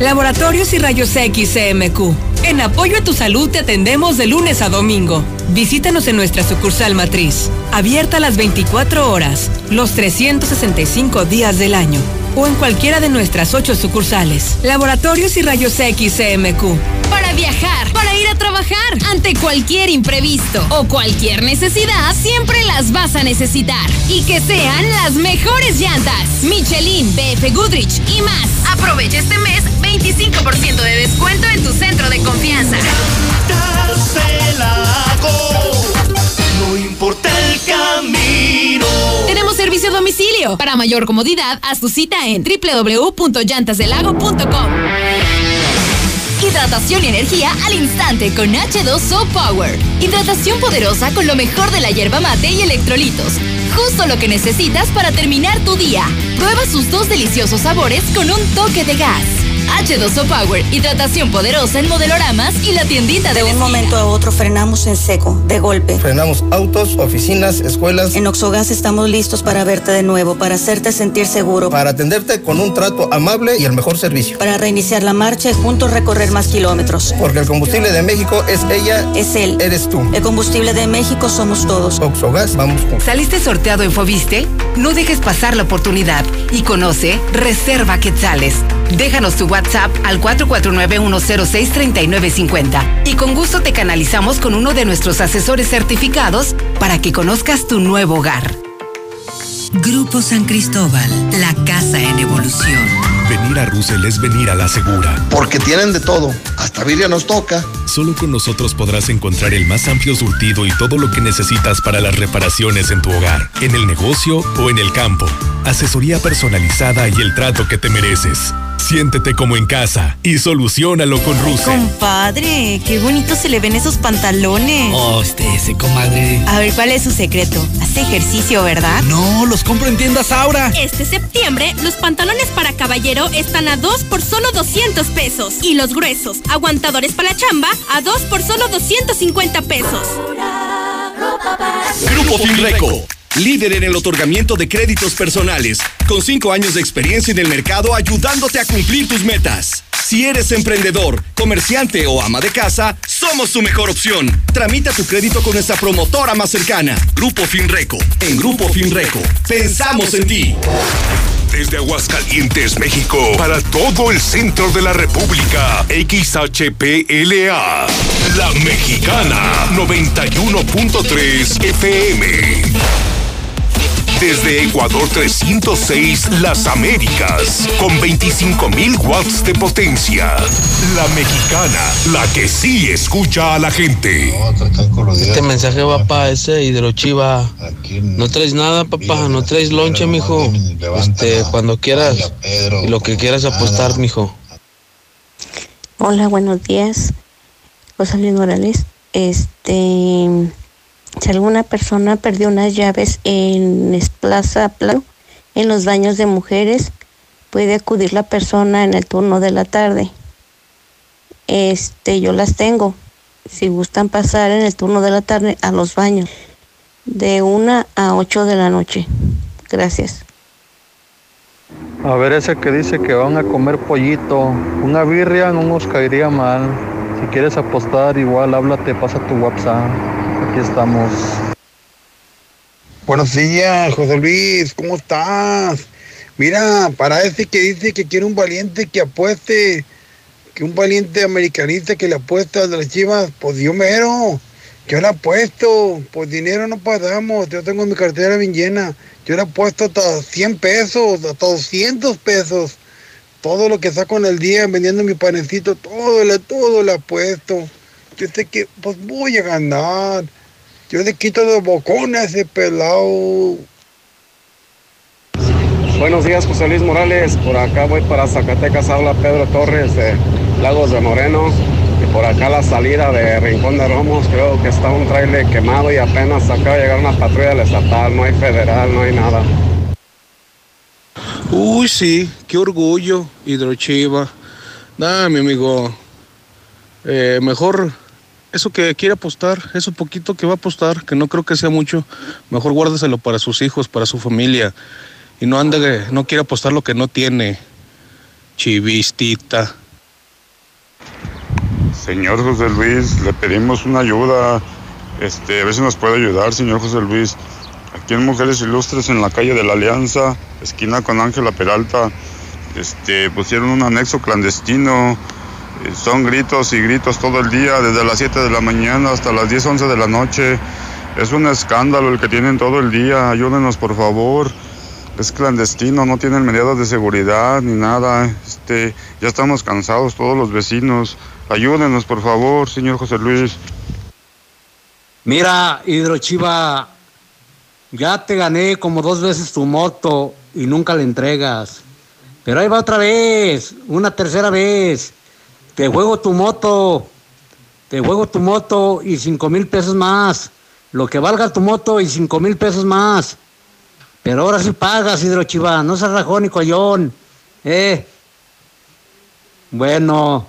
Laboratorios y Rayos X CMQ. En apoyo a tu salud te atendemos de lunes a domingo. Visítanos en nuestra sucursal matriz, abierta las 24 horas, los 365 días del año, o en cualquiera de nuestras ocho sucursales. Laboratorios y Rayos X CMQ. Para viajar, para ir a trabajar, ante cualquier imprevisto o cualquier necesidad, siempre las vas a necesitar. Y que sean las mejores llantas. Michelin, BF Goodrich y más. Aprovecha este mes 25% de descuento en tu centro de confianza. Camino. Tenemos servicio a domicilio. Para mayor comodidad, haz tu cita en www.llantasdelago.com. Hidratación y energía al instante con H2O Power. Hidratación poderosa con lo mejor de la hierba mate y electrolitos. Justo lo que necesitas para terminar tu día. Prueba sus dos deliciosos sabores con un toque de gas. H2O Power, hidratación poderosa en modeloramas y la tiendita de De un momento a otro frenamos en seco, de golpe. Frenamos autos, oficinas, escuelas. En Oxogas estamos listos para verte de nuevo, para hacerte sentir seguro, Para atenderte con un trato amable y el mejor servicio. para reiniciar la marcha y juntos recorrer más kilómetros. Porque el combustible de México es ella, Es él. eres tú. El combustible de México somos todos. Oxogas, vamos juntos. ¿Saliste sorteado en Fobiste? No dejes pasar la oportunidad y conoce Reserva Quetzales. Déjanos tu WhatsApp al 449-106-3950 y con gusto te canalizamos con uno de nuestros asesores certificados para que conozcas tu nuevo hogar. Grupo San Cristóbal, la casa en evolución. Venir a Russell es venir a la segura. Porque tienen de todo. Hasta birria nos toca. Solo con nosotros podrás encontrar el más amplio surtido y todo lo que necesitas para las reparaciones en tu hogar, en el negocio o en el campo. Asesoría personalizada y el trato que te mereces. Siéntete como en casa y solucionalo con Russell. Compadre, qué bonito se le ven esos pantalones. Oh, este, ese comadre. A ver, ¿cuál es su secreto? Hace ejercicio, ¿verdad? No, los compro en tiendas Aura. Este septiembre, los pantalones para caballero están a 2 por solo 200 pesos. Y los gruesos, aguantadores para la chamba, a 2 por solo 250 pesos. Grupo Finreco, líder en el otorgamiento de créditos personales, con cinco años de experiencia en el mercado ayudándote a cumplir tus metas. Si eres emprendedor, comerciante o ama de casa, somos tu mejor opción. Tramita tu crédito con nuestra promotora más cercana, Grupo Finreco. En Grupo Finreco, pensamos en ti. Desde Aguascalientes, México, para todo el centro de la República, XHPLA, La Mexicana, 91.3 FM. Desde Ecuador 306, Las Américas, con 25.000 watts de potencia. La Mexicana, la que sí escucha a la gente. Este mensaje va para ese hidrochiva. No traes nada, papá. No traes lonche, mijo. Este, cuando quieras. Y lo que quieras apostar, mijo. Hola, buenos días. José Luis Morales. Este, si alguna persona perdió unas llaves en Plaza en los baños de mujeres, puede acudir la persona en el turno de la tarde. Este, yo las tengo. Si gustan pasar en el turno de la tarde a los baños, de una a 8 de la noche. Gracias. A ver, ese que dice que van a comer pollito, una birria no nos caería mal. Si quieres apostar, igual háblate, pasa tu WhatsApp. Aquí estamos. Buenos días, José Luis, ¿cómo estás? Mira, para ese que dice que quiere un valiente que apueste, que un valiente americanista que le apuesta a las chivas, pues yo mero, yo le apuesto, pues dinero no pagamos, yo tengo mi cartera bien llena, yo le apuesto hasta 100 pesos, hasta 200 pesos, todo lo que saco en el día vendiendo mi panecito, todo, le, todo le apuesto, yo sé que pues voy a ganar. Yo le quito de bocona a ese pelado. Buenos días, José Luis Morales. Por acá voy para Zacatecas, habla Pedro Torres de Lagos de Moreno. Y por acá la salida de Rincón de Romos, creo que está un trailer quemado y apenas acaba de llegar una patrulla del estatal. No hay federal, no hay nada. Uy, sí, qué orgullo, Hidrochiva. Nada, mi amigo. Eh, mejor eso que quiere apostar, eso poquito que va a apostar, que no creo que sea mucho, mejor guárdeselo para sus hijos, para su familia. Y no ande, no quiere apostar lo que no tiene. Chivistita. Señor José Luis, le pedimos una ayuda. Este, a ver si nos puede ayudar, señor José Luis. Aquí en Mujeres Ilustres, en la calle de la Alianza, esquina con Ángela Peralta, este, pusieron un anexo clandestino. Son gritos y gritos todo el día, desde las 7 de la mañana hasta las 10, 11 de la noche. Es un escándalo el que tienen todo el día. Ayúdenos, por favor. Es clandestino, no tienen medidas de seguridad ni nada. Este, ya estamos cansados todos los vecinos. Ayúdenos, por favor, señor José Luis. Mira, Hidrochiva, ya te gané como dos veces tu moto y nunca la entregas. Pero ahí va otra vez, una tercera vez. Te juego tu moto, te juego tu moto y cinco mil pesos más. Lo que valga tu moto y cinco mil pesos más. Pero ahora sí pagas, Hidrochiva, no seas rajón y collón. Eh. Bueno,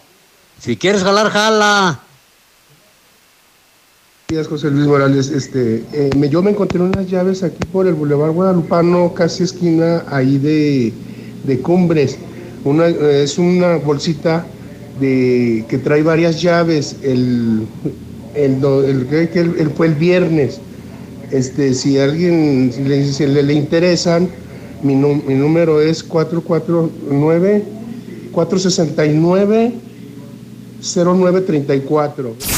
si quieres jalar, jala. días, José Luis Morales. Este, eh, me, yo me encontré unas llaves aquí por el Boulevard Guadalupano, casi esquina ahí de, de Cumbres. Una, es una bolsita de, que trae varias llaves. El, el, el- fue el viernes. Este, si alguien si le, si le, interesan, mi, mi número es 449 469 0934.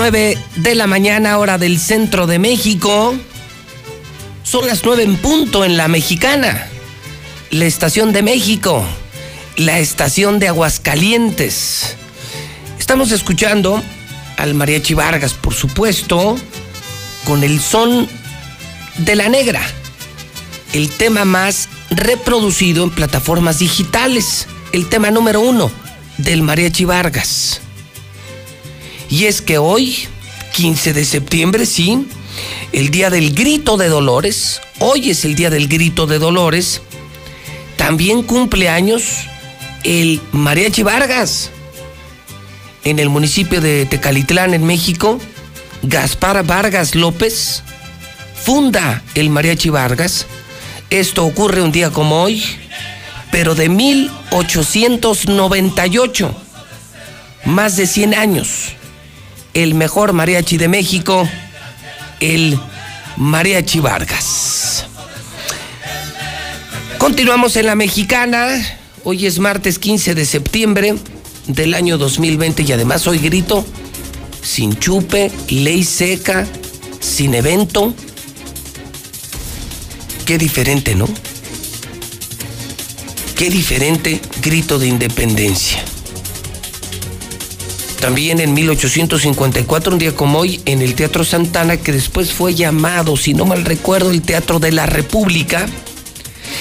9 de la mañana, hora del centro de México. Son las 9 en punto en la mexicana. La estación de México. La estación de Aguascalientes. Estamos escuchando al Mariachi Vargas, por supuesto, con el son de la negra. El tema más reproducido en plataformas digitales. El tema número uno del Mariachi Vargas. Y es que hoy, 15 de septiembre, sí, el día del grito de Dolores, hoy es el día del grito de Dolores, también cumple años el Mariachi Vargas. En el municipio de Tecalitlán, en México, Gaspar Vargas López funda el Mariachi Vargas. Esto ocurre un día como hoy, pero de 1898, más de 100 años el mejor mariachi de México, el Mariachi Vargas. Continuamos en la mexicana. Hoy es martes 15 de septiembre del año 2020 y además hoy grito sin chupe, ley seca, sin evento. Qué diferente, ¿no? Qué diferente grito de independencia. También en 1854, un día como hoy, en el Teatro Santana, que después fue llamado, si no mal recuerdo, el Teatro de la República,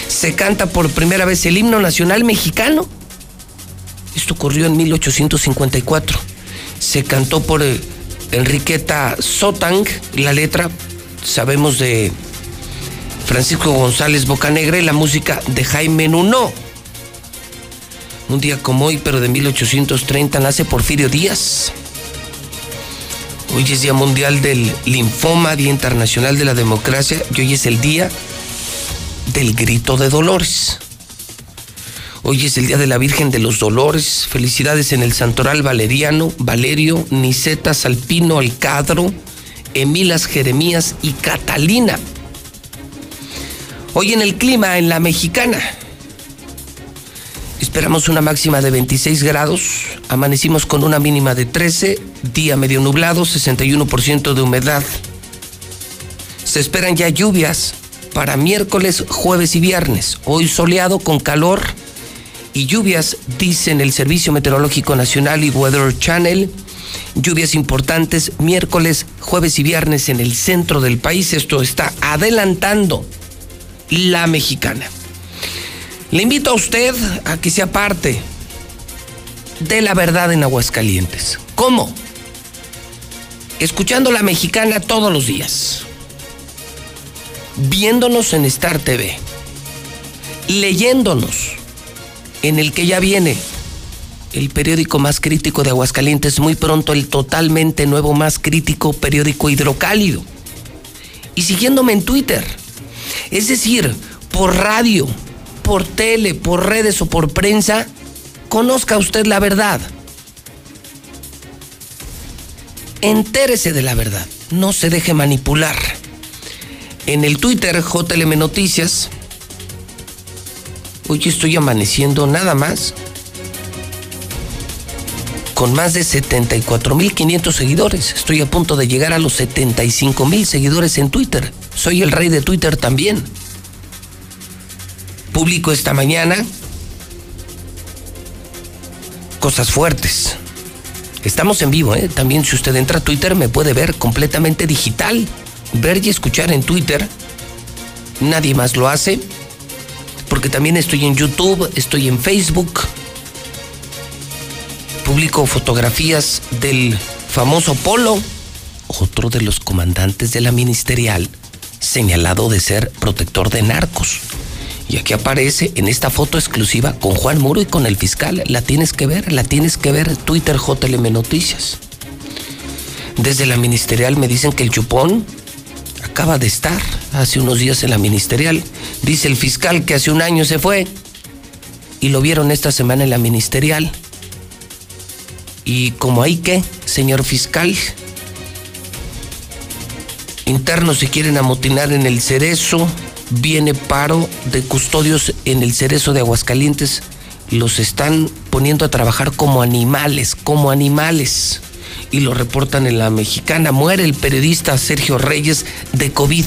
se canta por primera vez el himno nacional mexicano. Esto ocurrió en 1854. Se cantó por eh, Enriqueta Sotang, la letra, sabemos de Francisco González Bocanegra la música de Jaime Nuno. Un día como hoy, pero de 1830, nace Porfirio Díaz. Hoy es Día Mundial del Linfoma, Día Internacional de la Democracia y hoy es el Día del Grito de Dolores. Hoy es el Día de la Virgen de los Dolores. Felicidades en el Santoral Valeriano, Valerio, Niceta, Salpino, Alcadro, Emilas, Jeremías y Catalina. Hoy en el clima, en la mexicana. Esperamos una máxima de 26 grados. Amanecimos con una mínima de 13. Día medio nublado, 61% de humedad. Se esperan ya lluvias para miércoles, jueves y viernes. Hoy soleado con calor y lluvias, dicen el Servicio Meteorológico Nacional y Weather Channel. Lluvias importantes miércoles, jueves y viernes en el centro del país. Esto está adelantando la mexicana. Le invito a usted a que sea parte de la verdad en Aguascalientes. ¿Cómo? Escuchando la mexicana todos los días. Viéndonos en Star TV. Leyéndonos en el que ya viene el periódico más crítico de Aguascalientes, muy pronto el totalmente nuevo más crítico periódico hidrocálido. Y siguiéndome en Twitter. Es decir, por radio, por tele, por redes o por prensa, conozca usted la verdad. Entérese de la verdad, no se deje manipular. En el Twitter JLM Noticias, hoy estoy amaneciendo nada más con más de 74.500 seguidores. Estoy a punto de llegar a los 75.000 seguidores en Twitter. Soy el rey de Twitter también. Publico esta mañana cosas fuertes. Estamos en vivo, ¿eh? También si usted entra a Twitter me puede ver completamente digital. Ver y escuchar en Twitter. Nadie más lo hace. Porque también estoy en YouTube, estoy en Facebook. Publico fotografías del famoso Polo, otro de los comandantes de la ministerial, señalado de ser protector de narcos. Y aquí aparece en esta foto exclusiva con Juan Muro y con el fiscal. La tienes que ver, la tienes que ver. Twitter JLM Noticias. Desde la ministerial me dicen que el chupón acaba de estar hace unos días en la ministerial. Dice el fiscal que hace un año se fue y lo vieron esta semana en la ministerial. Y como hay que, señor fiscal, internos se quieren amotinar en el cerezo, viene paro de custodios en el cerezo de Aguascalientes, los están poniendo a trabajar como animales, como animales. Y lo reportan en la mexicana. Muere el periodista Sergio Reyes de COVID.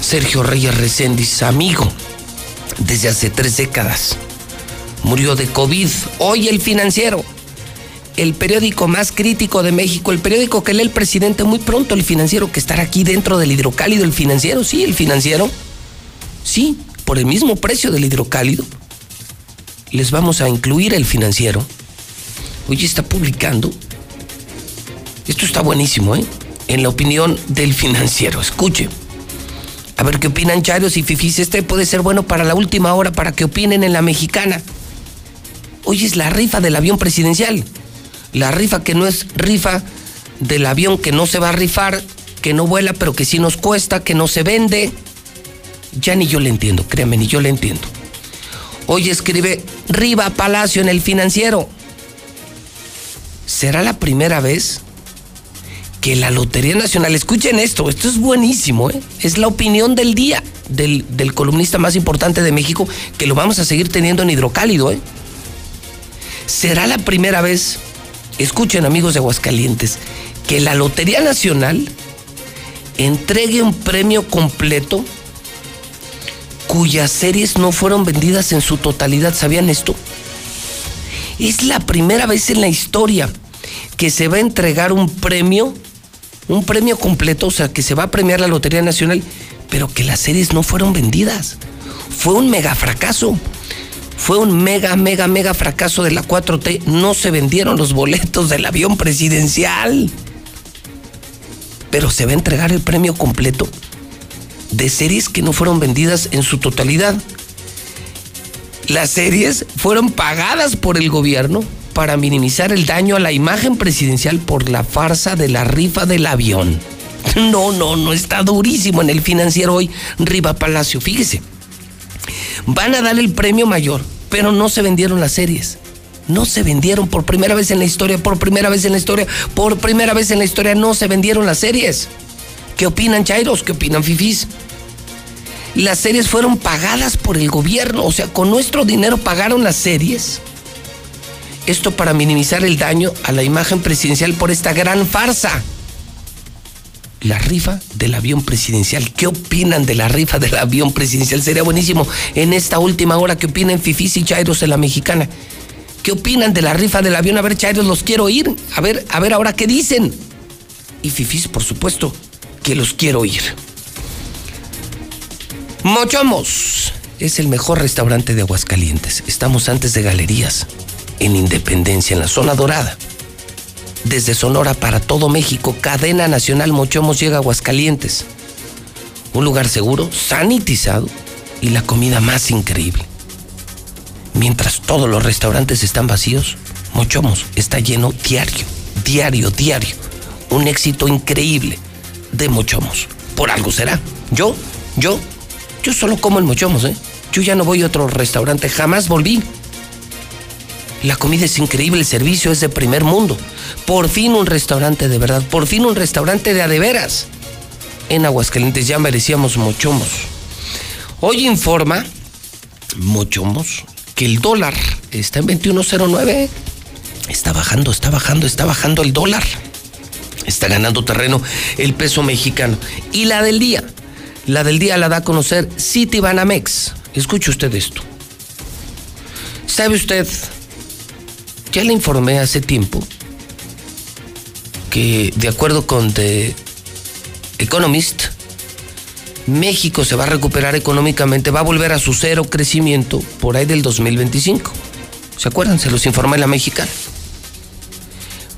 Sergio Reyes Recendis, amigo, desde hace tres décadas. Murió de COVID. Hoy el financiero el periódico más crítico de México, el periódico que lee el presidente muy pronto, el financiero que estará aquí dentro del hidrocálido, el financiero, sí, el financiero, sí, por el mismo precio del hidrocálido, les vamos a incluir el financiero. Hoy está publicando, esto está buenísimo, ¿eh? En la opinión del financiero, escuche. A ver qué opinan Charios y Fifis. Este puede ser bueno para la última hora, para que opinen en la mexicana. Hoy es la rifa del avión presidencial la rifa que no es rifa del avión que no se va a rifar, que no vuela, pero que sí nos cuesta, que no se vende. Ya ni yo le entiendo, créanme, ni yo le entiendo. Hoy escribe Riva Palacio en el financiero. ¿Será la primera vez que la Lotería Nacional, escuchen esto, esto es buenísimo, ¿eh? es la opinión del día del, del, columnista más importante de México, que lo vamos a seguir teniendo en hidrocálido. ¿eh? ¿Será la primera vez escuchen amigos de Aguascalientes, que la Lotería Nacional entregue un premio completo cuyas series no fueron vendidas en su totalidad. ¿Sabían esto? Es la primera vez en la historia que se va a entregar un premio, un premio completo, o sea, que se va a premiar la Lotería Nacional, pero que las series no fueron vendidas. Fue un mega fracaso. Fue un mega, mega, mega fracaso de la 4T. No se vendieron los boletos del avión presidencial. Pero se va a entregar el premio completo de series que no fueron vendidas en su totalidad. Las series fueron pagadas por el gobierno, para minimizar el daño a la imagen presidencial por la farsa de la rifa del avión. No, no, no, está durísimo en el financiero hoy, Riva Palacio. Fíjese, van a dar el premio mayor, pero no se vendieron las series. No se vendieron por primera vez en la historia, por primera vez en la historia, por primera vez en la historia no se vendieron las series. ¿Qué opinan Chairos? ¿Qué opinan Fifis? Las series fueron pagadas por el gobierno, o sea, con nuestro dinero pagaron las series. Esto para minimizar el daño a la imagen presidencial por esta gran farsa. La rifa del avión presidencial. ¿Qué opinan de la rifa del avión presidencial? Sería buenísimo en esta última hora que opinen Fifis y Chairos de la mexicana. ¿Qué opinan de la rifa del avión? A ver, Chairos, los quiero oír. A ver, a ver ahora qué dicen. Y Fifis, por supuesto, que los quiero oír. Mochomos es el mejor restaurante de Aguascalientes. Estamos antes de galerías, en Independencia, en la zona dorada. Desde Sonora para todo México, cadena nacional Mochomos llega a Aguascalientes. Un lugar seguro, sanitizado y la comida más increíble. Mientras todos los restaurantes están vacíos, Mochomos está lleno diario, diario, diario. Un éxito increíble de Mochomos. Por algo será. Yo, yo, yo solo como el Mochomos, ¿eh? Yo ya no voy a otro restaurante, jamás volví. La comida es increíble, el servicio es de primer mundo. Por fin un restaurante de verdad, por fin un restaurante de adeveras. En Aguascalientes ya merecíamos Mochomos. Hoy informa Mochomos que el dólar está en 21.09. Está bajando, está bajando, está bajando el dólar. Está ganando terreno el peso mexicano. Y la del día, la del día la da a conocer Citibanamex. Escuche usted esto. ¿Sabe usted? Ya le informé hace tiempo que de acuerdo con The Economist, México se va a recuperar económicamente, va a volver a su cero crecimiento por ahí del 2025. ¿Se acuerdan? Se los informé la mexicana.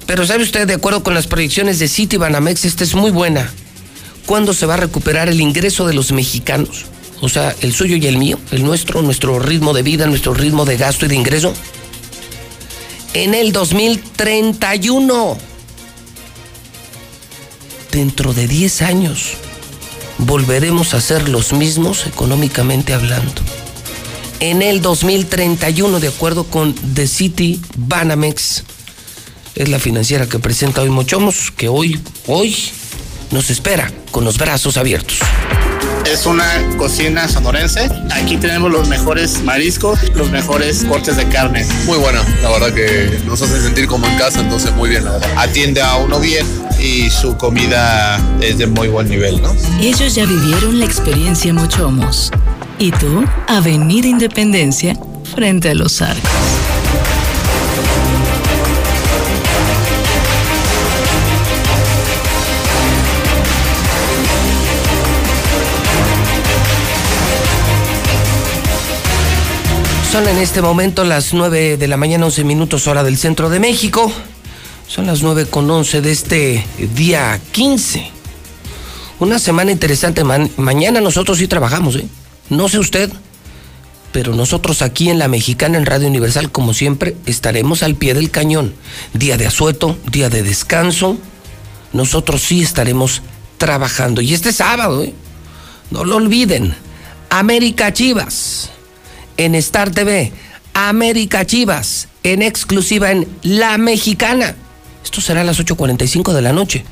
Pero sabe usted, de acuerdo con las proyecciones de Citibanamex, esta es muy buena. ¿Cuándo se va a recuperar el ingreso de los mexicanos? O sea, el suyo y el mío, el nuestro, nuestro ritmo de vida, nuestro ritmo de gasto y de ingreso. En el 2031. Dentro de 10 años volveremos a ser los mismos económicamente hablando. En el 2031, de acuerdo con The City Banamex, es la financiera que presenta hoy Mochomos, que hoy, hoy nos espera con los brazos abiertos. Es una cocina sonorense. Aquí tenemos los mejores mariscos, los mejores cortes de carne. Muy buena, la verdad que nos hace sentir como en casa, entonces muy bien, la verdad. Atiende a uno bien y su comida es de muy buen nivel, ¿no? Ellos ya vivieron la experiencia Mochomos. Y tú, Avenida Independencia, frente a los arcos. Son en este momento las 9 de la mañana, 11 minutos hora del centro de México. Son las 9 con 11 de este día 15. Una semana interesante. Mañana nosotros sí trabajamos, ¿eh? No sé usted, pero nosotros aquí en La Mexicana, en Radio Universal, como siempre, estaremos al pie del cañón. Día de asueto, día de descanso. Nosotros sí estaremos trabajando. Y este sábado, ¿eh? No lo olviden. América Chivas en Star TV. América Chivas en exclusiva en La Mexicana. Esto será a las 8.45 de la noche.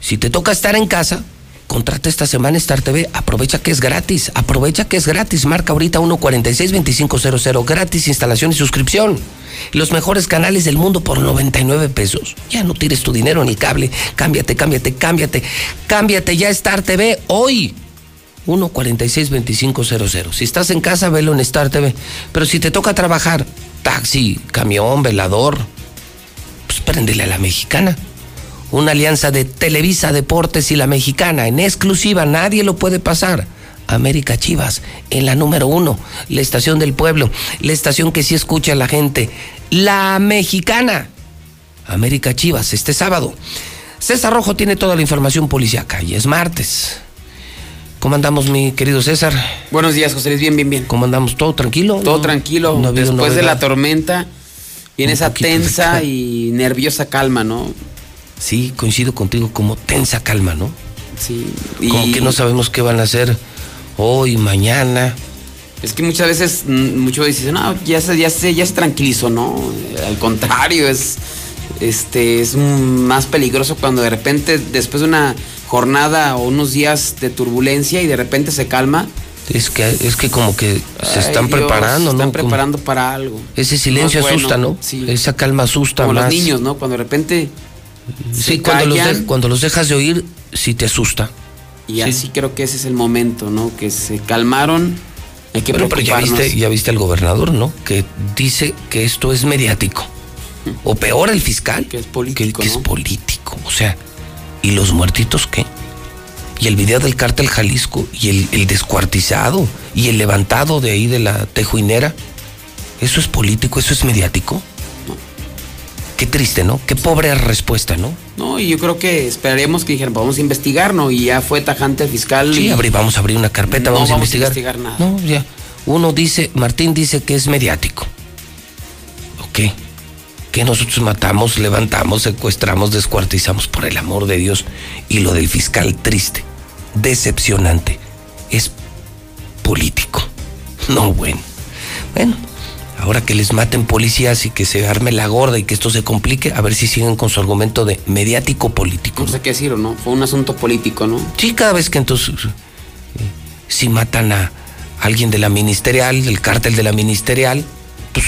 Si te toca estar en casa, contrata esta semana Star TV. Aprovecha que es gratis. Aprovecha que es gratis. Marca ahorita 146-2500. Gratis instalación y suscripción. Los mejores canales del mundo por 99 pesos. Ya no tires tu dinero el cable. Cámbiate, cámbiate, cámbiate. Cámbiate ya Star TV hoy. 146-2500. Si estás en casa, velo en Star TV. Pero si te toca trabajar, taxi, camión, velador, pues préndele a la mexicana. Una alianza de Televisa Deportes y la mexicana, en exclusiva, nadie lo puede pasar. América Chivas, en la número uno, la estación del pueblo, la estación que sí escucha a la gente. La mexicana. América Chivas, este sábado. César Rojo tiene toda la información policiaca y es martes. ¿Cómo andamos, mi querido César? Buenos días, José Luis. Bien, bien, bien. ¿Cómo andamos? ¿Todo tranquilo? Todo ¿No? tranquilo. no Después de la tormenta, Viene un esa tensa y nerviosa calma, ¿no? Sí, coincido contigo, como tensa calma, ¿no? Sí. Como que no sabemos qué van a hacer hoy, mañana. Es que muchas veces, mm, muchos dicen, no, ya se, ya se, ya se tranquilizó, ¿no? Al contrario, es, este, es más peligroso cuando de repente, después de una jornada o unos días de turbulencia y de repente se calma. Es que, es que como que se Ay, están Dios, preparando, se ¿no? están Como- preparando para algo. ese silencio No es asusta, bueno, ¿no? Sí. Esa calma asusta Como más. los niños, ¿no? Cuando de repente Sí, se cuando los, de- cuando los dejas de oír, sí te asusta. Y Sí. así creo que ese es el momento, ¿no? Que se calmaron. Hay que Bueno, pero ya viste, ya viste al gobernador, ¿no? Que dice que esto es mediático. O peor el fiscal. Que es político. Que, es político. O sea, ¿y los muertitos qué? Y el video del cártel Jalisco y el, el descuartizado y el levantado de ahí de la tejuinera. ¿Eso es político? ¿Eso es mediático? Qué triste, ¿no? Qué pobre respuesta, ¿no? No, y yo creo que esperaríamos que dijeran, vamos a investigar, ¿no? Y ya fue tajante el fiscal. Sí, y abrí- vamos a abrir una carpeta, no vamos, a investigar. nada. No, ya. Uno dice, Martín dice que es mediático. Ok. Que nosotros matamos, levantamos, secuestramos, descuartizamos, por el amor de Dios. Y lo del fiscal triste, decepcionante, es político. No, bueno. Bueno, ahora que les maten policías y que se arme la gorda y que esto se complique, a ver si siguen con su argumento de mediático político. No sé qué decir, ¿o no? Fue un asunto político, ¿no? Sí, cada vez que entonces, eh, si matan a alguien de la ministerial, del cártel de la ministerial, pues,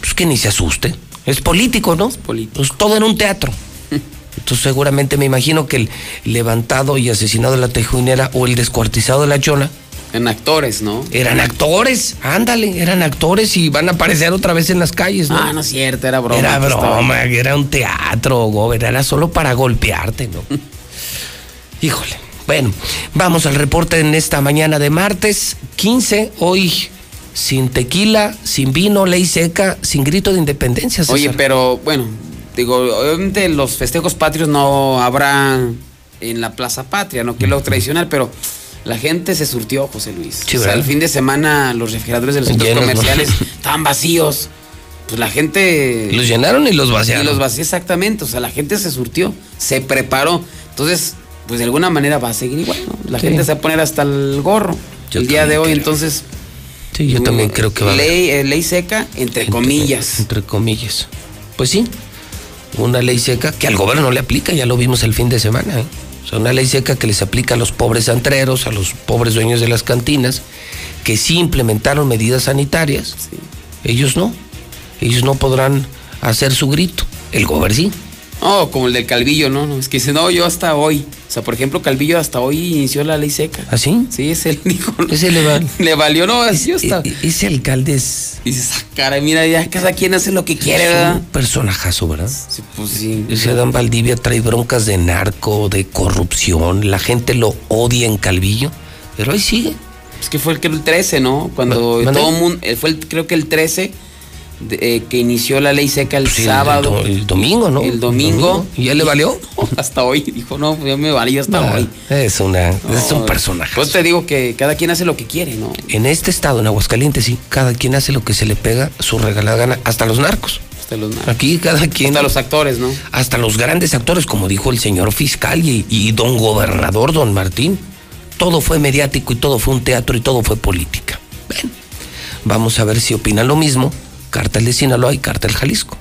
pues que ni se asuste. Es político, ¿no? Es político. Pues todo en un teatro. Entonces seguramente me imagino que el levantado y asesinado de la tejuinera o el descuartizado de la chona En actores, ¿no? eran actores, ándale, eran actores y van a aparecer otra vez en las calles, ¿no? Ah, no es cierto, era broma. Era estaba- broma, era un teatro, Gober, era solo para golpearte, ¿no? Híjole. Bueno, vamos al reporte en esta mañana de martes 15, hoy sin tequila, sin vino, ley seca, sin grito de independencia. Oye, pero bueno, digo, obviamente los festejos patrios no habrá en la Plaza Patria, ¿no? Que es lo tradicional, pero la gente se surtió, José Luis. Sí, o sea, el fin de semana los refrigeradores de los centros Llenos, ¿no? comerciales estaban vacíos. Pues la gente... Los llenaron y los vaciaron. Y los vació exactamente, o sea, la gente se surtió, se preparó. Entonces, pues de alguna manera va a seguir igual, ¿no? La Sí. gente se va a poner hasta el gorro Yo el día de hoy, creo. entonces... Sí, yo también creo que va a haber. ley, eh, ley seca, entre, comillas. Entre comillas. Pues sí, una ley seca que al gobierno no le aplica, ya lo vimos el fin de semana. ¿eh? O sea, una ley seca que les aplica a los pobres antreros, a los pobres dueños de las cantinas, que sí implementaron medidas sanitarias. Ellos no. Ellos no podrán hacer su grito. El gobierno sí. Oh, como el del Calvillo, ¿no? no es que dice, no, yo hasta hoy. O sea, por ejemplo, Calvillo hasta hoy inició la ley seca. ¿Ah, sí? Sí, ese dijo. ¿no? Ese le va. Le valió, no, así yo hasta. Ese alcalde es. Dices, ah, cara, mira, ya cada quien hace lo que quiere, es ¿verdad? un personajazo, ¿verdad? Sí, pues sí. Ese Adán Valdivia trae broncas de narco, de corrupción. La gente lo odia en Calvillo. Pero ahí sigue. Es que fue el, el 13, ¿no? Cuando todo el mundo. eh, Fue el, creo que el 13 de- eh, que inició la ley seca el Sí, el sábado. do- el domingo, ¿no? El domingo. ¿Y ya le valió? Hasta hoy. Dijo, no, ya me valió hasta hoy. es una, es un personaje. Pues te digo que cada quien hace lo que quiere, ¿no? En este estado, en Aguascalientes, sí, cada quien hace lo que se le pega, su regalada gana, hasta los narcos. Hasta los, Aquí cada quien. hasta los actores, ¿no? hasta los grandes actores, como dijo el señor fiscal y, y don gobernador, don Martín. Todo fue mediático y todo fue un teatro y todo fue política. Ven, vamos a ver si opinan lo mismo. Cártel de Sinaloa y Cártel Jalisco.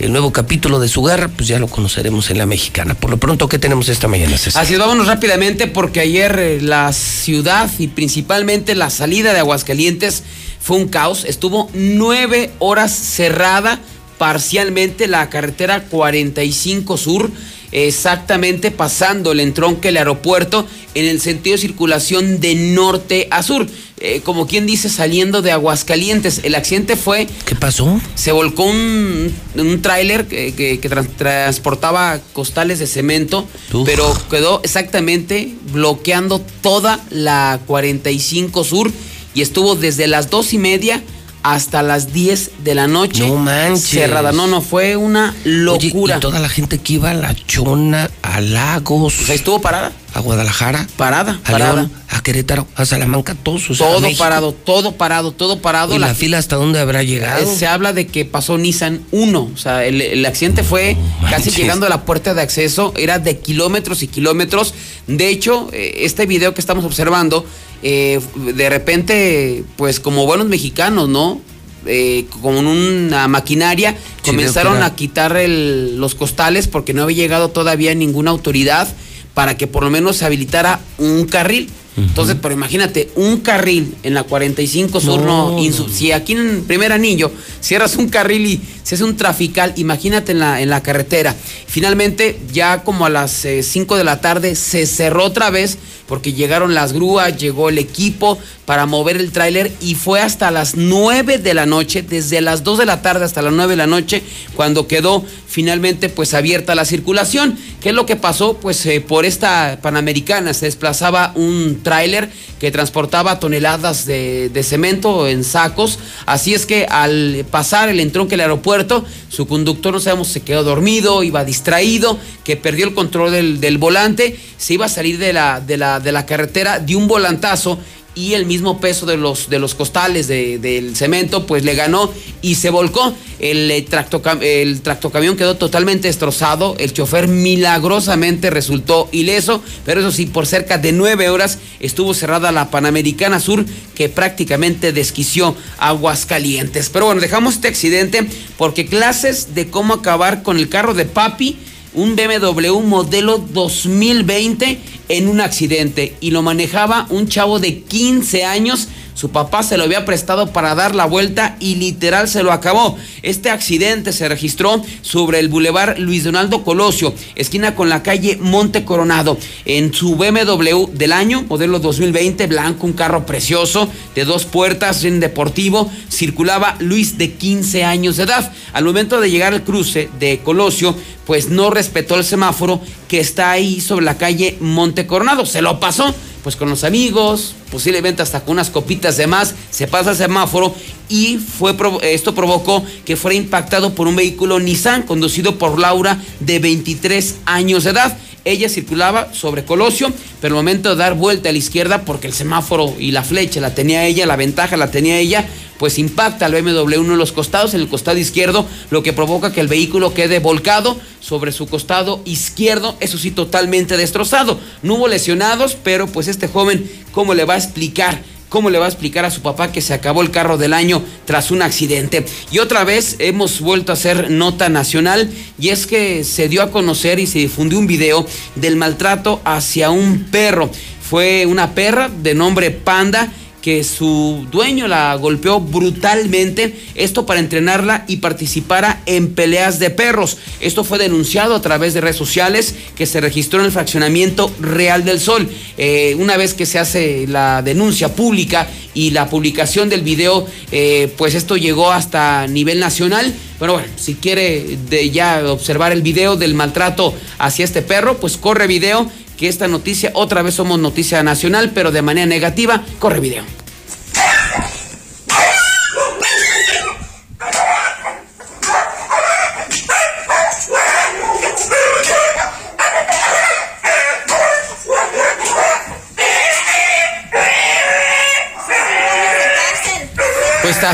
El nuevo capítulo de su guerra, pues ya lo conoceremos en la mexicana. Por lo pronto, ¿qué tenemos esta mañana? Así es, vámonos rápidamente porque ayer eh, la ciudad y principalmente la salida de Aguascalientes fue un caos. Estuvo nueve horas cerrada parcialmente la carretera 45 Sur, exactamente pasando el entronque del aeropuerto en el sentido de circulación de norte a sur. Eh, como quien dice, saliendo de Aguascalientes. El accidente fue ¿Qué pasó? se volcó un, un tráiler que, que- que tran- transportaba costales de cemento, Uf. pero quedó exactamente bloqueando toda la 45 Sur y estuvo desde las dos y media hasta las 10 de la noche. No manches. Cerrada. No, no, fue una Oye, locura. y toda la gente que iba a la chona, a Lagos. Pues ahí estuvo parada. A Guadalajara, Parada, a parada. León, a Querétaro, a Salamanca, todos. a Todo parado, todo parado, todo parado. ¿Y la fila hasta dónde habrá llegado? Se habla de que pasó Nissan 1. O sea, el, el accidente fue casi llegando a la puerta de acceso. Era de kilómetros y kilómetros. De hecho, eh, este video que estamos observando, eh, de repente, pues como buenos mexicanos, ¿no? Eh, con una maquinaria Sí, comenzaron a quitar el- los costales porque no había llegado todavía ninguna autoridad para que por lo menos se habilitara un carril. Entonces, pero imagínate, un carril en la 45 Sur, no, si aquí en primer anillo cierras un carril y se hace un trafical, imagínate en la, en la carretera. Finalmente, ya como a las 5 de la tarde se cerró otra vez porque llegaron las grúas, llegó el equipo para mover el tráiler y fue hasta las 9 de la noche, desde las 2 de la tarde hasta las 9 de la noche, cuando quedó finalmente pues abierta la circulación. ¿Qué es lo que pasó? Pues eh, por esta Panamericana se desplazaba un tráiler que transportaba toneladas de, de cemento en sacos. Así es que al pasar el entronque del aeropuerto, su conductor, no sabemos, se quedó dormido, iba distraído, que perdió el control del, del volante, se iba a salir de la, de la, de la carretera, dio un volantazo y el mismo peso de los, de los costales de- del cemento, pues le ganó y se volcó. El, eh, tractocam- el tractocamión quedó totalmente destrozado. El chofer milagrosamente resultó ileso, pero eso sí, por cerca de nueve horas estuvo cerrada la Panamericana Sur, que prácticamente desquició Aguascalientes. Pero bueno, dejamos este accidente porque clases de cómo acabar con el carro de papi un BMW modelo 2020 en un accidente y lo manejaba un chavo de 15 años. Su papá se lo había prestado para dar la vuelta y literal se lo acabó. Este accidente se registró sobre el bulevar Luis Donaldo Colosio, esquina con la calle Monte Coronado. En su BMW del año, modelo 2020, blanco, un carro precioso, de dos puertas, en deportivo, circulaba Luis de 15 años de edad. Al momento de llegar al cruce de Colosio, pues no respetó el semáforo que está ahí sobre la calle Monte Coronado. Se lo pasó, pues con los amigos, posiblemente hasta con unas copitas de más, se pasa el semáforo y fue esto provocó que fuera impactado por un vehículo Nissan conducido por Laura de 23 años de edad. Ella circulaba sobre Colosio, pero al momento de dar vuelta a la izquierda, porque el semáforo y la flecha la tenía ella, la ventaja la tenía ella, pues impacta al BMW uno de los costados, en el costado izquierdo, lo que provoca que el vehículo quede volcado sobre su costado izquierdo, eso sí, totalmente destrozado. No hubo lesionados, pero pues este joven, ¿cómo le va a explicar? ¿Cómo le va a explicar a su papá que se acabó el carro del año tras un accidente? Y otra vez hemos vuelto a hacer nota nacional y es que se dio a conocer y se difundió un video del maltrato hacia un perro. Fue una perra de nombre Panda que su dueño la golpeó brutalmente, esto para entrenarla y participara en peleas de perros. Esto fue denunciado a través de redes sociales que se registró en el fraccionamiento Real del Sol. Eh, una vez que se hace la denuncia pública y la publicación del video, eh, pues esto llegó hasta nivel nacional. Pero bueno, si quiere ya observar el video del maltrato hacia este perro, pues corre video que esta noticia, otra vez somos noticia nacional, pero de manera negativa, corre video.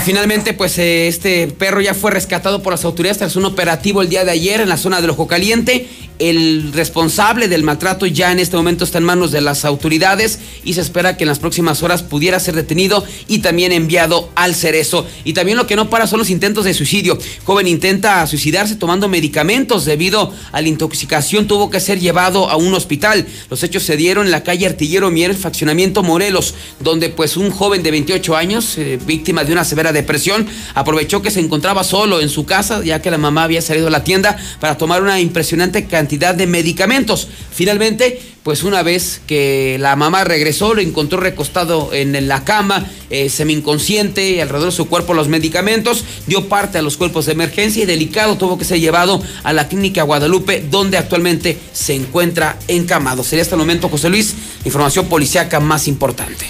Finalmente, pues eh, este perro ya fue rescatado por las autoridades tras un operativo el día de ayer en la zona del Ojo Caliente. El responsable del maltrato ya en este momento está en manos de las autoridades y se espera que en las próximas horas pudiera ser detenido y también enviado al cerezo. Y también lo que no para son los intentos de suicidio. Joven intenta suicidarse tomando medicamentos debido a la intoxicación. Tuvo que ser llevado a un hospital. Los hechos se dieron en la calle Artillero Mier, faccionamiento Morelos, donde pues un joven de 28 años, eh, víctima de una severa depresión, aprovechó que se encontraba solo en su casa, ya que la mamá había salido a la tienda para tomar una impresionante cantidad de medicamentos. Finalmente, pues una vez que la mamá regresó, lo encontró recostado en la cama, eh, semi-inconsciente, alrededor de su cuerpo los medicamentos, dio parte a los cuerpos de emergencia y delicado tuvo que ser llevado a la clínica Guadalupe, donde actualmente se encuentra encamado. Sería hasta el momento, José Luis, información policíaca más importante.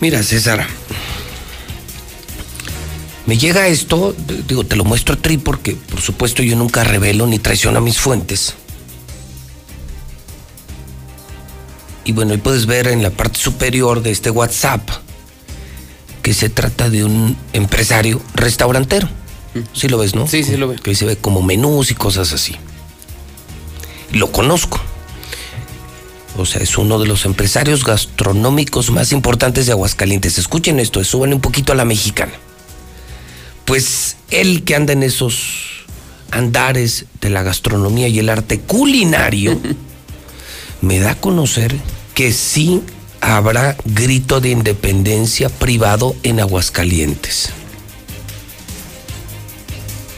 Mira, César. Me llega esto, digo, te lo muestro a Tri porque, por supuesto, yo nunca revelo ni traiciono a mis fuentes. Y bueno, ahí puedes ver en la parte superior de este WhatsApp que se trata de un empresario restaurantero. Sí lo ves, ¿no? Sí, sí lo veo. Que se ve como menús y cosas así. Lo conozco. O sea, es uno de los empresarios gastronómicos más importantes de Aguascalientes. Escuchen esto, suban un poquito a la mexicana. Pues él que anda en esos andares de la gastronomía y el arte culinario, me da a conocer que sí habrá grito de independencia privado en Aguascalientes.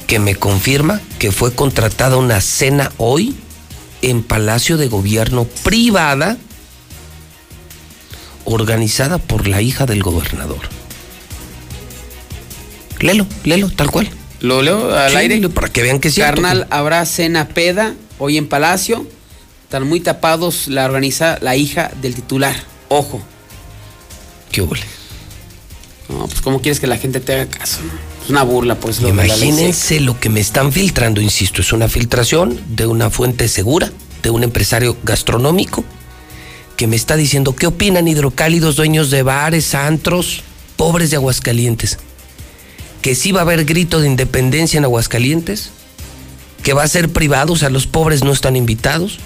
Que me confirma que fue contratada una cena hoy en Palacio de Gobierno privada organizada por la hija del gobernador. Lelo, lelo, tal cual. Lo leo al Sí, aire. Para que vean que sí. Carnal, habrá cena peda hoy en Palacio. Están muy tapados, la organiza la hija del titular. Ojo. ¿Qué huele? No, pues ¿cómo quieres que la gente te haga caso? Es una burla, pues. Ley seca. Imagínense lo que me están filtrando, insisto, es una filtración de una fuente segura, de un empresario gastronómico, que me está diciendo qué opinan hidrocálidos, dueños de bares, antros, pobres de Aguascalientes. Que sí va a haber grito de independencia en Aguascalientes, que va a ser privado, o sea, los pobres no están invitados,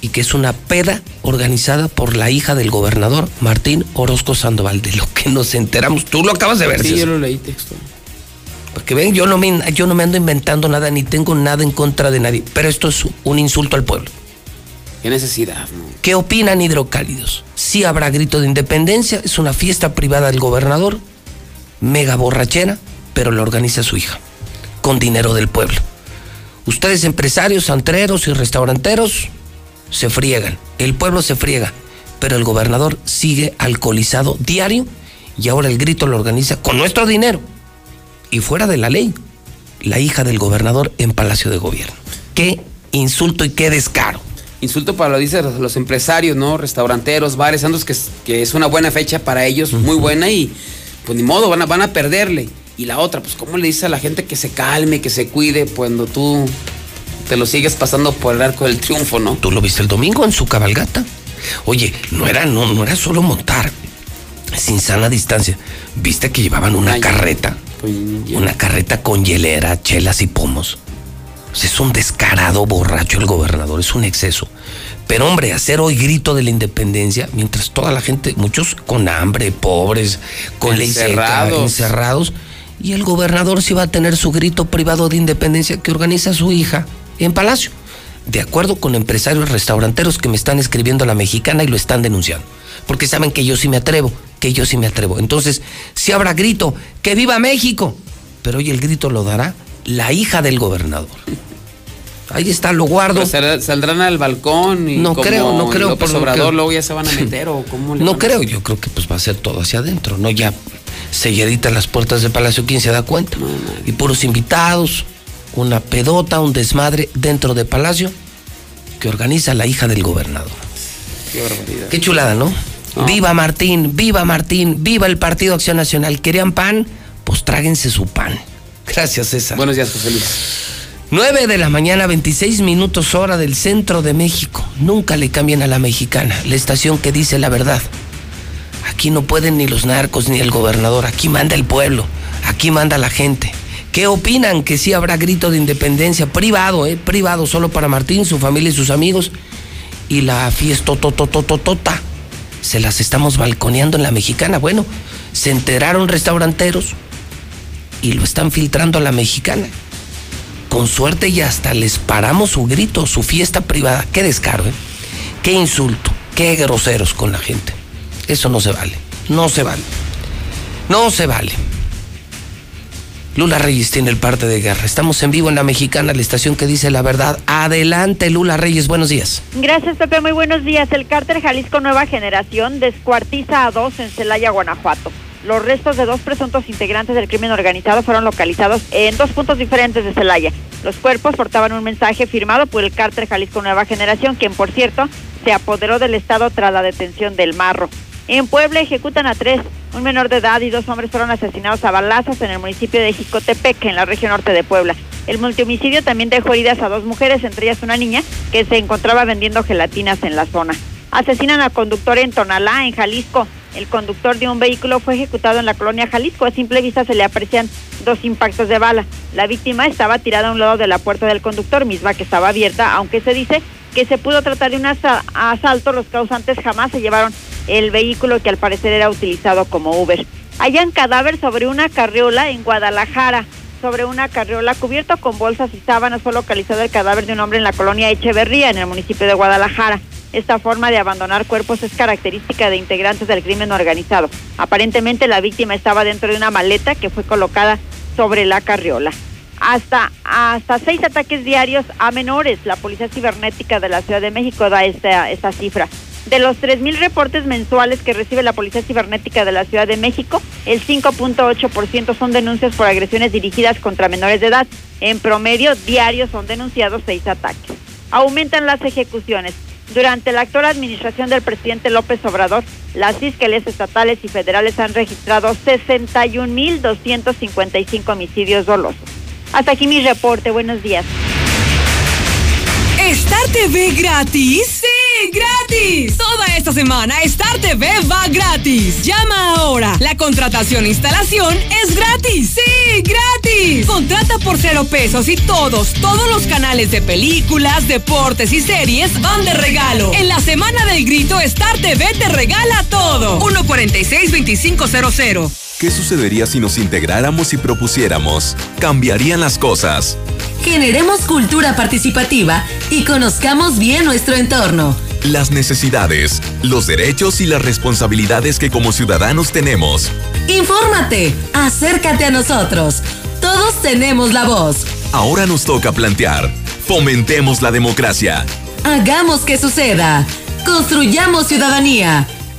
y que es una peda organizada por la hija del gobernador, Martín Orozco Sandoval, de lo que nos enteramos. Tú lo acabas de ver, Sí, César. yo lo leí texto. Porque ven, yo no, me, yo no me ando inventando nada, ni tengo nada en contra de nadie, pero esto es un insulto al pueblo. Qué necesidad, ¿no? ¿Qué opinan hidrocálidos? Sí habrá grito de independencia, es una fiesta privada del gobernador, mega borrachera, pero la organiza su hija, con dinero del pueblo. Ustedes empresarios, antreros y restauranteros se friegan, el pueblo se friega, pero el gobernador sigue alcoholizado diario y ahora el grito lo organiza con nuestro dinero y fuera de la ley, la hija del gobernador en Palacio de Gobierno. Qué insulto y qué descaro. Insulto para lo dicen los, los empresarios, ¿no? Restauranteros, bares, que, es- que es una buena fecha para ellos, muy buena y pues ni modo, van a, van a perderle. Y la otra, pues ¿cómo le dices a la gente que se calme, que se cuide cuando tú te lo sigues pasando por el arco del triunfo, ¿no? ¿Tú lo viste el domingo en su cabalgata? Oye, no era, no, no era solo montar sin sana distancia. ¿Viste que llevaban una carreta? Una carreta con hielera, chelas y pomos. O sea, es un descarado borracho el gobernador, es un exceso. Pero hombre, hacer hoy grito de la independencia, mientras toda la gente, muchos con hambre, pobres, con ley seca, Encerrados. encerrados, y el gobernador sí va a tener su grito privado de independencia que organiza su hija en Palacio. De acuerdo con empresarios restauranteros que me están escribiendo a la mexicana y lo están denunciando. Porque saben que yo sí me atrevo, que yo sí me atrevo. Entonces, si habrá grito, que viva México. Pero hoy el grito lo dará la hija del gobernador. Ahí está, lo guardo. Sal- saldrán al balcón y No como creo, no creo, López por Obrador que- luego ya se van a meter o cómo le No creo, yo creo que pues va a ser todo hacia adentro, ¿no? Ya selladitas las puertas del Palacio, ¿quién se da cuenta? y puros invitados, una pedota, un desmadre dentro de Palacio que organiza la hija del gobernador. Qué barbaridad. Qué chulada, ¿no? Viva Martín, viva Martín, viva el Partido Acción Nacional. ¿Querían pan? Pues tráguense su pan. Gracias, César. Buenos días, José Luis. 9 de la mañana, 26 minutos hora del centro de México. Nunca le cambien a la mexicana, la estación que dice la verdad. Aquí no pueden ni los narcos ni el gobernador, aquí manda el pueblo, aquí manda la gente. ¿Qué opinan? Que sí habrá grito de independencia privado, ¿eh? Privado, solo para Martín, su familia y sus amigos. Y la fiesta tototototota. Se las estamos balconeando en la mexicana. Bueno, se enteraron restauranteros y lo están filtrando a la mexicana. Con suerte y hasta les paramos su grito, su fiesta privada. Qué descaro, ¿eh? Qué insulto, qué groseros con la gente. Eso no se vale, no se vale. No se vale. Lula Reyes tiene el parte de guerra. Estamos en vivo en la mexicana, la estación que dice la verdad. Adelante, Lula Reyes, buenos días. Gracias, Pepe. Muy buenos días. El cárter Jalisco Nueva Generación descuartiza a dos en Celaya, Guanajuato. Los restos de dos presuntos integrantes del crimen organizado fueron localizados en dos puntos diferentes de Celaya. Los cuerpos portaban un mensaje firmado por el cárter Jalisco Nueva Generación, quien, por cierto, se apoderó del Estado tras la detención del Marro. En Puebla ejecutan a tres. Un menor de edad y dos hombres fueron asesinados a balazos en el municipio de Jicotepec, en la región norte de Puebla. El multihomicidio también dejó heridas a dos mujeres, entre ellas una niña, que se encontraba vendiendo gelatinas en la zona. Asesinan al conductor en Tonalá, en Jalisco. El conductor de un vehículo fue ejecutado en la colonia Jalisco. A simple vista se le aprecian dos impactos de bala. La víctima estaba tirada a un lado de la puerta del conductor, misma que estaba abierta, aunque se dice que se pudo tratar de un asa- asalto. Los causantes jamás se llevaron el vehículo que al parecer era utilizado como Uber. Hallan cadáver sobre una carriola en Guadalajara. Sobre una carriola cubierto con bolsas y sábanas fue localizado el cadáver de un hombre en la colonia Echeverría, en el municipio de Guadalajara. Esta forma de abandonar cuerpos es característica de integrantes del crimen organizado. Aparentemente la víctima estaba dentro de una maleta que fue colocada sobre la carriola. Hasta, hasta seis ataques diarios a menores. La Policía Cibernética de la Ciudad de México da esta, esta cifra. De los 3.000 reportes mensuales que recibe la Policía Cibernética de la Ciudad de México, el 5.8% son denuncias por agresiones dirigidas contra menores de edad. En promedio, diarios son denunciados seis ataques. Aumentan las ejecuciones. Durante la actual administración del presidente López Obrador, las fiscalías estatales y federales han registrado 61.255 homicidios dolosos. Hasta aquí mi reporte. Buenos días. ¿Star TV gratis? ¡Sí, gratis! Toda esta semana Star TV va gratis. Llama ahora. La contratación e instalación es gratis. ¡Sí, gratis! Contrata por cero pesos y todos, todos los canales de películas, deportes y series van de regalo. En la semana del grito, Star TV te regala todo. 146-2500. ¿Qué sucedería si nos integráramos y propusiéramos? Cambiarían las cosas. Generemos cultura participativa y conozcamos bien nuestro entorno. Las necesidades, los derechos y las responsabilidades que como ciudadanos tenemos. Infórmate, acércate a nosotros. Todos tenemos la voz. Ahora nos toca plantear. Fomentemos la democracia. Hagamos que suceda. Construyamos ciudadanía.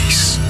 peace.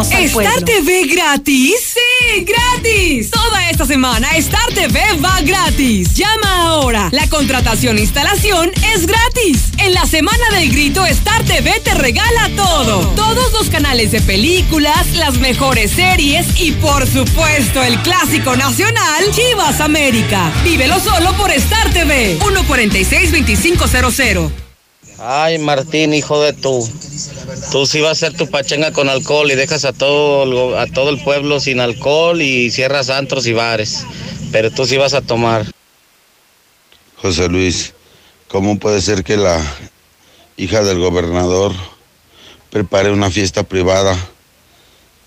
al pueblo. ¿Star TV gratis? ¡Sí, gratis! Toda esta semana Star TV va gratis. Llama ahora. La contratación e instalación es gratis. En la semana del grito, Star TV te regala todo. Todos los canales de películas, las mejores series y por supuesto el clásico nacional Chivas América. Vívelo solo por Star TV. 146-2500. Ay, Martín, hijo de tú. Tú sí vas a hacer tu pachanga con alcohol y dejas a todo, a todo el pueblo sin alcohol y cierras antros y bares. Pero tú sí vas a tomar. José Luis, ¿cómo puede ser que la hija del gobernador prepare una fiesta privada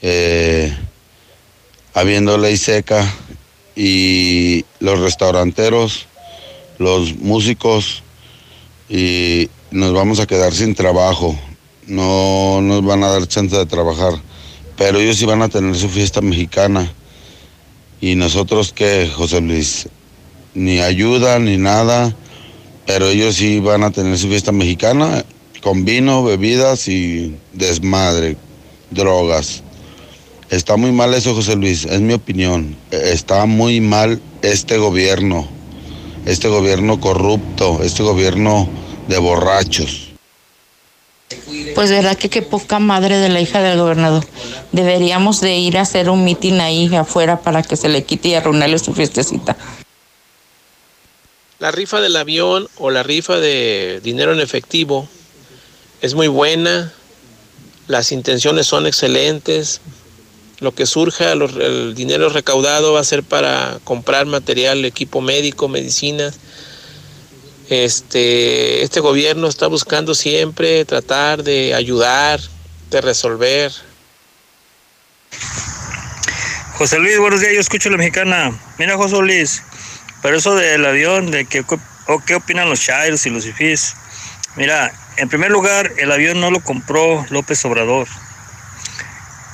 eh, habiendo ley seca y los restauranteros, los músicos y nos vamos a quedar sin trabajo? No nos van a dar chance de trabajar. pero ellos sí van a tener su fiesta mexicana. Y nosotros que, José Luis, ni ayuda ni nada, pero ellos sí van a tener su fiesta mexicana con vino, bebidas y desmadre, drogas. Está muy mal eso, José Luis, es mi opinión. Está muy mal este gobierno, este gobierno corrupto, este gobierno de borrachos. Pues verdad que qué poca madre de la hija del gobernador. Deberíamos de ir a hacer un mitin ahí afuera para que se le quite y arruinarle su fiestecita. La rifa del avión o la rifa de dinero en efectivo es muy buena, las intenciones son excelentes, lo que surja, el dinero recaudado va a ser para comprar material, equipo médico, medicinas. Este, este gobierno está buscando siempre tratar de ayudar, de resolver. José Luis, buenos días, yo escucho la mexicana. Mira, José Luis, pero eso del avión, de que, o qué opinan los chairos y los ifís. Mira, en primer lugar, el avión no lo compró López Obrador.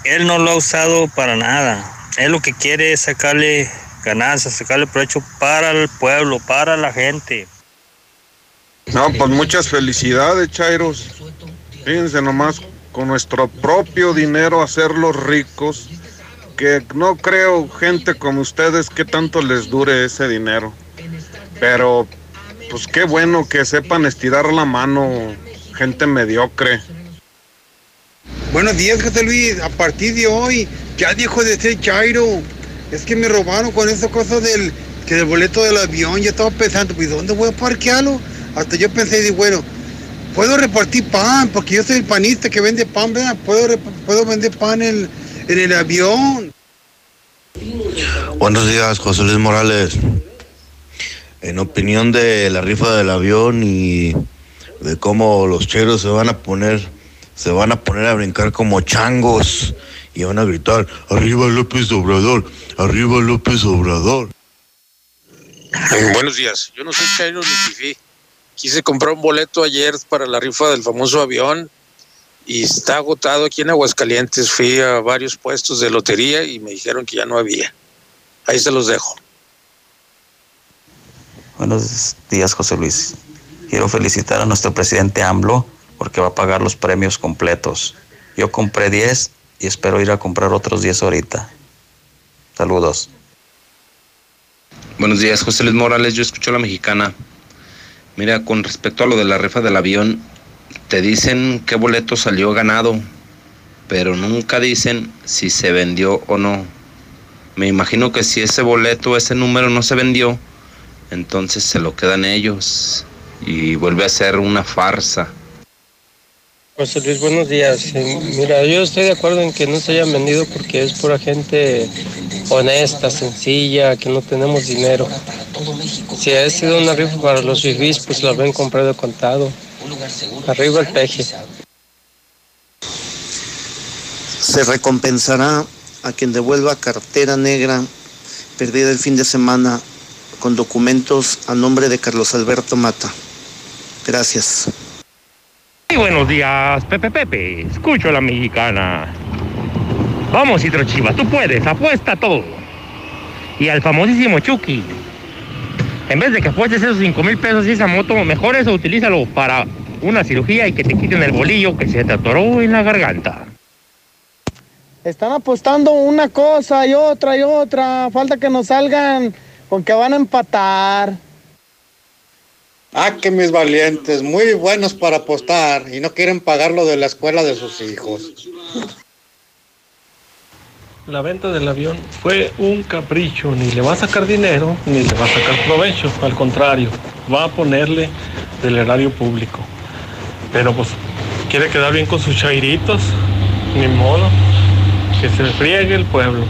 Él no lo ha usado para nada. Él lo que quiere es sacarle ganancias, sacarle provecho para el pueblo, para la gente. No, pues muchas felicidades, Chairos. Fíjense nomás, con nuestro propio dinero hacerlos ricos, que no creo gente como ustedes que tanto les dure ese dinero. Pero, pues qué bueno que sepan estirar la mano, gente mediocre. Buenos días, José Luis. A partir de hoy, ya dijo de ser Chairo. Es que me robaron con esa cosa del, que del boleto del avión. Yo estaba pensando, pues, ¿dónde voy a parquearlo? Hasta yo pensé, di, bueno, puedo repartir pan, porque yo soy el panista que vende pan, ¿verdad? Puedo, puedo vender pan en, en el avión. Buenos días, José Luis Morales. En opinión de la rifa del avión y de cómo los cheros se van a poner, se van a poner a brincar como changos y van a gritar, arriba López Obrador, arriba López Obrador. Buenos días, yo no soy Chairo ni Fifi. Quise comprar un boleto ayer para la rifa del famoso avión y está agotado aquí en Aguascalientes. Fui a varios puestos de lotería y me dijeron que ya no había. Ahí se los dejo. Buenos días, José Luis. Quiero felicitar a nuestro presidente AMLO porque va a pagar los premios completos. Yo compré 10 y espero ir a comprar otros 10 ahorita. Saludos. Buenos días, José Luis Morales. Yo escucho a la mexicana. Mira, con respecto a lo de la rifa del avión, te dicen qué boleto salió ganado, pero nunca dicen si se vendió o no. Me imagino que si ese boleto, ese número no se vendió, entonces se lo quedan ellos y vuelve a ser una farsa. José Luis, buenos días. Mira, yo estoy de acuerdo en que no se hayan vendido porque es pura gente honesta, sencilla, que no tenemos dinero. Si ha sido una rifa para los fifís, pues la ven comprado contado. Arriba el peje. Se recompensará a quien devuelva cartera negra perdida el fin de semana con documentos a nombre de Carlos Alberto Mata. Gracias. Buenos días, Pepe Pepe. Escucho a la mexicana. Vamos, Citro Chiva, tú puedes, apuesta todo. Y al famosísimo Chucky. En vez de que apuestes esos 5 mil pesos y esa moto, mejor eso utilízalo para una cirugía y que te quiten el bolillo que se te atoró en la garganta. Están apostando una cosa y otra y otra. Falta que nos salgan con que van a empatar. Ah, que mis valientes, muy buenos para apostar y no quieren pagar lo de la escuela de sus hijos. La venta del avión fue un capricho, ni le va a sacar dinero, ni le va a sacar provecho, al contrario, va a ponerle del erario público. Pero pues quiere quedar bien con sus chairitos, ni modo, que se friegue el pueblo.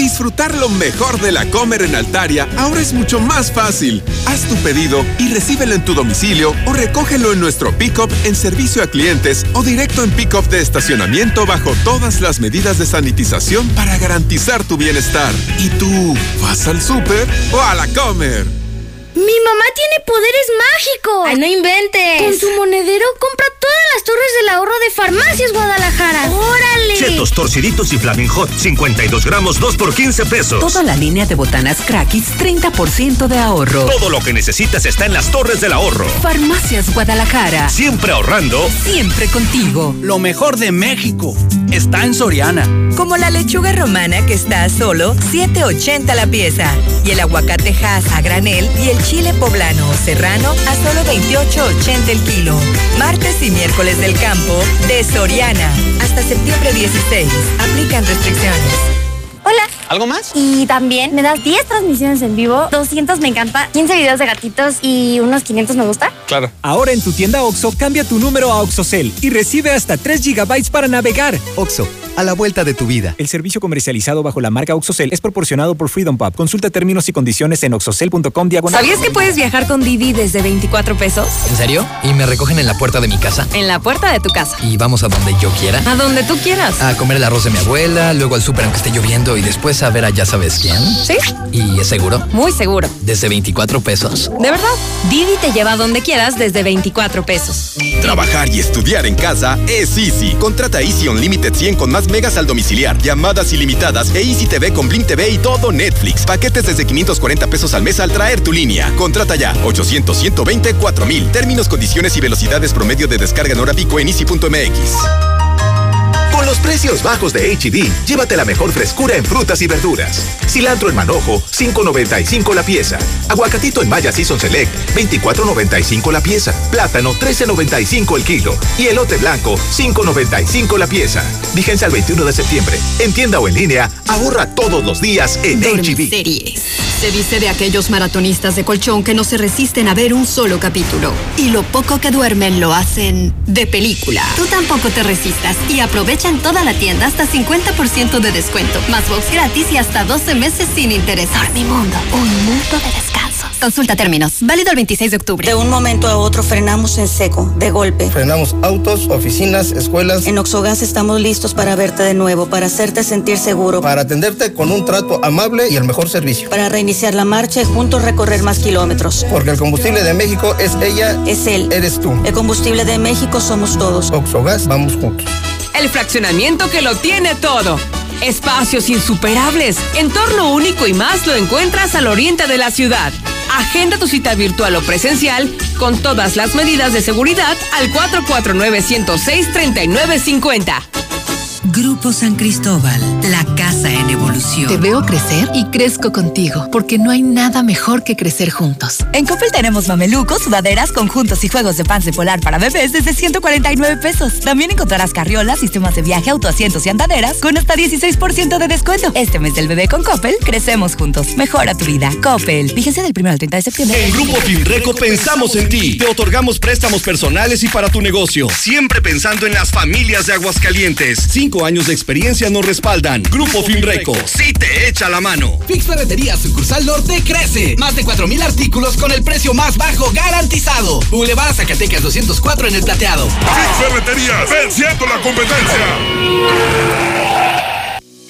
Disfrutar lo mejor de la Comer en Altaria ahora es mucho más fácil. Haz tu pedido y recíbelo en tu domicilio o recógelo en nuestro pick-up en servicio a clientes o directo en pick-up de estacionamiento bajo todas las medidas de sanitización para garantizar tu bienestar. ¿Y tú vas al súper o a la Comer? Mi mamá tiene poderes mágicos. Ay, no inventes. Con su monedero compra todas las torres del ahorro de Farmacias Guadalajara. ¡Órale! Chetos, torciditos y Flaming Hot, 52 gramos, 2 por 15 pesos. Toda la línea de botanas Crackis, 30% de ahorro. Todo lo que necesitas está en las torres del ahorro. Farmacias Guadalajara. Siempre ahorrando. Siempre contigo. Lo mejor de México está en Soriana. Como la lechuga romana que está a solo 7.80 la pieza. Y el aguacate Hass a granel y el chile poblano o serrano a solo 28.80 el kilo. Martes y miércoles del campo de Soriana. Hasta septiembre 16. Aplican restricciones. Hola. ¿Algo más? Y también me das 10 transmisiones en vivo, 200 me encanta, 15 videos de gatitos y unos 500 me gusta. Claro. Ahora en tu tienda OXO, cambia tu número a OXOCEL y recibe hasta 3 GB para navegar. OXO, a la vuelta de tu vida. El servicio comercializado bajo la marca OXOCEL es proporcionado por Freedom Pub. Consulta términos y condiciones en oxocel.com diagonal. ¿Sabías que puedes viajar con Didi desde 24 pesos? ¿En serio? ¿Y me recogen en la puerta de mi casa? En la puerta de tu casa. ¿Y vamos a donde yo quiera? A donde tú quieras. A comer el arroz de mi abuela, luego al súper aunque esté lloviendo y después a ver a ya sabes quién. ¿Sí? ¿Y es seguro? Muy seguro. ¿Desde 24 pesos? ¿De verdad? Didi te lleva a donde quieras desde 24 pesos. Trabajar y estudiar en casa es Easy. Contrata Easy Unlimited 100 con más megas al domiciliar, llamadas ilimitadas e Easy TV con Blim TV y todo Netflix. Paquetes desde 540 pesos al mes al traer tu línea. Contrata ya 800 120 4000. Términos, condiciones y velocidades promedio de descarga en hora pico en easy.mx. Con los precios bajos de HD, llévate la mejor frescura en frutas y verduras. Cilantro en manojo, 5.95 la pieza. Aguacatito en Maya Season Select, 24.95 la pieza. Plátano, 13.95 el kilo. Y elote blanco, 5.95 la pieza. Vigencia al 21 de septiembre. En tienda o en línea, ahorra todos los días en HB. Series. Se dice de aquellos maratonistas de colchón que no se resisten a ver un solo capítulo. Y lo poco que duermen lo hacen de película. Tú tampoco te resistas y aprovecha en toda la tienda hasta 50% de descuento, más box gratis y hasta 12 meses sin interés. Dormimundo, un mundo de descansos. Consulta términos. Válido el 26 de octubre. De un momento a otro frenamos en seco, de golpe. Frenamos autos, oficinas, escuelas. En Oxogas estamos listos para verte de nuevo, para hacerte sentir seguro. Para atenderte con un trato amable y el mejor servicio. Para reiniciar la marcha y juntos recorrer más kilómetros. Porque el combustible de México es ella. Es él. Eres tú. El combustible de México somos todos. Oxogas, vamos juntos. El fraccionamiento que lo tiene todo. Espacios insuperables, entorno único y más lo encuentras al oriente de la ciudad. Agenda tu cita virtual o presencial con todas las medidas de seguridad al 449-106-3950. Grupo San Cristóbal, la casa en evolución. Te veo crecer y crezco contigo, porque no hay nada mejor que crecer juntos. En Coppel tenemos mamelucos, sudaderas, conjuntos y juegos de pan polar para bebés desde 149 pesos. También encontrarás carriolas, sistemas de viaje, autoasientos y andaderas con hasta 16% de descuento. Este mes del bebé con Coppel, crecemos juntos. Mejora tu vida. Coppel. Fíjense del 1 al 30 de septiembre. En Grupo Finreco pensamos en ti. Te otorgamos préstamos personales y para tu negocio. Siempre pensando en las familias de Aguascalientes. Cinco años de experiencia nos respaldan. Grupo Finreco, sí te echa la mano. Fix Ferretería Sucursal Norte crece. Más de 4.000 artículos con el precio más bajo garantizado. Boulevard Zacatecas 204 en el plateado. Fix Ferreterías, venciendo la competencia.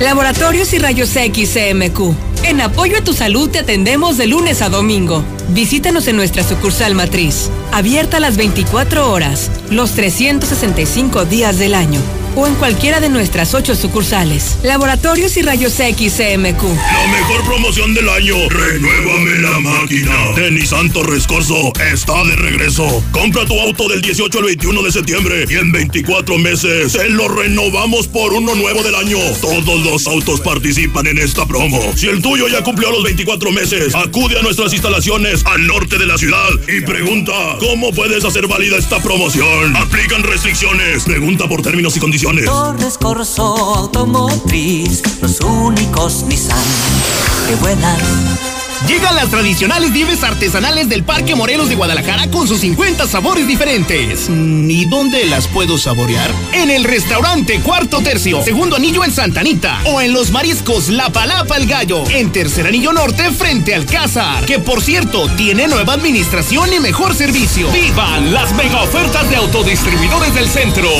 Laboratorios y Rayos X CMQ. En apoyo a tu salud te atendemos de lunes a domingo. Visítanos en nuestra sucursal matriz, abierta las 24 horas, los 365 días del año o en cualquiera de nuestras ocho sucursales. Laboratorios y Rayos X CMQ. La mejor promoción del año. Renuévame la máquina. De Nissan Torres Corso está de regreso. Compra tu auto del 18 al 21 de septiembre y en 24 meses te lo renovamos por uno nuevo del año. Todos los autos participan en esta promo. Si el tuyo ya cumplió los 24 meses, acude a nuestras instalaciones al norte de la ciudad y pregunta cómo puedes hacer válida esta promoción. Aplican restricciones. Pregunta por términos y condiciones. Torres Corso Automotriz, los únicos Nissan que vuelan. Llegan las tradicionales nieves artesanales del Parque Morelos de Guadalajara con sus 50 sabores diferentes. ¿Y dónde las puedo saborear? En el restaurante Cuarto Tercio, segundo anillo en Santa Anita. O en los mariscos La Palapa el Gallo, en tercer anillo norte frente al Cázar. Que por cierto, tiene nueva administración y mejor servicio. ¡Vivan las mega ofertas de autodistribuidores del centro!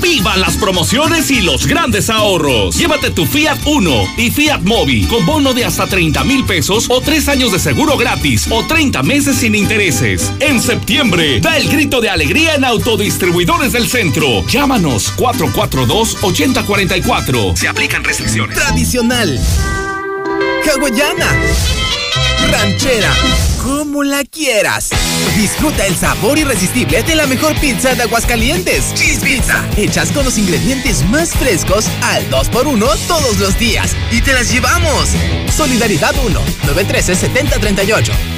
¡Vivan las promociones y los grandes ahorros! Llévate tu Fiat Uno y Fiat Mobi con bono de hasta 30 mil pesos o 3 años de seguro gratis o 30 meses sin intereses. En septiembre, da el grito de alegría en Autodistribuidores del Centro. Llámanos 442-8044. Se aplican restricciones. Tradicional. Hawaiana. Ranchera. Como la quieras. Disfruta el sabor irresistible de la mejor pizza de Aguascalientes. Cheese Pizza. Hechas con los ingredientes más frescos al 2x1 todos los días. Y te las llevamos. Solidaridad 1 913-7038.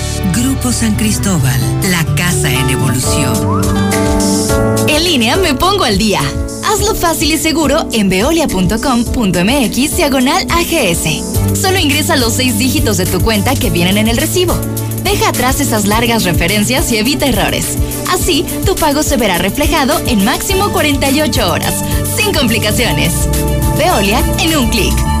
Grupo San Cristóbal, la casa en evolución. En línea me pongo al día. Hazlo fácil y seguro en veolia.com.mx diagonal AGS. Solo ingresa los seis dígitos de tu cuenta que vienen en el recibo. Deja atrás esas largas referencias y evita errores. Así, tu pago se verá reflejado en máximo 48 horas, sin complicaciones. Veolia en un clic.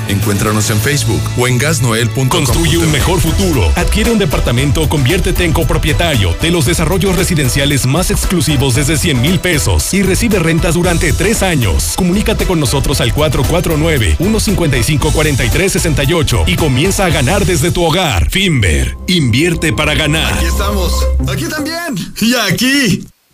Encuéntranos en Facebook o en gasnoel.com. Construye un mejor futuro. Adquiere un departamento o conviértete en copropietario de los desarrollos residenciales más exclusivos desde 100 mil pesos y recibe rentas durante tres años. Comunícate con nosotros al 449-155-4368 y comienza a ganar desde tu hogar. Finver, invierte para ganar. Aquí estamos. Aquí también. Y aquí.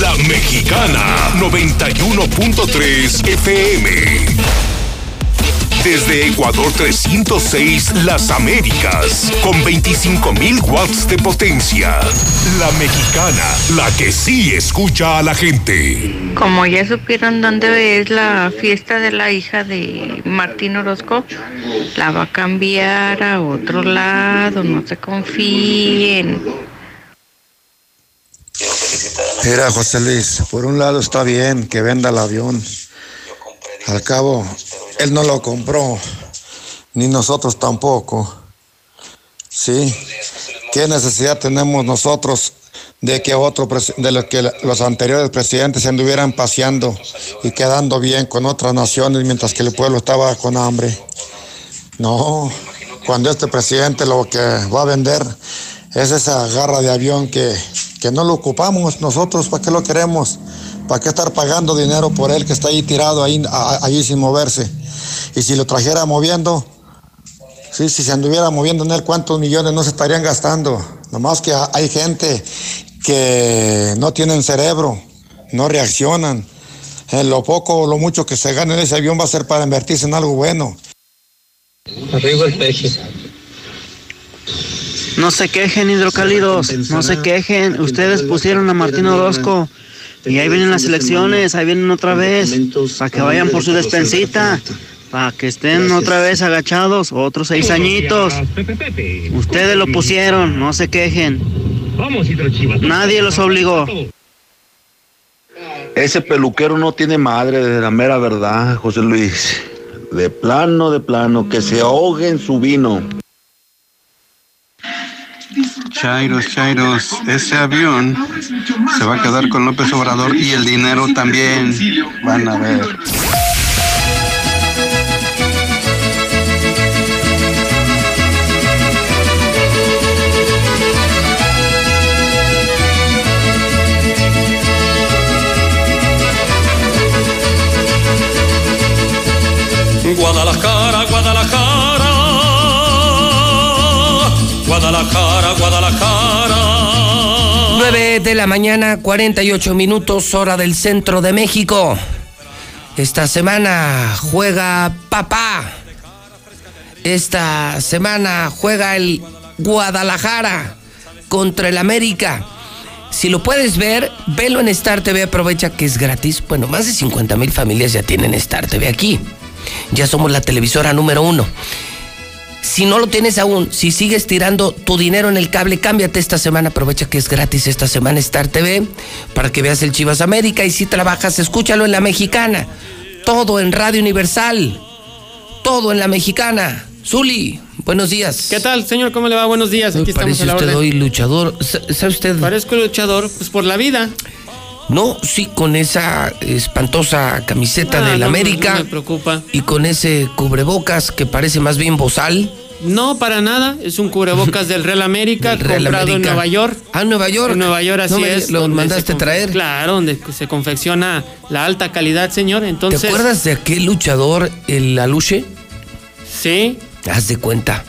La Mexicana. 91.3 FM. Desde Ecuador 306, Las Américas, con 25.000 watts de potencia. La Mexicana, la que sí escucha a la gente. Como ya supieron dónde es la fiesta de la hija de Martín Orozco, la va a cambiar a otro lado, no se confíen. Mira, José Luis, por un lado está bien que venda el avión. Al cabo, él no lo compró, ni nosotros tampoco. Sí, ¿qué necesidad tenemos nosotros de que otro de los anteriores presidentes se anduvieran paseando y quedando bien con otras naciones mientras que el pueblo estaba con hambre? No, cuando este presidente lo que va a vender es esa garra de avión que, que no lo ocupamos nosotros, ¿para qué lo queremos? ¿Para qué estar pagando dinero por él que está ahí tirado ahí, sin moverse? Y si lo trajera moviendo, sí, si se anduviera moviendo en él, ¿cuántos millones no se estarían gastando? Nomás que ha- hay gente que no tienen cerebro, no reaccionan. En lo poco o lo mucho que se gane en ese avión va a ser para invertirse en algo bueno. Arriba el peje. No se quejen, hidrocálidos, no se quejen. Ustedes pusieron a Martín Orozco y ahí vienen las elecciones, ahí vienen otra vez, para que vayan por su despensita, para que estén otra vez agachados, otros seis añitos. Ustedes lo pusieron, no se quejen. Nadie los obligó. Ese peluquero no tiene madre, de la mera verdad, José Luis. De plano, de plano, que se ahogue en su vino. Chairos, Chairos, ese avión se va a quedar con López Obrador y el dinero también. Van a ver. Guadalajara, Guadalajara, Guadalajara, Guadalajara. 9 de la mañana, 48 minutos, hora del centro de México. Esta semana juega papá. Esta semana juega el Guadalajara contra el América. Si lo puedes ver, velo en Star TV, aprovecha que es gratis. Bueno, más de 50 mil familias ya tienen Star TV aquí. Ya somos la televisora número uno. Si no lo tienes aún, si sigues tirando tu dinero en el cable, cámbiate esta semana. Aprovecha que es gratis esta semana Star TV para que veas el Chivas América. Y si trabajas, escúchalo en la mexicana. Todo en Radio Universal. Todo en la mexicana. Zuli, buenos días. ¿Qué tal, señor? ¿Cómo le va? Buenos días. Aquí estamos Parece a la usted orden. hoy luchador. Sa- ¿Sabe usted? Parezco luchador, pues por la vida. No, sí, con esa espantosa camiseta Ah, del no, América. No me preocupa. Y con ese cubrebocas que parece más bien bozal. No, para nada. Es un cubrebocas del Real América, Del Real comprado en. Nueva York. Ah, en Nueva York. En Nueva York, así No me- es. ¿Lo mandaste traer? Claro, donde se confecciona la alta calidad, señor. Entonces. ¿Te acuerdas de aquel luchador, el Aluche? Sí. Haz de cuenta.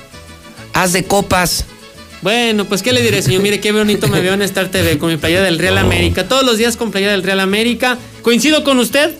Haz de copas. Bueno, pues qué le diré, señor. Mire qué bonito me veo en Star TV con mi playera del Real América. Todos los días con playera del Real América. ¿Coincido con usted?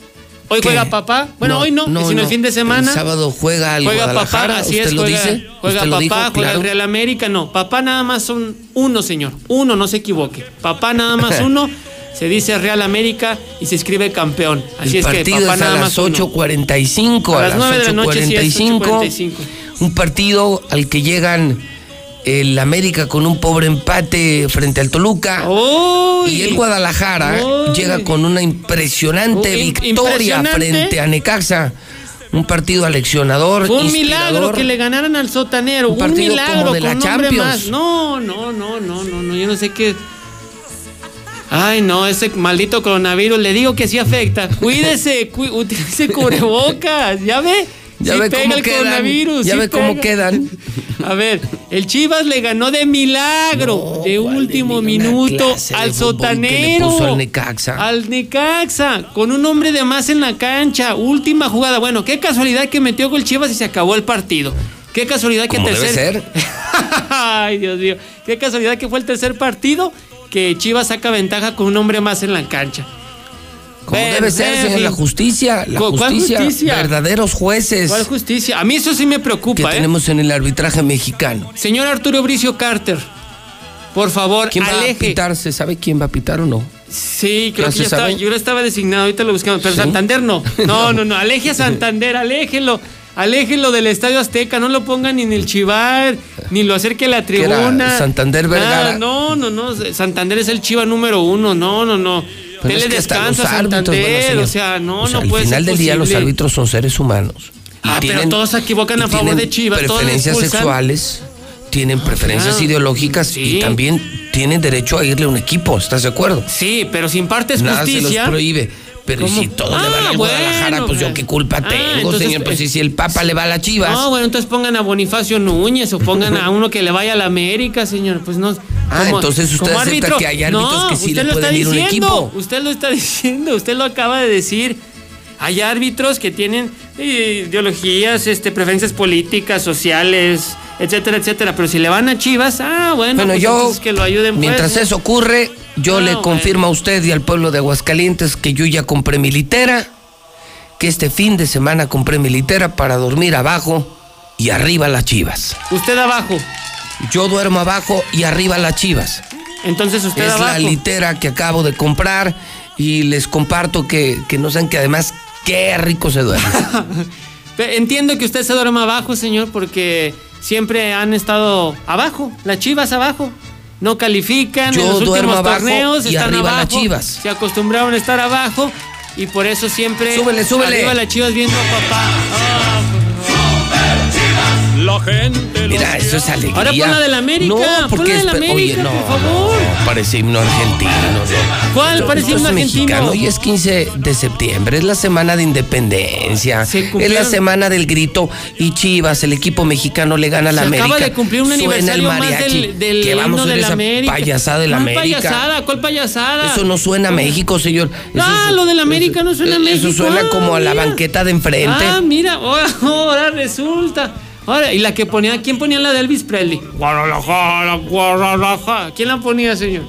Hoy ¿Qué? juega papá. Bueno, No, hoy no, no, sino el fin de semana. El sábado juega el Juega papá, así ¿usted es, lo juega, dice? juega ¿Usted lo papá, dijo? juega Claro. el Real América. No, papá nada más son uno, señor. Uno, no se equivoque. Papá nada más uno. Se dice Real América y se escribe campeón. Así el es que partido papá es a nada las más uno. 8.45. A A las las 9 de la noche, sí, es 8.45. 8:45. Un partido al que llegan el América con un pobre empate frente al Toluca. y el Guadalajara llega con una impresionante Uy, victoria impresionante. frente a Necaxa. Un partido aleccionador. Fue un milagro que le ganaran al sotanero. Un, partido milagro como de con la Champions. más. No, no, no, no, no, no. Yo no sé qué. Ay, no, ese maldito coronavirus, le digo que sí afecta. Cuídese, cu- utilice cubrebocas, ¿ya ve? Ya Sí ve pega cómo el quedan, coronavirus. ya sí ve cómo quedan. A ver, el Chivas le ganó de milagro, de último minuto al sotanero. al Necaxa. Al Necaxa, con un hombre de más en la cancha. Última jugada. Bueno, qué casualidad que metió gol Chivas y se acabó el partido. Qué casualidad que Como debe tercer. Ay, Dios mío. Qué casualidad que fue el tercer partido que Chivas saca ventaja con un hombre más en la cancha. Como debe ser, señor, la justicia. La ¿Cu- cuál justicia, justicia? Verdaderos jueces ¿Cuál justicia? A mí eso sí me que preocupa, ¿eh? tenemos en el arbitraje mexicano. Señor Arturo Bricio Carter, por favor, ¿Quién va a pitar? ¿Se sabe quién va a pitar o no? Sí, creo ¿Ya que ya estaba, yo estaba designado, ahorita lo buscamos, pero ¿Sí? Santander no. No, no, no, aleje a Santander, aléjelo. Aléjelo del Estadio Azteca, no lo pongan ni en el Chivar, ni lo acerque a la tribuna. Santander Vergara? Nada, no, no, no. Santander es el Chiva número uno. No, no, no. Pero Dele es que los árbitros, bueno, o sea, no, o sea, no al puede final ser del día los árbitros son seres humanos. Ah, pero todos se equivocan a favor de Chivas, Preferencias sexuales, tienen preferencias claro. ideológicas y también tienen derecho a irle a un equipo, ¿estás de acuerdo? Sí, pero si impartes Nada se justicia. los prohíbe. Pero ¿y ¿Cómo? si todos le Ah, van al bueno, Guadalajara, pues yo pues. qué culpa Ah, tengo, entonces, señor. Pues eh, si el Papa le va a las chivas. No, bueno, entonces pongan a Bonifacio Núñez o pongan a uno que le vaya a la América, señor. Pues no. Ah, como- entonces usted acepta árbitro- que hay árbitros No, que sí le pueden ir a un equipo. Usted lo está diciendo, usted lo acaba de decir. Hay árbitros que tienen eh, ideologías, este, preferencias políticas, sociales, etcétera, etcétera. Pero si le van a Chivas, ah, bueno, Bueno, pues yo, que lo ayuden. pues, mientras ¿no? eso ocurre, yo Ah, le bueno. confirmo a usted y al pueblo de Aguascalientes que yo ya compré mi litera, que este fin de semana compré mi litera para dormir abajo y arriba las chivas. Usted abajo. Yo duermo abajo y arriba las chivas. Entonces usted es la litera que acabo de comprar y les comparto que, que no saben que además qué rico se duerme. Entiendo que usted se duerma abajo, señor, porque siempre han estado abajo, las chivas abajo. No califican Yo en los últimos torneos, y están arriba las abajo. Chivas. Se acostumbraron a estar abajo y por eso siempre Súbele, súbele. arriba las chivas viendo a papá. La gente Mira, eso es alegría. Ahora pon la del América, No, pon porque la del espe- América, oye, no, por favor. no, parece himno argentino. no. ¿Cuál parece himno argentino? mexicano. Hoy es 15 de septiembre, es la semana de independencia. Es la semana del grito y Chivas, el equipo mexicano le gana a la América. acaba de cumplir un Suena el aniversario más mariachi. del, del que vamos himno a de la América. payasada de la ¿Cuál América. payasada? ¿Cuál payasada? Eso no suena a México, señor. Eso Ah, es- lo de la América no suena a eso México. suena Ah, como a la banqueta de enfrente. Ah, mira, ahora, ahora resulta. Ahora, y la que ponía, ¿quién ponía la de Elvis Presley? Guadalajara, Guadalajara. ¿Quién la ponía, señor?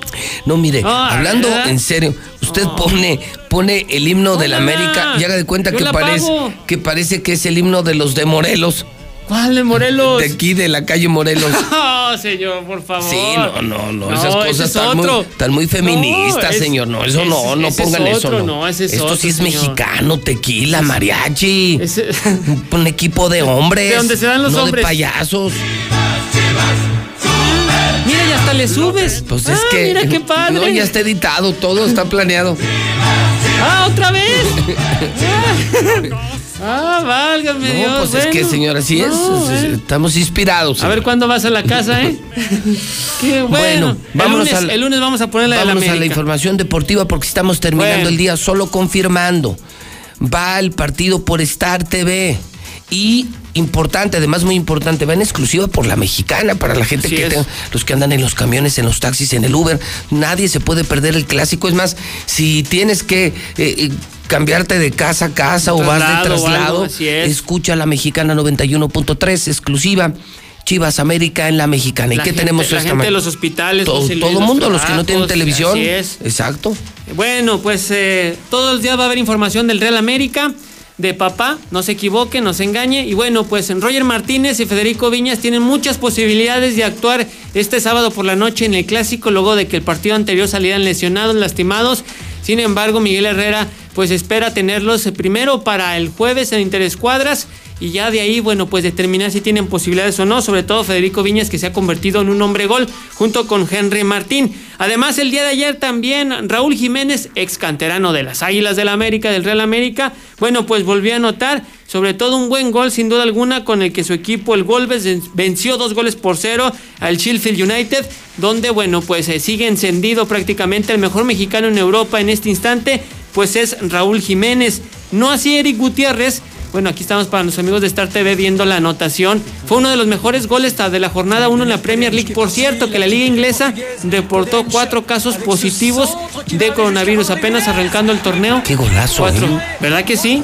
No, mire, Ah, hablando ¿verdad? en serio, usted pone, pone el himno de la. América y haga de cuenta Yo que parece, pago. que parece que es el himno de los de Morelos. ¿Cuál de Morelos? De aquí, de la calle Morelos. Oh, señor, por favor. Sí, no, no, no, esas No, cosas es están muy, otro. están muy feministas, No, es- señor. No, eso es- no, no ese es pongan eso. otro, No. no, ese es Esto otro, sí es señor. mexicano, tequila, mariachi. Un, equipo de hombres. De donde se dan los no hombres. de payasos. Mira, y hasta le subes. Pues ah, es que. Mira qué padre. No, ya está editado, todo está planeado. Ah, otra vez. ah, válgame No, Dios. pues es que, bueno. señor, así es. No, es- es- bueno. Estamos inspirados. A ver cuándo vas a la casa, ¿eh? Qué bueno. Bueno, vámonos el, lunes, al- el lunes vamos a poner la Vámonos a la información deportiva porque estamos terminando Bueno. el día solo confirmando. Va el partido por Star TV. Y importante, además muy importante, va en exclusiva por la mexicana, para la gente Así que tenga- los que andan en los camiones, en los taxis, en el Uber. Nadie se puede perder el clásico. Es más, si tienes que eh, eh, cambiarte de casa a casa o vas de Traslado es. escucha la mexicana 91.3, exclusiva. Chivas América en la mexicana. ¿Y La qué gente- tenemos La esta gente de los hospitales. todo, todo los mundo, los que no tienen televisión. Así es. Exacto. Bueno, pues eh, todos los días va a haber información del Real América, de papá, no se equivoque, no se engañe. Y bueno, pues Roger Martínez y Federico Viñas tienen muchas posibilidades de actuar este sábado por la noche en el clásico, luego de que el partido anterior salieran lesionados, lastimados. Sin embargo, Miguel Herrera pues espera tenerlos eh, primero para el jueves en Interescuadras y ya de ahí, bueno, pues determinar si tienen posibilidades o no, sobre todo Federico Viñas que se ha convertido en un hombre gol junto con Henry Martín. Además, el día de ayer también Raúl Jiménez, ex canterano de las Águilas del América, del Real América, bueno, pues volvió a anotar sobre todo un buen gol sin duda alguna con el que su equipo, el Golbes, venció dos goles por cero al Sheffield United, donde, bueno, pues eh, sigue encendido prácticamente el mejor mexicano en Europa en este instante, pues es Raúl Jiménez. No así Eric Gutiérrez, bueno, aquí estamos para los amigos de Star TV viendo la anotación. Fue uno de los mejores goles de la jornada 1 en la Premier League. Por cierto, que la liga inglesa reportó cuatro casos positivos de coronavirus apenas arrancando el torneo. Qué golazo. Cuatro. ¿eh? ¿Verdad que sí?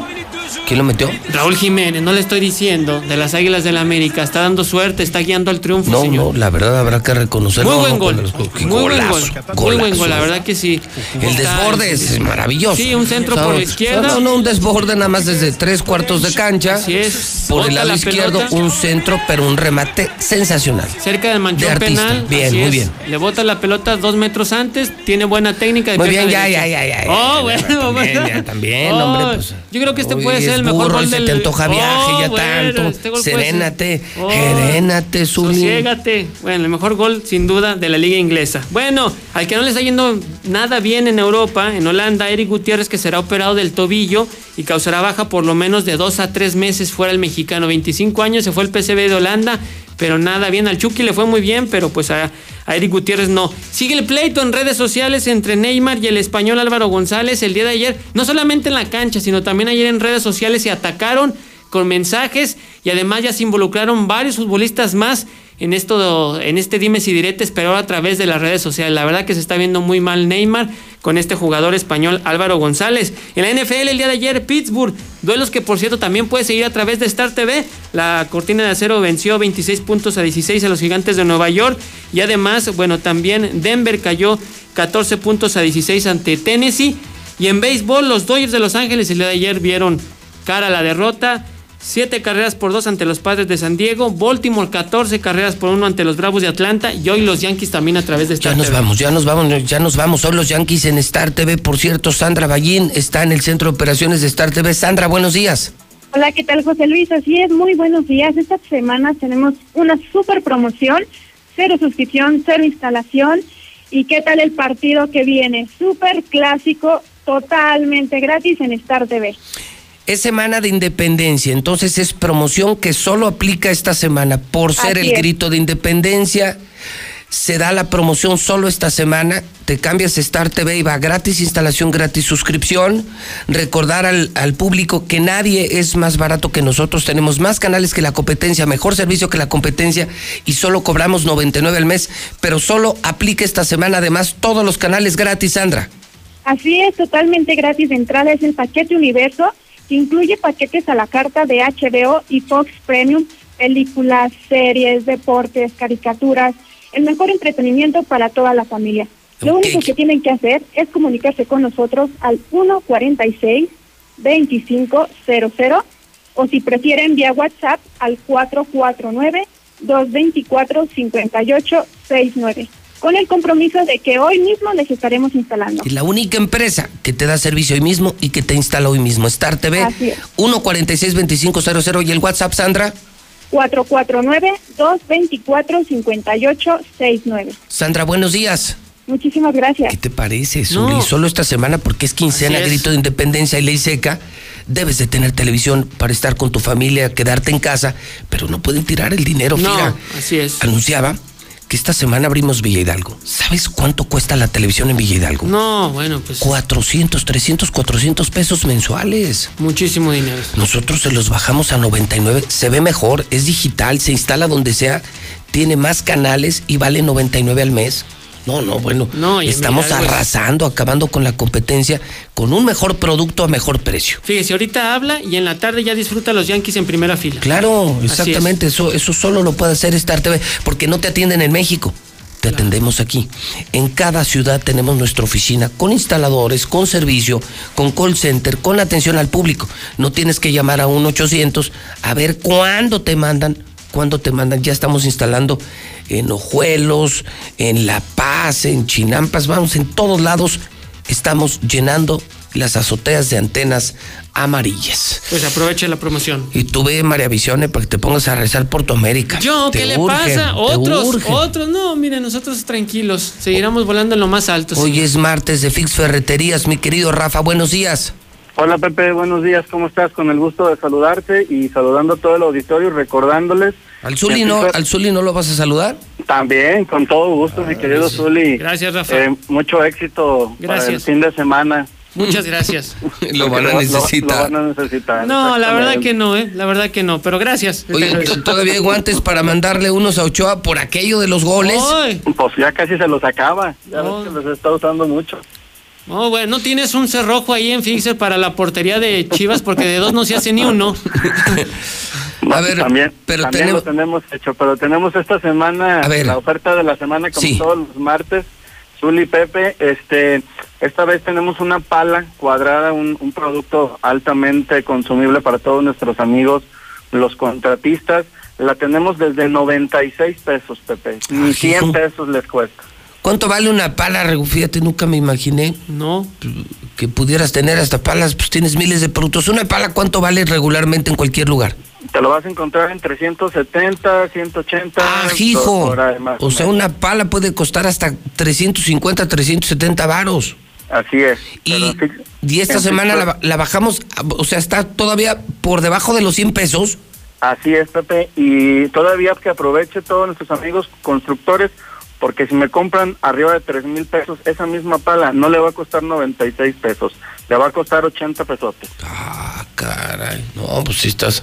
¿Quién lo metió? Raúl Jiménez, no le estoy diciendo, de las Águilas del la América. Está dando suerte, está guiando al triunfo, No, señor. no, la verdad habrá que reconocerlo. Muy buen gol. los- Muy buen golazo, gol. Muy buen gol, la verdad que sí. El desborde es maravilloso. Sí, un centro por la izquierda. No, no, un desborde nada más desde tres cuartos de cancha. Así es. Por Bota el lado la izquierdo, pelota. un centro, pero un remate sensacional. Cerca del manchón De artista. penal. Bien, así muy es. bien. Le bota la pelota dos metros antes, tiene buena técnica. de Muy bien, ya, ya, ya, ya, Oh, bueno, también, bueno. ya, también, Oh, hombre, pues. Yo creo que este Uy, puede ser el mejor burro gol se te antoja viaje Oh, ya bueno, tanto. este Serénate, Oh. serénate. Sosiégate. Bueno, el mejor gol sin duda de la liga inglesa. Bueno, al que no le está yendo nada bien en Europa, en Holanda, Eric Gutiérrez que será operado del tobillo y causará baja por lo menos de dos a tres meses fuera el mexicano. 25 años se fue el PSV de Holanda, pero nada bien. Al Chucky le fue muy bien, pero pues a, a Eric Gutiérrez no. Sigue el pleito en redes sociales entre Neymar y el español Álvaro González el día de ayer, no solamente en la cancha, sino también ayer en redes sociales se atacaron con mensajes y además ya se involucraron varios futbolistas más en esto, en este dimes y diretes, pero ahora a través de las redes sociales. La verdad que se está viendo muy mal Neymar con este jugador español Álvaro González. En la NFL el día de ayer, Pittsburgh, duelos que por cierto también puede seguir a través de Star TV. La cortina de acero venció 26 puntos a 16 a los gigantes de Nueva York. Y además, bueno, también Denver cayó 14 puntos a 16 ante Tennessee. Y en béisbol, los Dodgers de Los Ángeles el día de ayer vieron cara a la derrota. Siete carreras por dos ante los Padres de San Diego. Baltimore 14 carreras por uno ante los Bravos de Atlanta. Y hoy los Yankees también a través de Star Ya nos vamos, ya nos vamos, ya nos vamos. Hoy los Yankees en Star TV. Por cierto, Sandra Ballín está en el centro de operaciones de Star TV. Sandra, buenos días. Hola, ¿qué tal, José Luis? Así es, muy buenos días. Esta semana tenemos una super promoción, cero suscripción, cero instalación. ¿Y qué tal el partido que viene? Súper clásico, totalmente gratis en Star TV. Es semana de independencia, entonces es promoción que solo aplica esta semana. Por ser Así el es. grito de independencia, se da la promoción solo esta semana. Te cambias Star TV y va gratis instalación, gratis suscripción. Recordar al, al público que nadie es más barato que nosotros. Tenemos más canales que la competencia, mejor servicio que la competencia y solo cobramos 99 al mes. Pero solo aplica esta semana, además, todos los canales gratis, Sandra. Así es, totalmente gratis de entrada es el paquete Universo, que incluye paquetes a la carta de HBO y Fox Premium, películas, series, deportes, caricaturas, el mejor entretenimiento para toda la familia. Lo único que tienen que hacer es comunicarse con nosotros al 146 2500 o si prefieren vía WhatsApp al 449 224 5869 con el compromiso de que hoy mismo les estaremos instalando. Es la única empresa que te da servicio hoy mismo y que te instala hoy mismo. Star TV, Así es. 146-2500 y el WhatsApp, Sandra. 449-224-5869. Sandra, buenos días. Muchísimas gracias. ¿Qué te parece, Zuli? Solo esta semana, porque es quincena, es. grito de independencia y ley seca, debes de tener televisión para estar con tu familia, quedarte en casa, pero no pueden tirar el dinero, No, Fira. así es. Anunciaba que esta semana abrimos Villa Hidalgo. ¿Sabes cuánto cuesta la televisión en Villa Hidalgo? No, bueno, pues 400, 300, 400 pesos mensuales. muchísimo dinero. Nosotros se los bajamos a 99. Se ve mejor, es digital, se instala donde sea, tiene más canales y vale 99 al mes. No, no, bueno, No, estamos arrasando, acabando con la competencia, con un mejor producto a mejor precio. Fíjese, ahorita habla y en la tarde ya disfruta a los Yankees en primera fila. Claro, es. exactamente, eso, eso solo lo puede hacer Star TV, porque no te atienden en México. Te atendemos aquí. En cada ciudad tenemos nuestra oficina con instaladores, con servicio, con call center, con atención al público. No tienes que llamar a un 800 a ver cuándo te mandan, cuándo te mandan. Ya estamos instalando en Ojuelos, en La Paz, en Chinampas, vamos, en todos lados estamos llenando las azoteas de antenas amarillas. Pues aproveche la promoción. Y tú ve María Visione para que te pongas a rezar por tu América. Yo, Te ¿qué le pasa? Otros, otros, no, miren, nosotros tranquilos, seguiremos volando en lo más alto. Hoy señor. es martes de Fix Ferreterías, mi querido Rafa, buenos días. Hola Pepe, buenos días, ¿cómo estás? Con el gusto de saludarte y saludando a todo el auditorio y recordándoles. Al Zuli no, al Zuli no lo vas a saludar. También, con todo gusto, mi querido Zuli. Gracias, Rafa. Eh, mucho éxito para el Gracias. fin de semana. Muchas gracias. Lo van a necesitar. Lo, van a necesitar. No, la verdad que no, ¿eh? La verdad que no, pero gracias. Oye, todavía hay guantes para mandarle unos a Ochoa por aquello de los goles. Ay. Pues ya casi se los acaba, ya No. ves que los está usando mucho. No, bueno, no tienes un cerrojo ahí en Fixer para la portería de Chivas porque de dos no se hace ni uno. No, A ver, también, pero también tenemos- lo tenemos hecho, pero tenemos esta semana A ver. la oferta de la semana como Sí. todos los martes. Zuli y Pepe, este, esta vez tenemos una pala cuadrada, un, un producto altamente consumible para todos nuestros amigos, los contratistas. La tenemos desde 96 pesos, Pepe. Ni 100 pesos les cuesta. ¿Cuánto vale una pala? Fíjate, nunca me imaginé No. que pudieras tener hasta palas, pues tienes miles de productos. ¿Una pala cuánto vale regularmente en cualquier lugar? Te lo vas a encontrar en 370, 180. Ah, hijo. más O sea, una pala puede costar hasta 350, 370 varos. Así es. Y, Pero fix- y esta semana la, la bajamos, o sea, está todavía por debajo de los 100 pesos. Así es, Pepe. Y todavía que aproveche todos nuestros amigos constructores, porque si me compran arriba de tres mil pesos, esa misma pala no le va a costar 96 pesos, le va a costar 80 pesos. Ah, caray. No, pues si estás,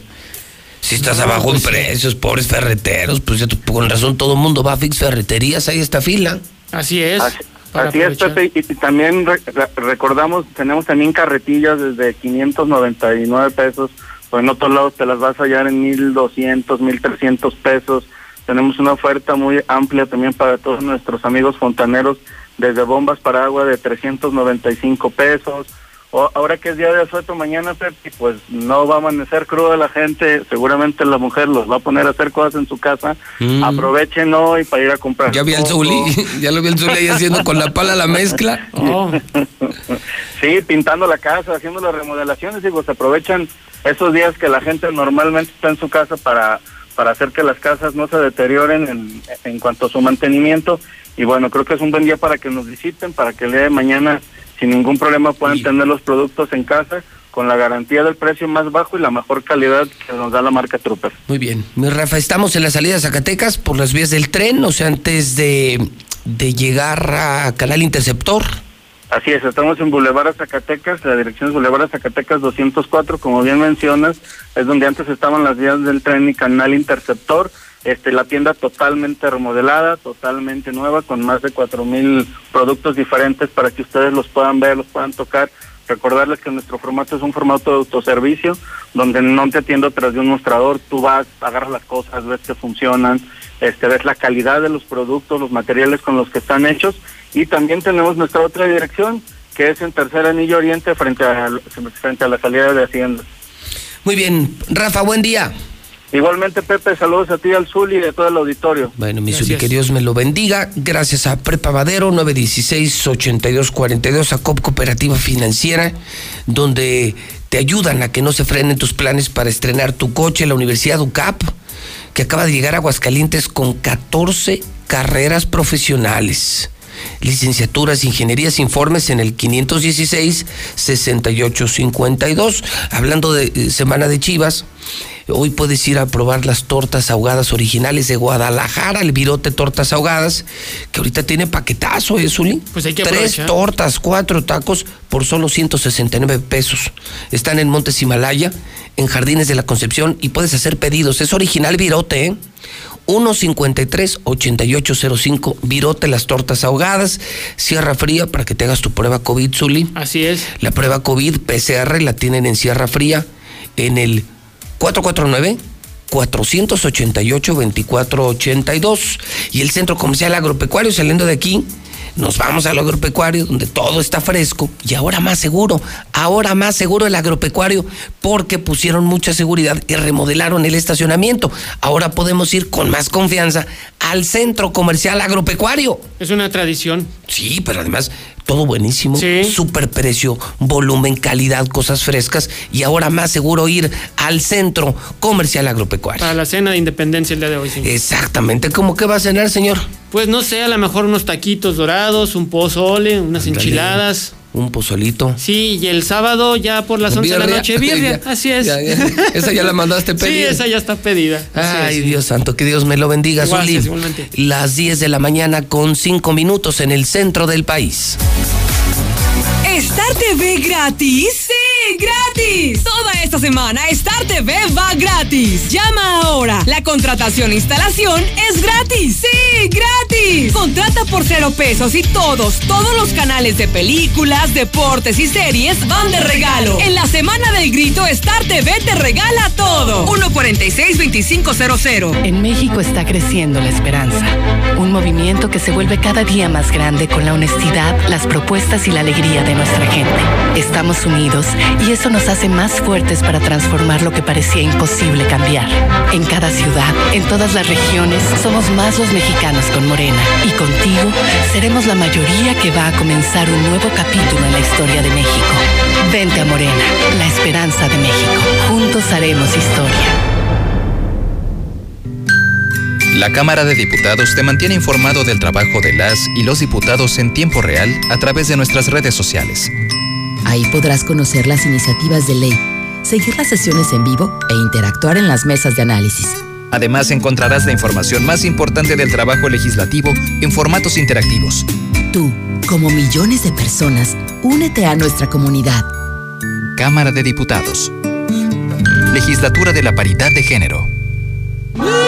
Si estás No, abajo pues en sí. precios, pobres ferreteros, pues ya con razón todo el mundo va a Fix Ferreterías, ahí está fila. Así es. Así, para así es. Pepe, y, y también re- re- recordamos, tenemos también carretillas desde 599 pesos, pues en otros lados te las vas a hallar en 1200, 1300 pesos. Tenemos una oferta muy amplia también para todos nuestros amigos fontaneros, desde bombas para agua de 395 pesos. O, ahora que es día de asueto mañana, Pepe, pues no va a amanecer cruda la gente, seguramente la mujer los va a poner a hacer cosas en su casa. Mm. Aprovechen hoy para ir a comprar. Ya vi al. Zuli, ya lo vi al Zuli ahí haciendo con la pala la mezcla. Oh, Sí, pintando la casa, haciendo las remodelaciones, digo, se aprovechan esos días que la gente normalmente está en su casa para, para hacer que las casas no se deterioren en, en cuanto a su mantenimiento. Y bueno, creo que es un buen día para que nos visiten, para que el día de mañana sin ningún problema puedan tener los productos en casa con la garantía del precio más bajo y la mejor calidad que nos da la marca Trooper. Muy bien. Mi Rafa, estamos en la salida de Zacatecas por las vías del tren, o sea, antes de, de llegar a Canal Interceptor. Así es, estamos en Boulevard Zacatecas, la dirección es Boulevard Zacatecas 204, como bien mencionas, es donde antes estaban las vías del tren y canal interceptor, este, la tienda totalmente remodelada, totalmente nueva, con más de cuatro mil productos diferentes para que ustedes los puedan ver, los puedan tocar. Recordarles que nuestro formato es un formato de autoservicio, donde no te atiendo tras de un mostrador, tú vas, agarras las cosas, ves que funcionan, este, ves la calidad de los productos, los materiales con los que están hechos, y también tenemos nuestra otra dirección, que es en Tercer Anillo Oriente, frente a, frente a la salida de Hacienda. Muy bien. Rafa, buen día. Igualmente, Pepe, saludos a ti, al Zul y de todo el auditorio. Bueno, mi Zuli, que Dios me lo bendiga. Gracias a Prepa Madero 916-8242, a COP Cooperativa Financiera, donde te ayudan a que no se frenen tus planes para estrenar tu coche. La Universidad UCAP, que acaba de llegar a Aguascalientes con 14 carreras profesionales. Licenciaturas, ingenierías, informes en el 516-6852. Hablando de eh, Semana de Chivas, hoy puedes ir a probar las tortas ahogadas originales de Guadalajara, el virote tortas ahogadas, que ahorita tiene paquetazo, ¿eh, Zuli? Pues hay que Tres aprovechar. tortas, cuatro tacos por solo 169 pesos. Están en Montes Himalaya, en Jardines de la Concepción y puedes hacer pedidos. Es original virote, ¿eh? 153-8805, virote las tortas ahogadas, Sierra Fría para que te hagas tu prueba COVID, Zuli. así es. La prueba COVID PCR la tienen en Sierra Fría en el 449 488 2482 y el Centro Comercial Agropecuario saliendo de aquí nos vamos al agropecuario donde todo está fresco y ahora más seguro, ahora más seguro el agropecuario porque pusieron mucha seguridad y remodelaron el estacionamiento. Ahora podemos ir con más confianza al Centro Comercial Agropecuario. Es una tradición. Sí, pero además todo buenísimo, super precio, volumen, calidad, cosas frescas y ahora más seguro ir al Centro Comercial Agropecuario. Para la cena de independencia el día de hoy, sí. Exactamente, ¿cómo que va a cenar, señor? Pues no sé, a lo mejor unos taquitos dorados, un pozole, unas enchiladas. Un pozolito. Sí, y el sábado ya por las 11 de la Birria. noche, birria, Ya, así es. ya, ya. Esa ya la mandaste pedir. Sí, esa ya está pedida. Ay, es. Dios santo, que Dios me lo bendiga, Gracias, igualmente. Las 10 de la mañana con 5 minutos en el centro del país. ¿Star TV gratis? ¡Sí, gratis! Toda esta semana Star TV va gratis. Llama ahora. La contratación e instalación es gratis. ¡Sí, gratis! Contrata por cero pesos y todos, todos los canales de películas, deportes y series van de regalo. En la semana del grito, Star TV te regala todo. 146-2500. En México está creciendo la esperanza, un movimiento que se vuelve cada día más grande con la honestidad, las propuestas y la alegría de nuestra gente. Estamos unidos y eso nos hace más fuertes para transformar lo que parecía imposible cambiar. En cada ciudad, en todas las regiones, somos más los mexicanos con Morena y contigo seremos la mayoría que va a comenzar un nuevo capítulo en la historia de México. Vente a Morena, la esperanza de México. Juntos haremos historia. La Cámara de Diputados te mantiene informado del trabajo de las y los diputados en tiempo real a través de nuestras redes sociales. Ahí podrás conocer las iniciativas de ley, seguir las sesiones en vivo e interactuar en las mesas de análisis. Además encontrarás la información más importante del trabajo legislativo en formatos interactivos. Tú, como millones de personas, únete a nuestra comunidad. Cámara de Diputados. Legislatura de la Paridad de Género.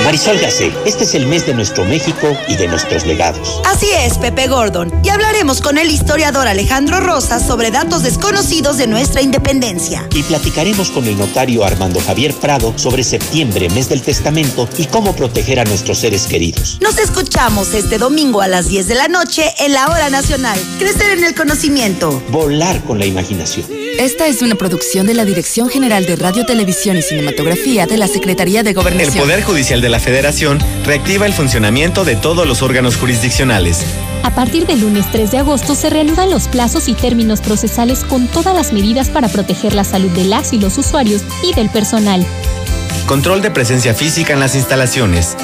Marisol Gacé, este es el mes de nuestro México y de nuestros legados. Así es, Pepe Gordon. Y hablaremos con el historiador Alejandro Rosas sobre datos desconocidos de nuestra independencia. Y platicaremos con el notario Armando Javier Prado sobre septiembre, mes del testamento, y cómo proteger a nuestros seres queridos. Nos escuchamos este domingo a las 10 de la noche en la Hora Nacional. Crecer en el conocimiento. Volar con la imaginación. Esta es una producción de la Dirección General de Radio, Televisión y Cinematografía de la Secretaría de Gobernación. El Poder Judicial de la Federación reactiva el funcionamiento de todos los órganos jurisdiccionales. A partir del lunes 3 de agosto se reanudan los plazos y términos procesales con todas las medidas para proteger la salud de las y los usuarios y del personal. Control de presencia física en las instalaciones.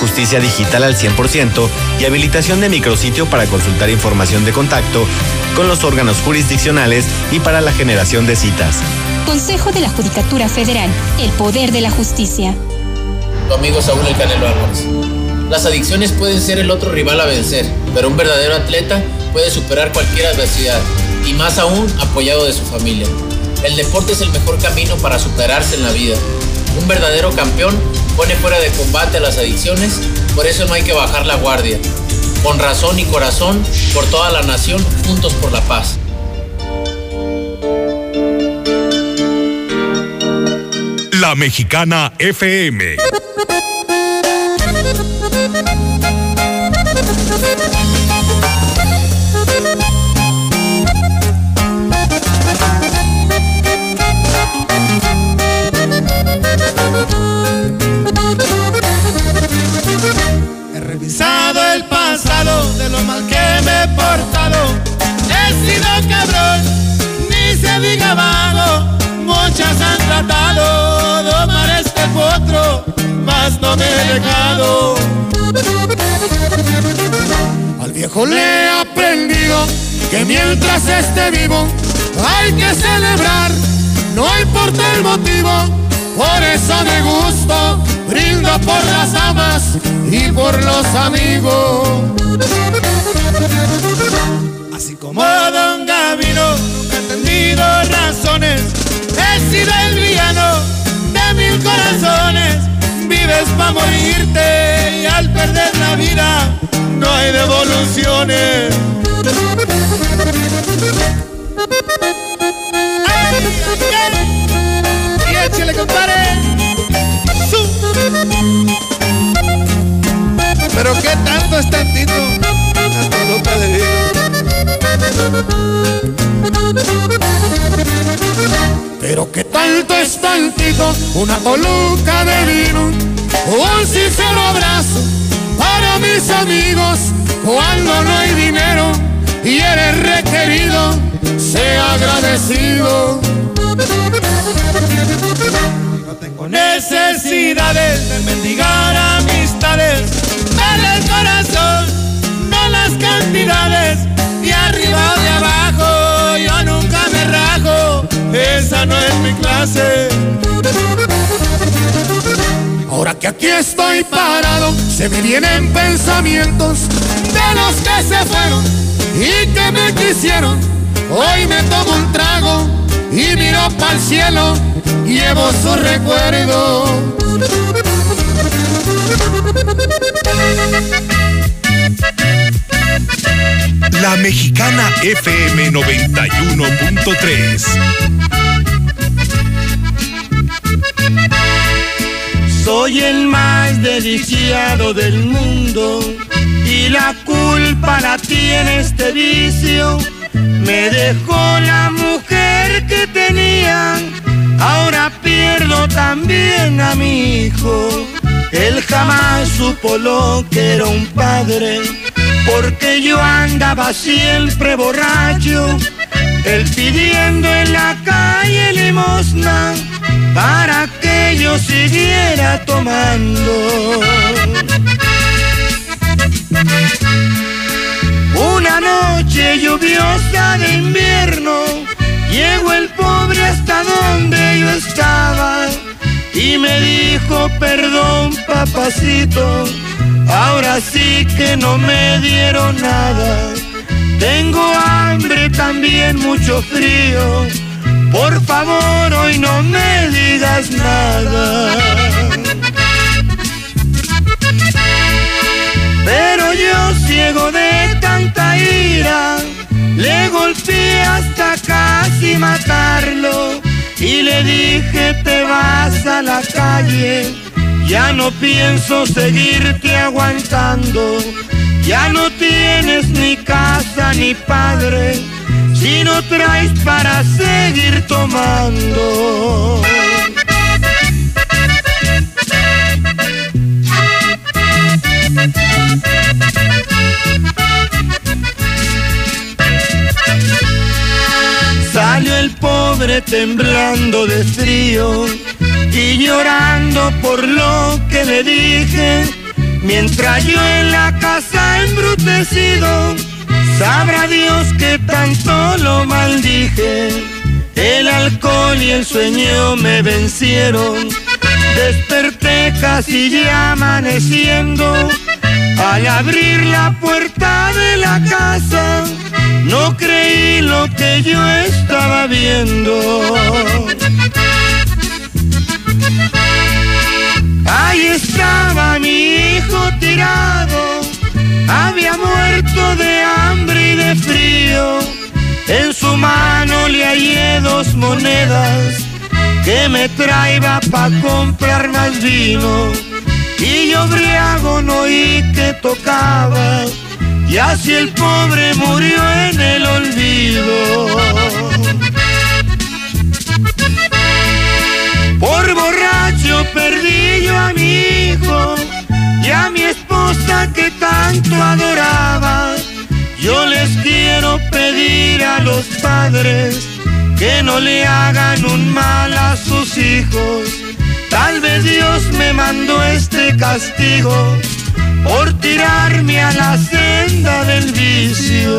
Justicia digital al 100% y habilitación de micrositio para consultar información de contacto con los órganos jurisdiccionales y para la generación de citas. Consejo de la Judicatura Federal. El poder de la justicia. Tu amigo Saúl El Canelo Álvarez. Las adicciones pueden ser el otro rival a vencer, pero un verdadero atleta puede superar cualquier adversidad, y más aún apoyado de su familia. El deporte es el mejor camino para superarse en la vida. Un verdadero campeón pone fuera de combate a las adicciones, por eso no hay que bajar la guardia. Con razón y corazón, por toda la nación, juntos por la paz. La Mexicana FM. He portado. He sido cabrón, ni se diga vago. Muchas han tratado de domar este potro, mas no me he dejado. Al viejo le he aprendido que mientras esté vivo hay que celebrar, no importa el motivo. Por eso me gusto, brindo por las amas y por los amigos. Como Don Gavino, nunca he entendido razones. He sido el villano de mil corazones. Vives para morirte y al perder la vida no hay devoluciones. Pero qué tanto es tantito. Tantito. Una coluca de vino. Un sincero abrazo para mis amigos. Cuando no hay dinero y eres requerido, sea agradecido. No tengo necesidades de mendigar amistades. Dale el corazón, no las cantidades. De arriba Esa no es mi clase. Ahora que aquí estoy parado, se me vienen pensamientos de los que se fueron y que me quisieron. Hoy me tomo un trago y miro para el cielo, llevo su recuerdo. La Mexicana FM 91.3. Soy el más desdichado del mundo y la culpa la tiene este vicio. Me dejó la mujer que tenía, ahora pierdo también a mi hijo. Él jamás supo lo que era un padre, porque yo andaba siempre borracho, él pidiendo en la calle limosna para que yo siguiera tomando. Una noche lluviosa de invierno, llegó el pobre hasta donde yo estaba y me dijo, perdón papacito, ahora sí que no me dieron nada. Tengo hambre, también mucho frío, Por favor, hoy no me digas nada. Pero yo ciego de tanta ira, le golpeé hasta casi matarlo. Y le dije te vas a la calle, ya no pienso seguirte aguantando, ya no tienes ni casa ni padre, si no traes para seguir tomando. Salió el pobre temblando de frío y llorando por lo que le dije. Mientras yo en la casa embrutecido, sabrá Dios que tanto lo maldije. El alcohol y el sueño me vencieron. Desperté casi ya amaneciendo. Al abrir la puerta de la casa, no creí lo que yo estaba viendo. Ahí estaba mi hijo tirado, había muerto de hambre y de frío. En su mano le hallé dos monedas que me traía pa' comprar más vino. Y yo briago no oí que tocaba, y así el pobre murió en el olvido. Por borracho perdí yo a mi hijo y a mi esposa que tanto adoraba. Yo les quiero pedir a los padres que no le hagan un mal a sus hijos. Tal vez Dios me mandó este castigo por tirarme a la senda del vicio.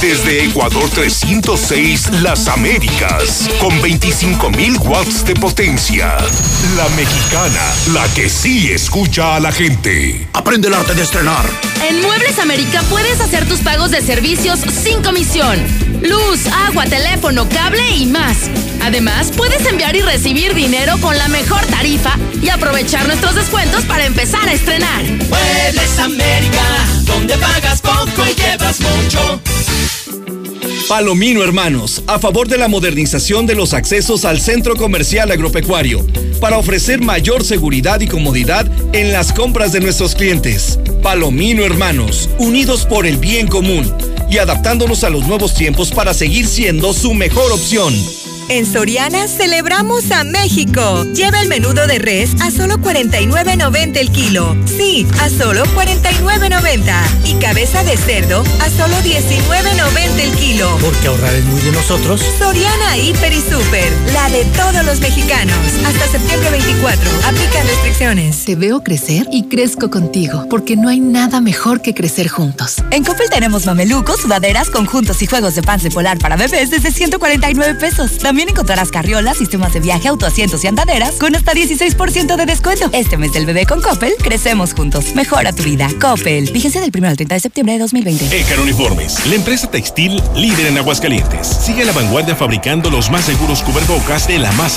Desde Ecuador 306, Las Américas, con 25.000 watts de potencia. La Mexicana, la que sí escucha a la gente. Aprende el arte de estrenar. En Muebles América puedes hacer tus pagos de servicios sin comisión. Luz, agua, teléfono, cable y más. Además, puedes enviar y recibir dinero con la mejor tarifa y aprovechar nuestros descuentos para empezar a estrenar. Muebles América, donde pagas poco y llevas mucho. Palomino Hermanos, a favor de la modernización de los accesos al centro comercial agropecuario, para ofrecer mayor seguridad y comodidad en las compras de nuestros clientes. Palomino Hermanos, unidos por el bien común y adaptándonos a los nuevos tiempos para seguir siendo su mejor opción. En Soriana celebramos a México. Lleva el menudo de res a solo 49.90 el kilo. Sí, a solo 49.90. Y cabeza de cerdo a solo 19.90 el kilo. Porque ahorrar es muy de nosotros. Soriana Hiper y Super, la de todos los mexicanos. Hasta septiembre 24. Aplican restricciones. Te veo crecer y crezco contigo, porque no hay nada mejor que crecer juntos. En Coppel tenemos mamelucos, sudaderas, conjuntos y juegos de pan polar para bebés desde 149 pesos. También encontrarás carriolas, sistemas de viaje, autoasientos y andaderas con hasta 16% de descuento. Este mes del bebé con Coppel, crecemos juntos. Mejora tu vida. Coppel. Vigencia del 1 al 30 de septiembre de 2020. Ecar Uniformes, la empresa textil líder en Aguascalientes. Sigue a la vanguardia fabricando los más seguros cubrebocas de la más alta